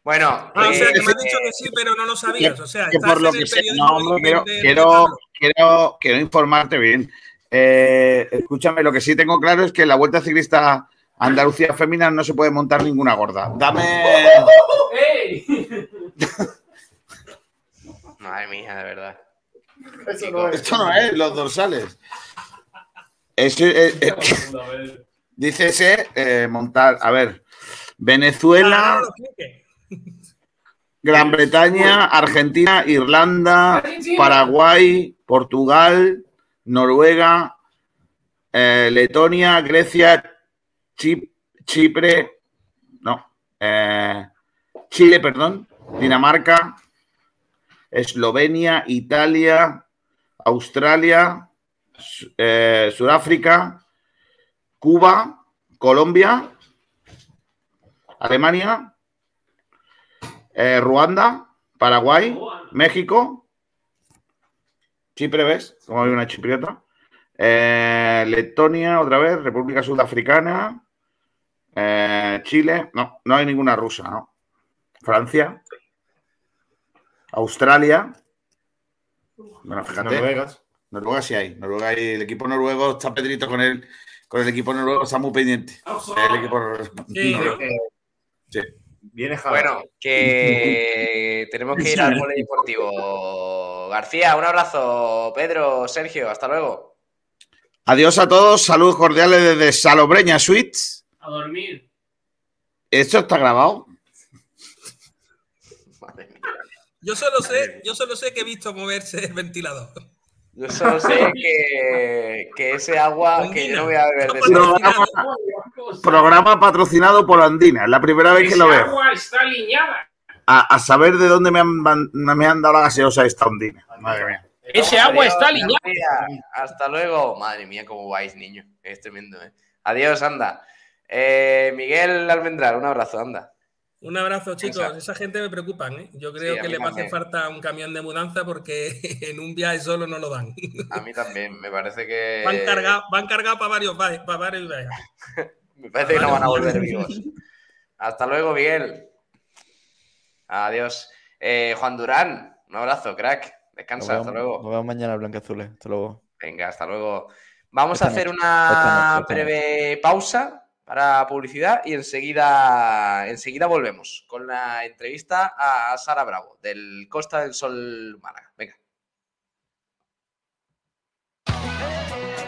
Bueno, Ah, o sea, eh, que me has dicho que sí, pero no lo sabías. O sea, que por lo que sé, no, no, quiero, de- de quiero, quiero, quiero informarte bien. Eh, escúchame, lo que sí tengo claro es que en la Vuelta Ciclista Andalucía Femina no se puede montar ninguna gorda. Dame. ¡Ey! Madre mía, de verdad. Esto no es los dorsales. Ese, eh, eh, dice ese eh, montar. A ver, Venezuela, Ah, no, no, explique. Gran Bretaña, Argentina, Irlanda, Paraguay, Portugal, Noruega, eh, Letonia, Grecia, Chip- Chipre, no, eh, Chile, perdón, Dinamarca, Eslovenia, Italia, Australia, eh, Sudáfrica, Cuba, Colombia, Alemania, eh, Ruanda, Paraguay, México, Chipre, ¿ves? Como hay una chipriota. Eh, Letonia, otra vez, República Sudafricana, eh, Chile, no, no hay ninguna rusa, ¿no? Francia, Australia, bueno, fíjate, Noruegas. Noruega sí hay, Noruega hay, el equipo noruego está Pedrito con el, con el equipo noruego, está muy pendiente. El equipo Sí, noruego. Sí. Viene jalado. Bueno, que tenemos que ir al polideportivo. García, un abrazo. Pedro, Sergio, hasta luego. Adiós a todos, saludos cordiales desde Salobreña Suites. A dormir. ¿Esto está grabado? Yo solo sé, yo solo sé que he visto moverse el ventilador. Yo solo sé que, que ese agua que yo no voy a beber de ese Programa, programa patrocinado por Andina, es la primera vez que lo Ese veo. agua está aliñada. A, a saber de dónde me han, me han dado la gaseosa esta Andina. Madre mía. Ese agua está aliñada. García. Hasta luego. Madre mía, cómo vais, niño. Es tremendo, ¿eh? Adiós, anda. Eh, Miguel Almendral, un abrazo, anda. Un abrazo, chicos. Exacto. Esa gente me preocupan, ¿eh? Yo creo Sí, que le va a hacer también. falta un camión de mudanza porque en un viaje solo no lo dan. A mí también, me parece que. Van cargados van cargados para varios, va- para varios viajes. Me parece que no van a volver vivos. Hasta luego, Miguel. Adiós. Eh, Juan Durán, un abrazo, crack. Descansa, hasta luego. nos vemos mañana, Blancazules. Hasta luego. Venga, hasta luego. Vamos Esta a hacer noche, una esta noche, esta breve pausa para publicidad y enseguida, enseguida volvemos con la entrevista a Sara Bravo del Costa del Sol Málaga. Venga.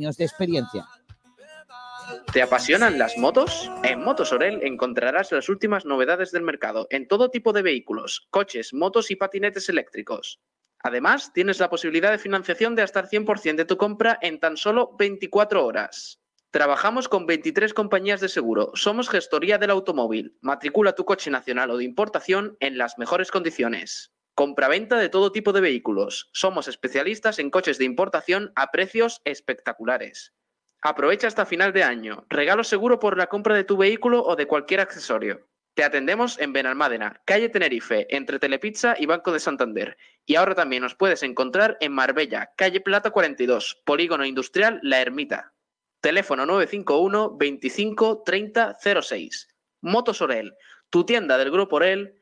de experiencia. ¿Te apasionan las motos? En Motos Orel encontrarás las últimas novedades del mercado en todo tipo de vehículos, coches, motos y patinetes eléctricos. Además, tienes la posibilidad de financiación de hasta el 100% de tu compra en tan solo 24 horas. Trabajamos con 23 compañías de seguro. Somos gestoría del automóvil. Matricula tu coche nacional o de importación en las mejores condiciones. Compraventa de todo tipo de vehículos. Somos especialistas en coches de importación a precios espectaculares. Aprovecha hasta final de año. Regalo seguro por la compra de tu vehículo o de cualquier accesorio. Te atendemos en Benalmádena, calle Tenerife, entre Telepizza y Banco de Santander. Y ahora también nos puedes encontrar en Marbella, calle Plata 42, Polígono Industrial La Ermita. Teléfono 951 25 30 06. Motos Orel, tu tienda del Grupo Orel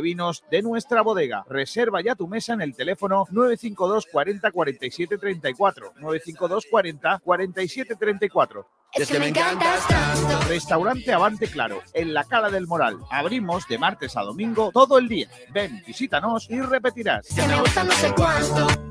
vinos de nuestra bodega. Reserva ya tu mesa en el teléfono 952 40 47 34. 952 40 47 34. Es que me encantas tanto. Restaurante Avante Claro, en la Cala del Moral. Abrimos de martes a domingo todo el día. Ven, visítanos y repetirás. Que me gusta no sé cuánto.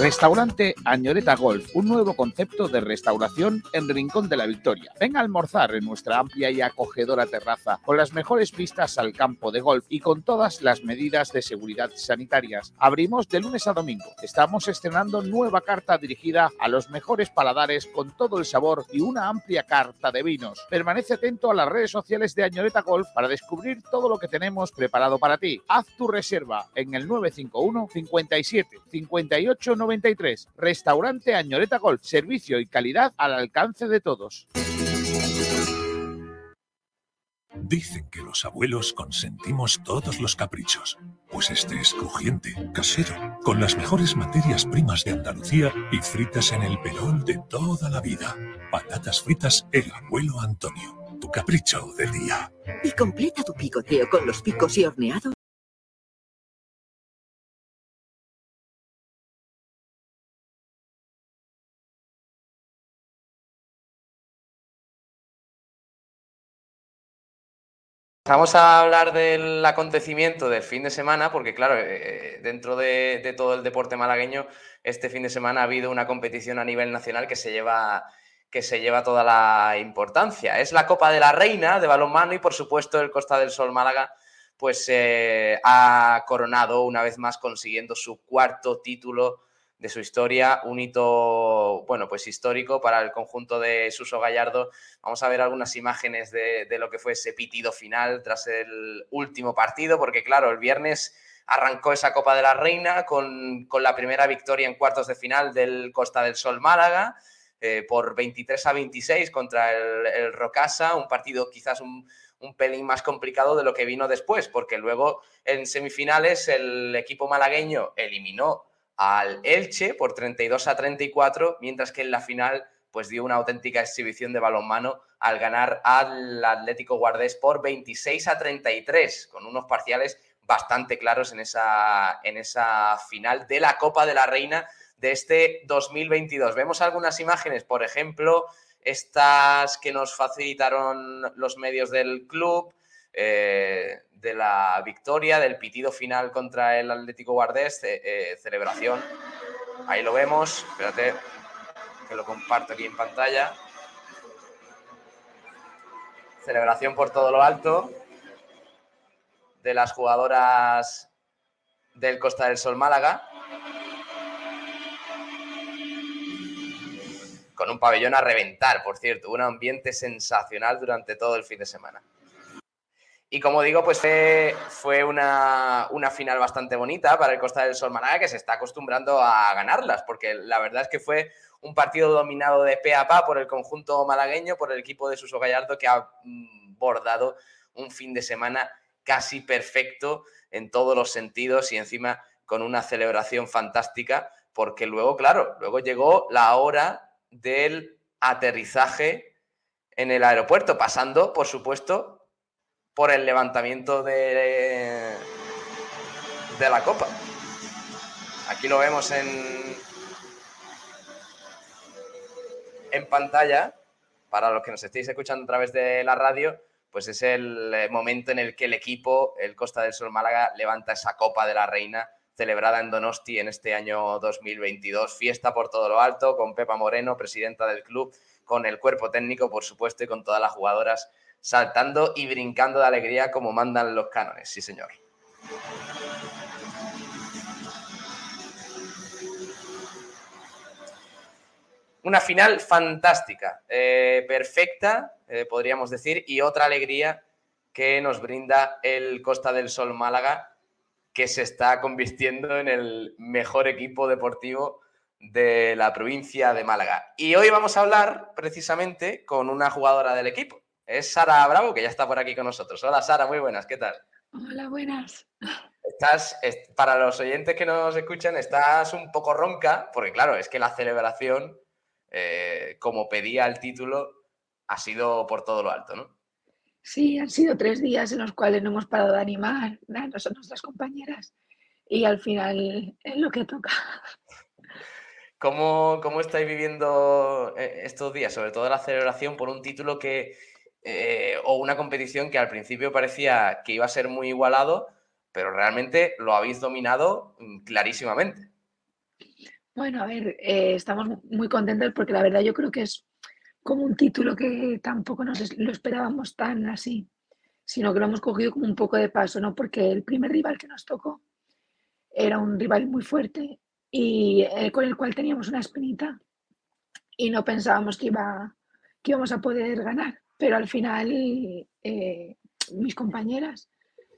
Restaurante Añoreta Golf, un nuevo concepto de restauración en Rincón de la Victoria. Ven a almorzar en nuestra amplia y acogedora terraza, con las mejores vistas al campo de golf y con todas las medidas de seguridad sanitarias. Abrimos de lunes a domingo. Estamos estrenando nueva carta dirigida a los mejores paladares con todo el sabor y una amplia carta de vinos. Permanece atento a las redes sociales de Añoreta Golf para descubrir todo lo que tenemos preparado para ti. Haz tu reserva en el 951 57 58 93. Restaurante Añoreta Golf. Servicio y calidad al alcance de todos. Dicen que los abuelos consentimos todos los caprichos. Pues este es crujiente, casero, con las mejores materias primas de Andalucía y fritas en el perol de toda la vida. Patatas fritas El Abuelo Antonio. Tu capricho del día. Y completa tu picoteo con los picos y horneado. Vamos a hablar del acontecimiento del fin de semana, porque claro, eh, dentro de, de todo el deporte malagueño, este fin de semana ha habido una competición a nivel nacional que se lleva, que se lleva toda la importancia. Es la Copa de la Reina de balonmano y por supuesto el Costa del Sol Málaga pues eh, ha coronado una vez más consiguiendo su cuarto título de su historia, un hito, bueno, pues histórico para el conjunto de Suso Gallardo. Vamos a ver algunas imágenes de, de lo que fue ese pitido final tras el último partido, porque claro, el viernes arrancó esa Copa de la Reina con, con la primera victoria en cuartos de final del Costa del Sol Málaga. eh, por 23 a 26 contra el, el Rocasa, un partido quizás un, un pelín más complicado de lo que vino después, porque luego en semifinales el equipo malagueño eliminó al Elche por 32 a 34, mientras que en la final pues dio una auténtica exhibición de balonmano al ganar al Atlético Guardés por 26 a 33, con unos parciales bastante claros en esa, en esa final de la Copa de la Reina de este 2022. Vemos algunas imágenes, por ejemplo, estas que nos facilitaron los medios del club, eh, de la victoria, del pitido final contra el Atlético Guardés, eh, celebración. Ahí lo vemos, espérate que lo comparto aquí en pantalla. Celebración por todo lo alto de las jugadoras del Costa del Sol Málaga. Con un pabellón a reventar, por cierto, un ambiente sensacional durante todo el fin de semana. Y como digo, pues fue, una, una final bastante bonita para el Costa del Sol Málaga que se está acostumbrando a ganarlas, porque la verdad es que fue un partido dominado de pe a pa por el conjunto malagueño, por el equipo de Suso Gallardo que ha mm, bordado un fin de semana casi perfecto en todos los sentidos y encima con una celebración fantástica, porque luego, claro, luego llegó la hora del aterrizaje en el aeropuerto, pasando, por supuesto, por el levantamiento de, de la copa. Aquí lo vemos en, en pantalla. Para los que nos estéis escuchando a través de la radio, pues es el eh, momento en el que el equipo, el Costa del Sol Málaga, levanta esa Copa de la Reina celebrada en Donosti en este año 2022. Fiesta por todo lo alto, con Pepa Moreno, presidenta del club, con el cuerpo técnico, por supuesto, y con todas las jugadoras saltando y brincando de alegría como mandan los cánones. Sí, señor. Una final fantástica, eh, perfecta, eh, podríamos decir, y otra alegría que nos brinda el Costa del Sol Málaga, que se está convirtiendo en el mejor equipo deportivo de la provincia de Málaga. Y hoy vamos a hablar precisamente con una jugadora del equipo. Es Sara Bravo, que ya está por aquí con nosotros. Hola Sara, muy buenas, ¿qué tal? Hola, buenas. Estás, es- para los oyentes que nos escuchan, estás un poco ronca, porque claro, es que la celebración, eh, como pedía el título, ha sido por todo lo alto, ¿no? Sí, han sido tres días en los cuales no hemos parado de animar a nuestras compañeras y al final es lo que toca. ¿Cómo, cómo estáis viviendo eh, estos días? Sobre todo la celebración por un título que, eh, o una competición que al principio parecía que iba a ser muy igualado, pero realmente lo habéis dominado mm, clarísimamente. Bueno, a ver, eh, estamos muy contentos porque la verdad yo creo que es como un título que tampoco nos lo esperábamos tan así, sino que lo hemos cogido como un poco de paso, ¿no? Porque el primer rival que nos tocó era un rival muy fuerte y eh, con el cual teníamos una espinita y no pensábamos que, iba, que íbamos a poder ganar, pero al final eh, mis compañeras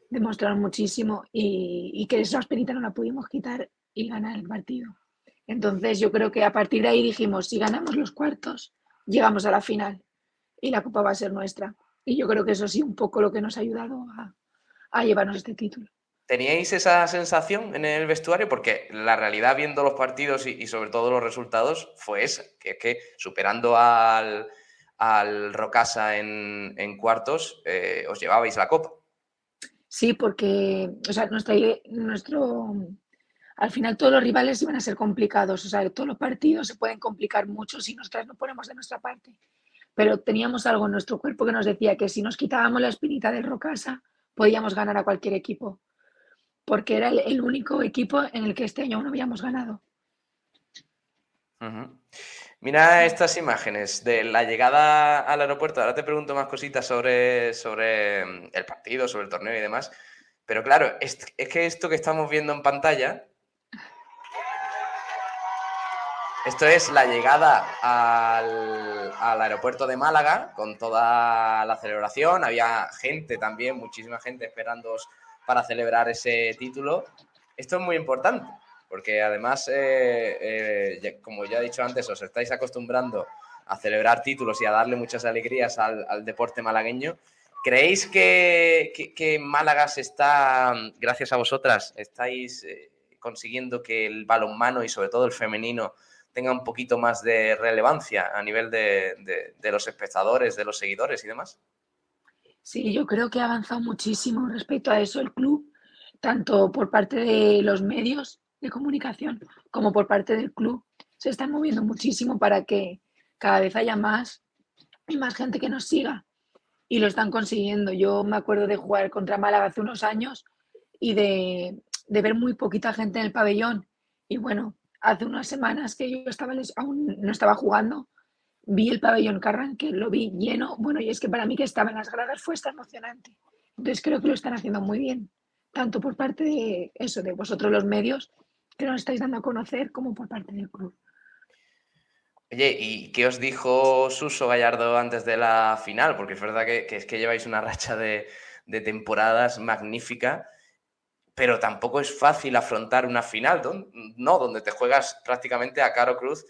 demostraron muchísimo y, que esa espinita no la pudimos quitar y ganar el partido. Entonces yo creo que a partir de ahí dijimos, si ganamos los cuartos, llegamos a la final y la copa va a ser nuestra. Y yo creo que eso sí, un poco lo que nos ha ayudado a, a llevarnos este título. ¿Teníais esa sensación en el vestuario? Porque la realidad, viendo los partidos y, y sobre todo los resultados, fue esa, que es que superando al, al Rocasa en, en cuartos, eh, os llevabais la copa. Sí, porque, o sea, nuestro, al final todos los rivales iban a ser complicados, o sea, todos los partidos se pueden complicar mucho si nosotras no ponemos de nuestra parte. Pero teníamos algo en nuestro cuerpo que nos decía que si nos quitábamos la espinita del Rocasa, podíamos ganar a cualquier equipo, porque era el, el único equipo en el que este año no habíamos ganado. Mira estas imágenes de la llegada al aeropuerto. Ahora te pregunto más cositas sobre, sobre mm, el partido, sobre el torneo y demás. Pero claro, es, es que esto que estamos viendo en pantalla, esto es la llegada al, al aeropuerto de Málaga con toda la celebración. Había gente también, muchísima gente esperándoos para celebrar ese título. Esto es muy importante, porque además, eh, eh, como ya he dicho antes, os estáis acostumbrando a celebrar títulos y a darle muchas alegrías al, deporte malagueño. ¿Creéis que, que- Málaga se está, gracias a vosotras, estáis eh, consiguiendo que el balonmano y sobre todo el femenino tenga un poquito más de relevancia a nivel de los espectadores, de los seguidores y demás? Sí, yo creo que ha avanzado muchísimo respecto a eso el club, tanto por parte de los medios de comunicación como por parte del club. Se están moviendo muchísimo para que cada vez haya más y más gente que nos siga. Y lo están consiguiendo. Yo me acuerdo de jugar contra Málaga hace unos años y de, de ver muy poquita gente en el pabellón. Y bueno, hace unas semanas que yo estaba, aún no estaba jugando, vi el pabellón Carran, que lo vi lleno. Bueno, y es que para mí que estaba en las gradas fue hasta emocionante. Entonces creo que lo están haciendo muy bien, tanto por parte de eso, de vosotros los medios, que nos estáis dando a conocer, como por parte del club. Oye, ¿y qué os dijo Suso Gallardo antes de la final? Porque es verdad que, es que lleváis una racha de, temporadas magnífica, pero tampoco es fácil afrontar una final, ¿no? Donde te juegas prácticamente a Caro Cruz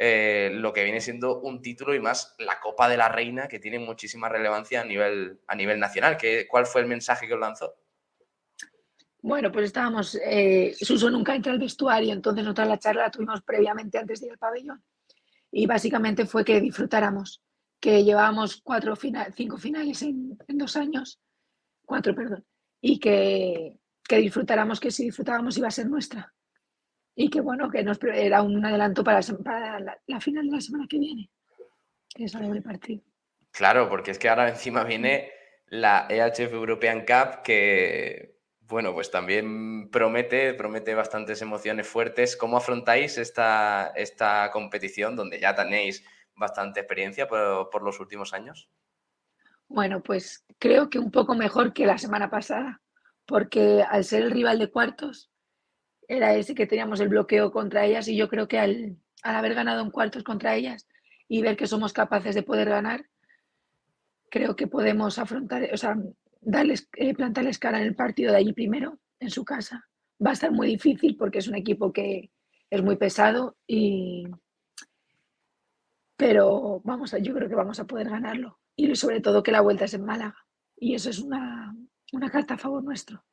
eh, lo que viene siendo un título y más la Copa de la Reina, que tiene muchísima relevancia a nivel, a nivel nacional. ¿Qué, ¿Cuál fue el mensaje que os lanzó? Bueno, pues estábamos, eh, Suso nunca entra al vestuario, entonces nosotros la charla la tuvimos previamente antes de ir al pabellón. Y básicamente fue que disfrutáramos, que llevábamos cuatro fina- cinco finales en, dos años, cuatro, perdón, y que, que disfrutáramos, que si disfrutábamos iba a ser nuestra. Y que bueno, que nos era un adelanto para, la final de la semana que viene, que es doble partido. Claro, porque es que ahora encima viene la EHF European Cup que, bueno, pues también promete, promete bastantes emociones fuertes. ¿Cómo afrontáis esta, esta competición donde ya tenéis bastante experiencia por, por los últimos años? Bueno, pues creo que un poco mejor que la semana pasada, porque al ser el rival de cuartos, era ese que teníamos el bloqueo contra ellas y yo creo que al, al haber ganado en cuartos contra ellas y ver que somos capaces de poder ganar, creo que podemos afrontar, o sea, darles, eh, plantarles cara en el partido de allí primero, en su casa. Va a estar muy difícil porque es un equipo que es muy pesado y... Pero vamos a, yo creo que vamos a poder ganarlo. Y sobre todo que la vuelta es en Málaga. Y eso es una, una carta a favor nuestro.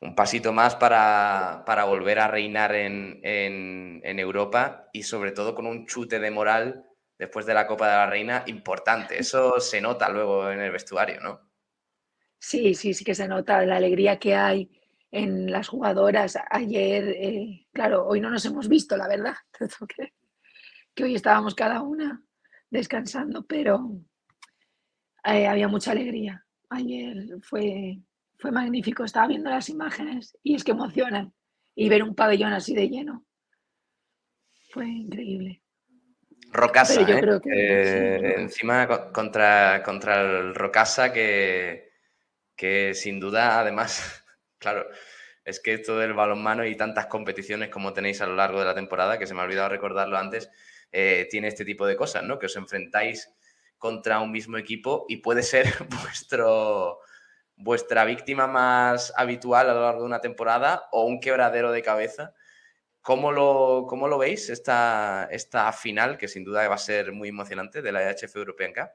Un pasito más para, para volver a reinar en, en- en Europa y sobre todo con un chute de moral después de la Copa de la Reina importante. Eso se nota luego en el vestuario, ¿no? Sí, sí, sí que se nota la alegría que hay en las jugadoras. Ayer, eh, claro, hoy no nos hemos visto, la verdad. que hoy estábamos cada una descansando, pero eh, había mucha alegría. Ayer fue, fue magnífico. Estaba viendo las imágenes y es que emocionan. Y ver un pabellón así de lleno fue increíble. Rocasa, yo ¿eh? creo que Eh, sí, encima co- contra, contra el Rocasa que, que sin duda, además, claro, es que esto del balonmano y tantas competiciones como tenéis a lo largo de la temporada, que se me ha olvidado recordarlo antes, eh, tiene este tipo de cosas, ¿no? Que os enfrentáis contra un mismo equipo y puede ser vuestro, vuestra víctima más habitual a lo largo de una temporada o un quebradero de cabeza. ¿Cómo lo, cómo lo veis esta, esta final, que sin duda va a ser muy emocionante, de la EHF European Cup?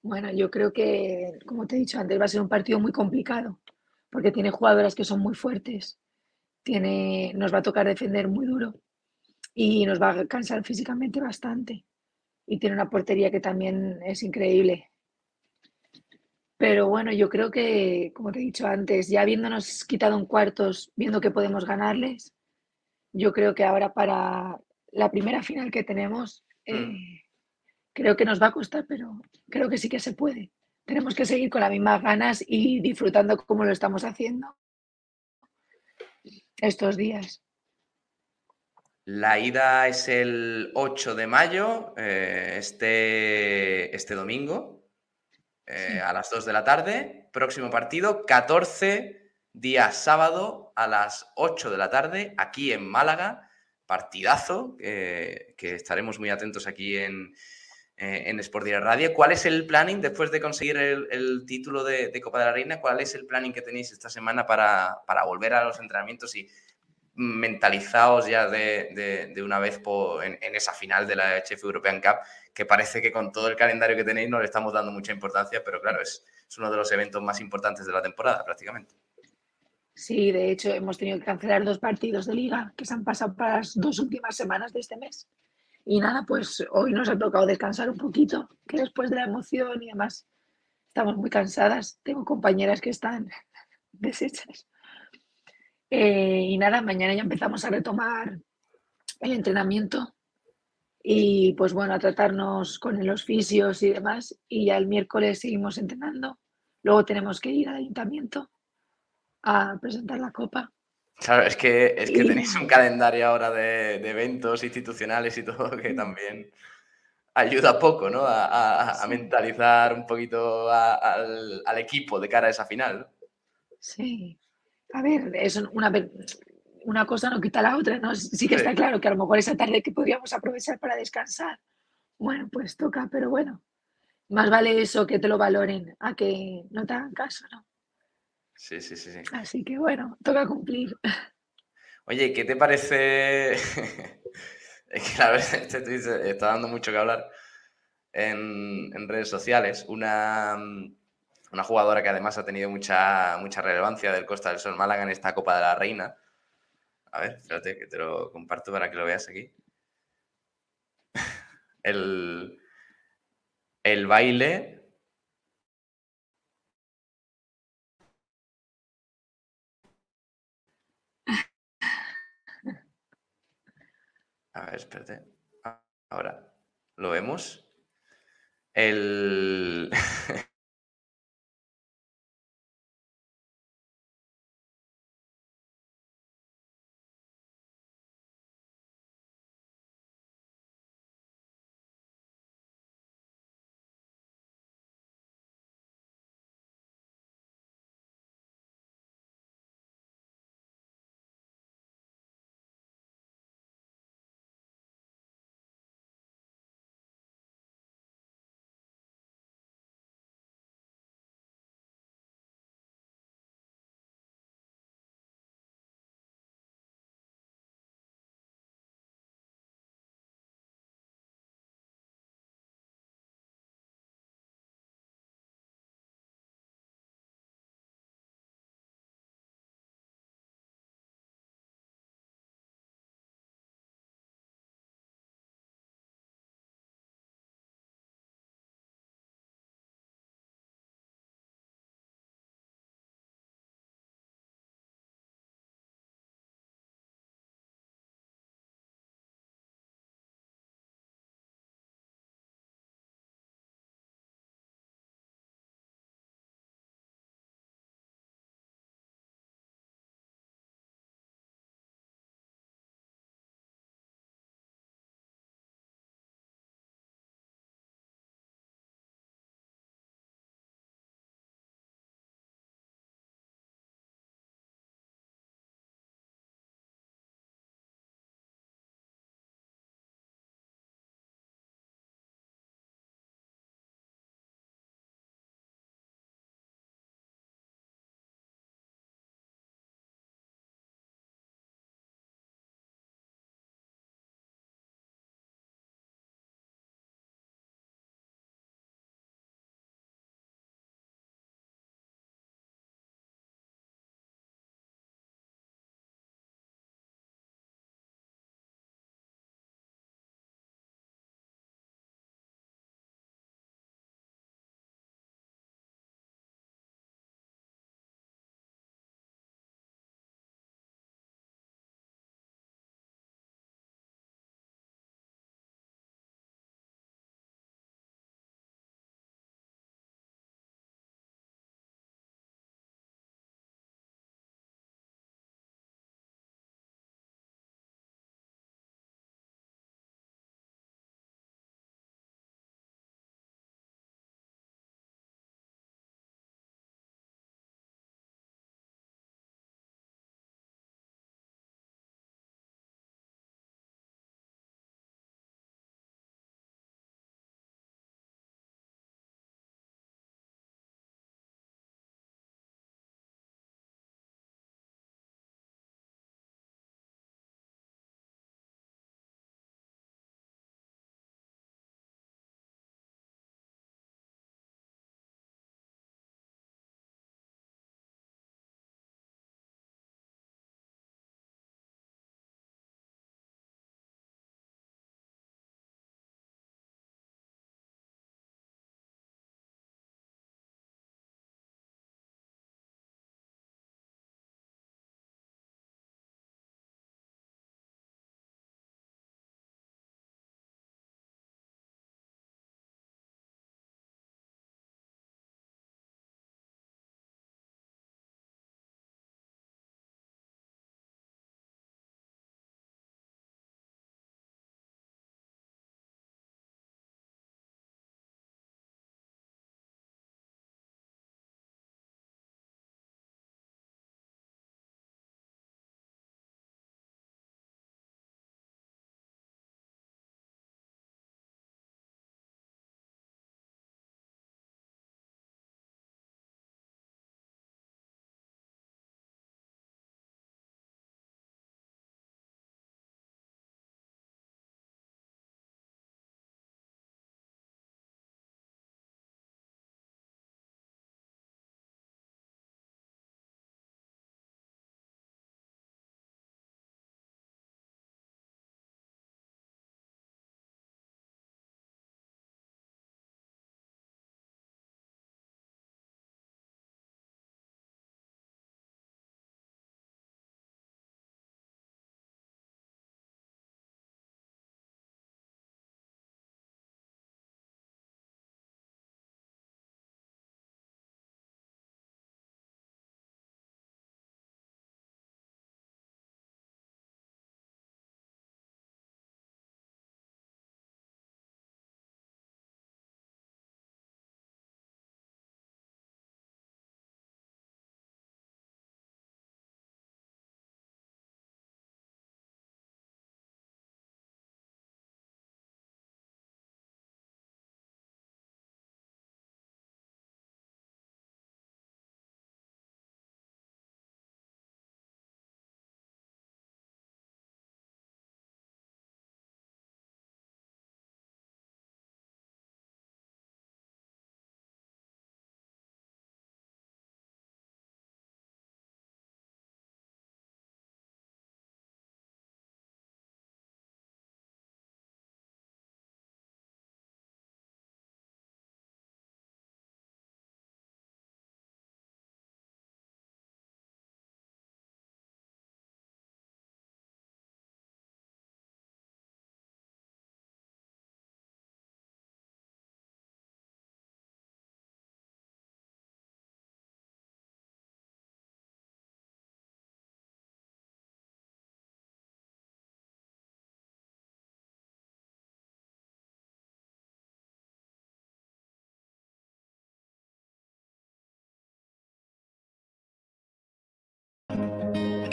Bueno, yo creo que, como te he dicho antes, va a ser un partido muy complicado, porque tiene jugadoras que son muy fuertes, tiene, nos va a tocar defender muy duro y nos va a cansar físicamente bastante. Y tiene una portería que también es increíble. Pero bueno, yo creo que, como te he dicho antes, ya habiéndonos quitado en cuartos, viendo que podemos ganarles, yo creo que ahora para la primera final que tenemos, eh, creo que nos va a costar, pero creo que sí que se puede. Tenemos que seguir con las mismas ganas y disfrutando como lo estamos haciendo estos días. La ida es el 8 de mayo, eh, este, este domingo, eh, a las 2 de la tarde. Próximo partido, 14 días sábado a las 8 de la tarde, aquí en Málaga. Partidazo, eh, que estaremos muy atentos aquí en, eh, en Sport Direct Radio. ¿Cuál es el planning después de conseguir el, título de, Copa de la Reina? ¿Cuál es el planning que tenéis esta semana para, para volver a los entrenamientos y mentalizados ya de, de, una vez en, esa final de la HF European Cup, que parece que con todo el calendario que tenéis no le estamos dando mucha importancia, pero claro, es, es uno de los eventos más importantes de la temporada prácticamente. Sí, de hecho hemos tenido que cancelar dos partidos de liga que se han pasado para las dos últimas semanas de este mes. Y nada, pues hoy nos ha tocado descansar un poquito, que después de la emoción y demás estamos muy cansadas. Tengo compañeras que están deshechas. Eh, y nada, mañana ya empezamos a retomar el entrenamiento y pues bueno, a tratarnos con los fisios y demás. Y ya el miércoles seguimos entrenando. Luego tenemos que ir al ayuntamiento a presentar la copa. Claro, es que, es que tenéis un calendario ahora de, de, eventos institucionales y todo que también ayuda poco, ¿no? A, a, a mentalizar un poquito a, al, al, equipo de cara a esa final. Sí. A ver, es una, una cosa no quita la otra, ¿no? Sí que está claro que a lo mejor esa tarde que podríamos aprovechar para descansar. Bueno, pues toca, pero bueno, más vale eso que te lo valoren a que no te hagan caso, ¿no? Sí, sí, sí, sí. Así que bueno, toca cumplir. Oye, ¿qué te parece? es que la verdad, este tweet está dando mucho que hablar en, en, redes sociales. Una, una jugadora que además ha tenido mucha, mucha relevancia del Costa del Sol Málaga en esta Copa de la Reina. A ver, espérate que te lo comparto para que lo veas aquí. El, el baile A ver, espérate. Ahora, ¿lo vemos? El...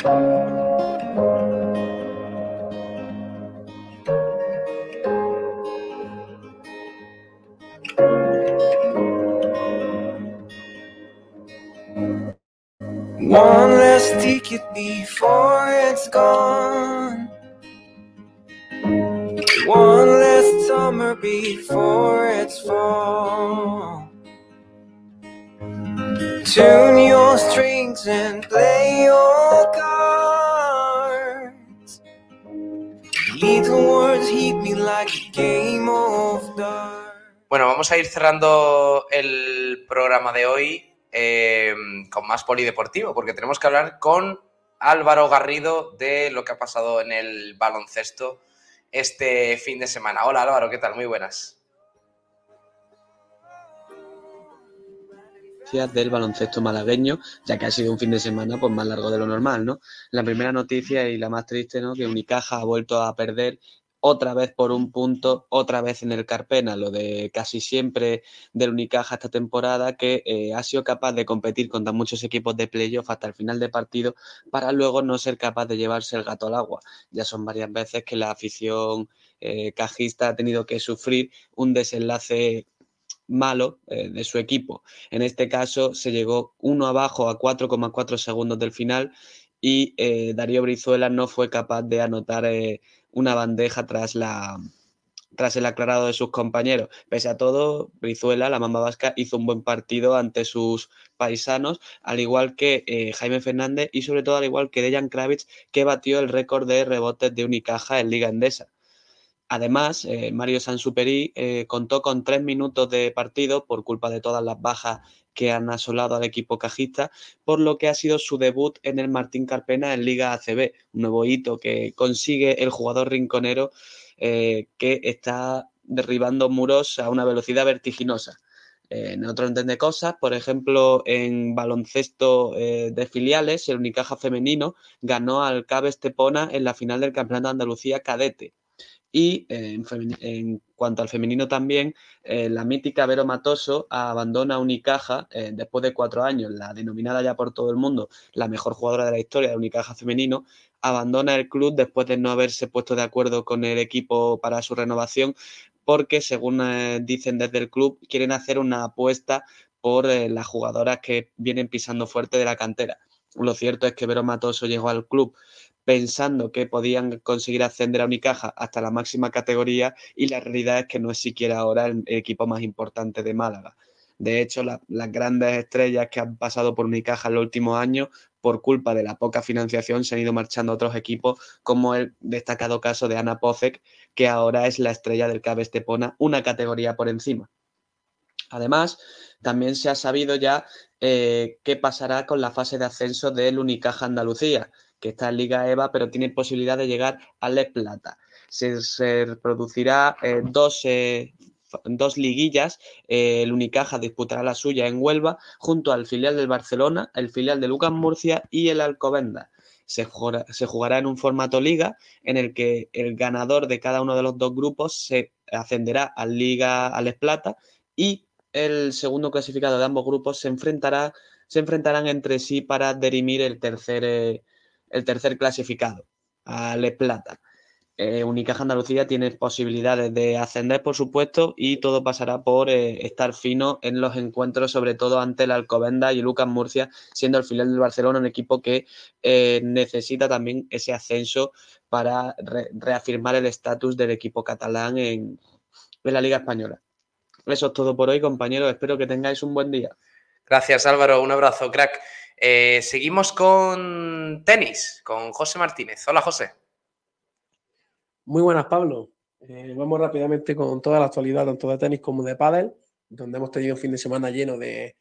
One less ticket before it's gone. One less summer before it's fall. Tune your strings and play your Bueno, vamos a ir cerrando el programa de hoy eh, con más polideportivo, porque tenemos que hablar con Álvaro Garrido de lo que ha pasado en el baloncesto este fin de semana. Hola Álvaro, ¿qué tal? Muy buenas. del baloncesto malagueño, ya que ha sido un fin de semana pues más largo de lo normal, ¿no? La primera noticia y la más triste, ¿no? Que Unicaja ha vuelto a perder otra vez por un punto, otra vez en el Carpena, lo de casi siempre del Unicaja esta temporada, que eh, ha sido capaz de competir contra muchos equipos de playoff hasta el final de partido para luego no ser capaz de llevarse el gato al agua. Ya son varias veces que la afición eh, cajista ha tenido que sufrir un desenlace malo eh, de su equipo. En este caso se llegó uno abajo a 4,4 segundos del final y Darío Brizuela no fue capaz de anotar una bandeja tras la tras el aclarado de sus compañeros. Pese a todo, Brizuela, la mamba vasca, hizo un buen partido ante sus paisanos, al igual que eh, Jaime Fernández y sobre todo al igual que Dejan Kravitz, que batió el récord de rebotes de Unicaja en Liga Endesa. Además, eh, Mario Sansuperi eh, contó con tres minutos de partido por culpa de todas las bajas que han asolado al equipo cajista, por lo que ha sido su debut en el Martín Carpena en Liga ACB, un nuevo hito que consigue el jugador rinconero eh, que está derribando muros a una velocidad vertiginosa. En otro orden de cosas, por ejemplo, en baloncesto de filiales, el Unicaja femenino ganó al Cabe Estepona en la final del Campeonato de Andalucía cadete. Y en, cuanto al femenino también, eh, la mítica Vero Matoso abandona Unicaja eh, después de cuatro años, la denominada ya por todo el mundo la mejor jugadora de la historia de Unicaja femenino, abandona el club después de no haberse puesto de acuerdo con el equipo para su renovación, porque según eh, dicen desde el club, quieren hacer una apuesta por las jugadoras que vienen pisando fuerte de la cantera. Lo cierto es que Vero Matoso llegó al club pensando que podían conseguir ascender a Unicaja hasta la máxima categoría y la realidad es que no es siquiera ahora el equipo más importante de Málaga. De hecho, la- las grandes estrellas que han pasado por Unicaja en los últimos años, por culpa de la poca financiación, se han ido marchando a otros equipos, como el destacado caso de Ana Pozek, que ahora es la estrella del Cabe Estepona, una categoría por encima. Además, también se ha sabido ya eh, qué pasará con la fase de ascenso del Unicaja Andalucía, que está en Liga EVA, pero tiene posibilidad de llegar a Les Plata. Se, producirá eh, dos, eh, dos liguillas. Eh, el Unicaja disputará la suya en Huelva, junto al filial del Barcelona, el filial de Lucas Murcia y el Alcobenda. Se jugará, se jugará en un formato liga en el que el ganador de cada uno de los dos grupos se ascenderá a Liga a Les Plata y el segundo clasificado de ambos grupos se enfrentará, se enfrentarán entre sí para dirimir el tercer, el tercer clasificado, a Les Plata. Eh, Unicaja Andalucía tiene posibilidades de ascender, por supuesto, y todo pasará por eh, estar fino en los encuentros, sobre todo ante el Alcobenda y Lucas Murcia, siendo el filial del Barcelona un equipo que eh, necesita también ese ascenso para re- reafirmar el estatus del equipo catalán en, en la Liga Española. Eso es todo por hoy, compañeros. Espero que tengáis un buen día. Gracias Álvaro, un abrazo, crack. Eh, seguimos con tenis, con José Martínez. Hola José. Muy buenas, Pablo. Eh, vamos rápidamente con toda la actualidad, tanto de tenis como de pádel, donde hemos tenido un fin de semana lleno de,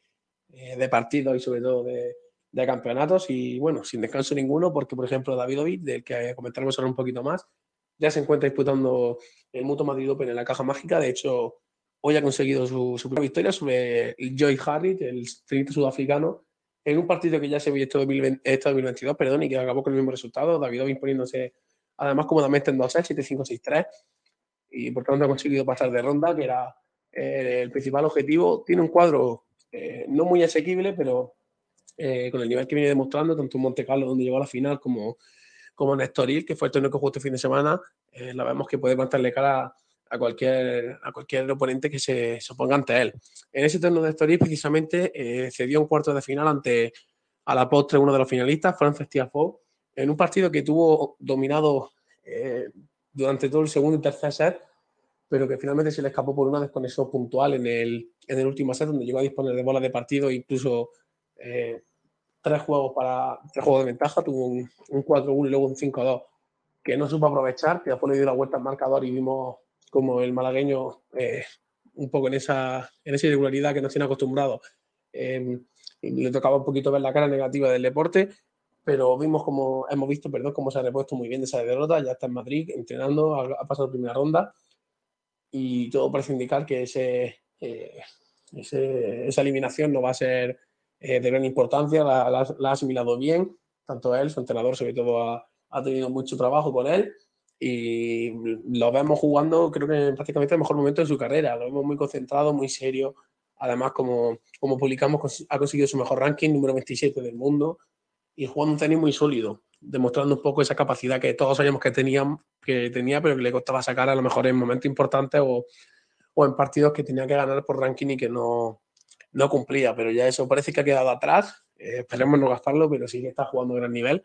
eh, partidos y sobre todo de, campeonatos y bueno, sin descanso ninguno, porque por ejemplo Davidovic, del que comentaremos ahora un poquito más, ya se encuentra disputando el Mutuo Madrid Open en la caja mágica. De hecho, hoy ha conseguido su, primera victoria sobre Joy Harrit, el tenista sudafricano, en un partido que ya se había hecho 2020 este 2022, perdón, y que acabó con el mismo resultado. Davidovic poniéndose además cómodamente en 2-6, 7-5, 6-3 y por tanto ha conseguido pasar de ronda, que era eh, el principal objetivo. Tiene un cuadro eh, no muy asequible, pero eh, con el nivel que viene demostrando, tanto en Monte Carlo, donde llegó a la final, como, como en Estoril, que fue el torneo que jugó este fin de semana, eh, la vemos que puede plantarle cara a cualquier, a cualquier oponente que se, se oponga ante él. En ese torneo de Estoril, precisamente, eh, cedió un cuarto de final ante, a la postre, uno de los finalistas, Frances Tiafoe, en un partido que tuvo dominado eh, durante todo el segundo y tercer set, pero que finalmente se le escapó por una desconexión puntual en el, en el último set, donde llegó a disponer de bolas de partido, incluso eh, tres juegos para tres juegos de ventaja, tuvo un, un 4-1 y luego un 5-2 que no supo aprovechar, que después le dio la vuelta al marcador y vimos como el malagueño eh, un poco en esa, en esa irregularidad que nos tiene acostumbrado. eh, y le tocaba un poquito ver la cara negativa del deporte, pero vimos como, hemos visto, perdón, cómo se ha repuesto muy bien de esa derrota, ya está en Madrid entrenando, ha, ha pasado primera ronda. Y todo parece indicar que ese, eh, ese- esa eliminación no va a ser eh, de gran importancia, la, la- la ha asimilado bien, tanto él, su entrenador sobre todo ha, ha tenido mucho trabajo con él y lo vemos jugando creo que en prácticamente el mejor momento de su carrera, lo vemos muy concentrado, muy serio, además como, como publicamos ha conseguido su mejor ranking, número 27 del mundo y jugando un tenis muy sólido, demostrando un poco esa capacidad que todos sabíamos que tenía, que tenía pero que le costaba sacar a lo mejor en momentos importantes o, o en partidos que tenía que ganar por ranking y que no, no cumplía, pero ya eso parece que ha quedado atrás, eh, esperemos no gastarlo, pero sí que está jugando a gran nivel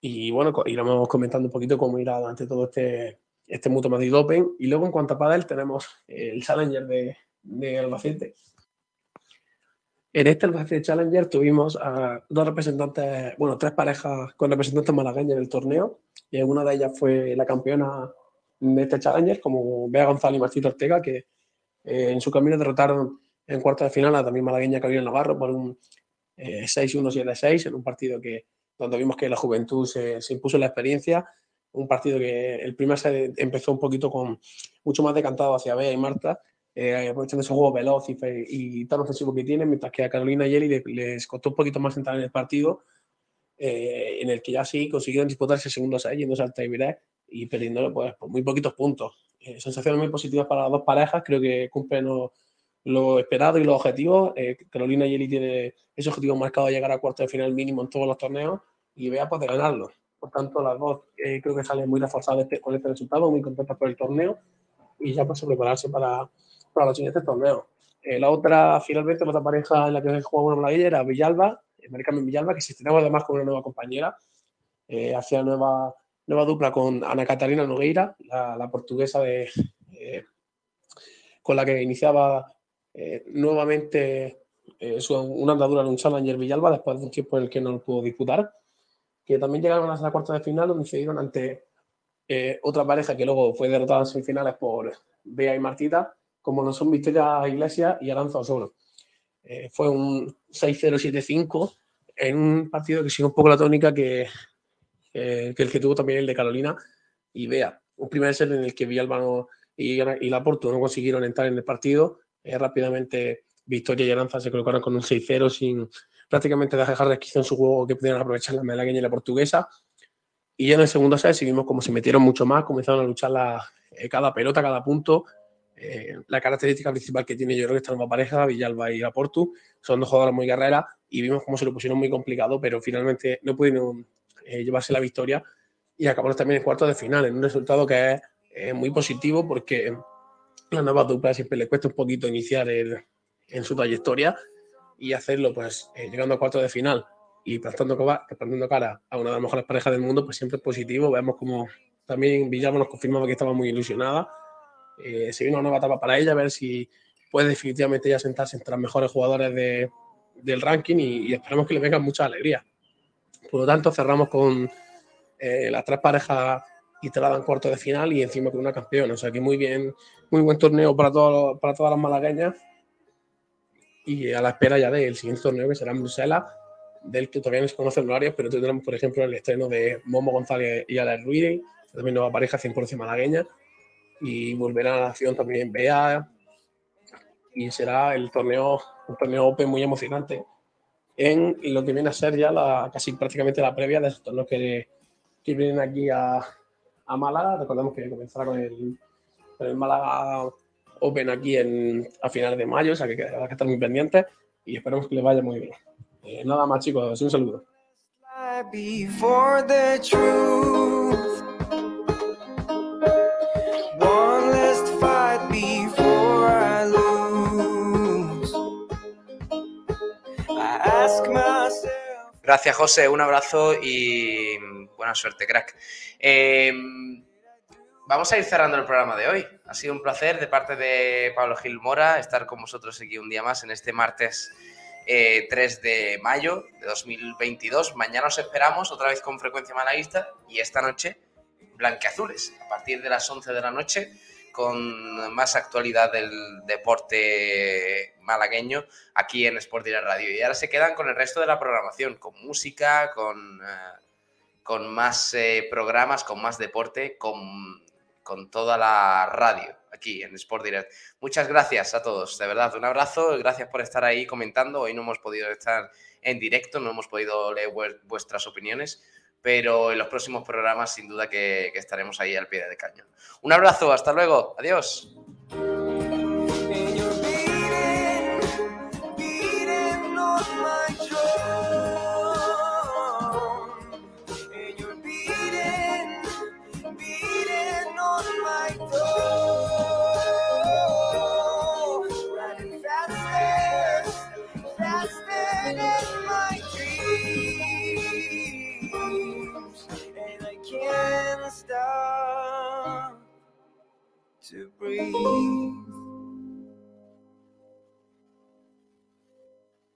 y bueno, iremos comentando un poquito cómo irá durante todo este, este Mutuo Madrid Open. Y luego en cuanto a pádel tenemos el Challenger de, de Albacete. En este Albacete Challenger tuvimos a dos representantes, bueno, tres parejas con representantes malagueños en el torneo. Y una de ellas fue la campeona de este Challenger, como Bea González y Martito Ortega, que eh, en su camino derrotaron en cuarto de final a también malagueña Carolina Navarro por un eh, 6-1-7-6 en un partido que, donde vimos que la juventud se, se impuso la experiencia. Un partido que el primer set empezó un poquito con mucho más decantado hacia Bea y Marta, eh, aprovechando ese juego veloz y, y tan ofensivo que tienen, mientras que a Carolina y Eli le- les costó un poquito más entrar en el partido, eh, en el que ya sí consiguieron disputar ese segundo set yéndose al tiebreak y perdiéndolo pues, por muy poquitos puntos. Eh, sensaciones muy positivas para las dos parejas, creo que cumplen lo, lo esperado y los objetivos. Eh, Carolina y Eli tiene ese objetivo marcado de llegar a cuarto de final mínimo en todos los torneos y Bea pues de ganarlo. Por tanto, las dos eh, creo que salen muy reforzadas este- con este resultado, muy contentas por el torneo y ya pues prepararse para, para los siguientes torneos. Eh, la otra, finalmente, la otra pareja en la que jugaba una malagueña era Villalba, eh, Mari Carmen Villalba, que se estrenaba además con una nueva compañera, eh, hacía nueva, nueva dupla con Ana Catarina Nogueira, la, la portuguesa de, eh, con la que iniciaba eh, nuevamente eh, una andadura en un Challenger Villalba después de un tiempo en el que no lo pudo disputar, que también llegaron hasta la cuarta de final donde se dieron ante eh, otra pareja que luego fue derrotada en semifinales por Bea y Martita, como lo son Victoria Iglesias y Aranza Osoro. Eh, fue un 6-0-7-5 en un partido que sigue un poco la tónica que, que el que tuvo también el de Carolina y Bea. Un primer set en el que Villalba no- y, y Laporto no consiguieron entrar en el partido. Eh, rápidamente Victoria y Aranza se colocaron con un 6-0 sin prácticamente dejar resquicio en su juego que pudieran aprovechar la malagueña y la portuguesa. Y ya en el segundo set seguimos como se metieron mucho más, comenzaron a luchar eh, cada pelota, cada punto. Eh, la característica principal que tiene yo creo que esta nueva pareja, Villalba y Aportu, son dos jugadoras muy guerreras y vimos cómo se lo pusieron muy complicado, pero finalmente no pudieron eh, llevarse la victoria y acabaron también en cuartos de final, en un resultado que es muy positivo porque la nueva dupla siempre le cuesta un poquito iniciar el- en su trayectoria y hacerlo pues eh, llegando a cuartos de final y plantando, plantando cara a una de las mejores parejas del mundo, pues siempre es positivo. Vemos como también Villalba nos confirmaba que estaba muy ilusionada. Eh, se viene una nueva etapa para ella, a ver si puede definitivamente ya sentarse entre los mejores jugadores de- del ranking y, y esperamos que le vengan mucha alegría. Por lo tanto, cerramos con eh, las tres parejas instaladas en cuartos de final y encima con una campeona. O sea que muy bien, muy buen torneo para, todos, para todas las malagueñas. Y a la espera ya del siguiente torneo que será en Bruselas, del que todavía no se conocen horarios, pero tendremos, por ejemplo, el estreno de Momo González y Alex Ruiz, también nueva pareja 100% malagueña, y volverá a la acción también Bea, y será el torneo, un torneo Open muy emocionante. En lo que viene a ser ya la, casi prácticamente la previa de esos torneos que, que vienen aquí a, a Málaga. Recordemos que comenzará con el, el Málaga Open aquí en, a finales de mayo, o sea que habrá que estar muy pendientes y esperemos que le vaya muy bien. Eh, nada más, chicos, un saludo. Gracias, José. Un abrazo y buena suerte, crack. Eh, vamos a ir cerrando el programa de hoy. Ha sido un placer de parte de Pablo Gil Mora estar con vosotros aquí un día más en este martes eh, 3 de mayo de 2022. Mañana os esperamos otra vez con frecuencia malaguista y esta noche blanqueazules a partir de las 11 de la noche con más actualidad del deporte malagueño aquí en Sport Direct Radio. Y ahora se quedan con el resto de la programación, con música, con, eh, con más eh, programas, con más deporte, con, con toda la radio aquí en Sport Direct. Muchas gracias a todos, de verdad, un abrazo, gracias por estar ahí comentando. Hoy no hemos podido estar en directo, no hemos podido leer vues- vuestras opiniones, pero en los próximos programas sin duda que, estaremos ahí al pie del cañón. Un abrazo, hasta luego, adiós. Breathe.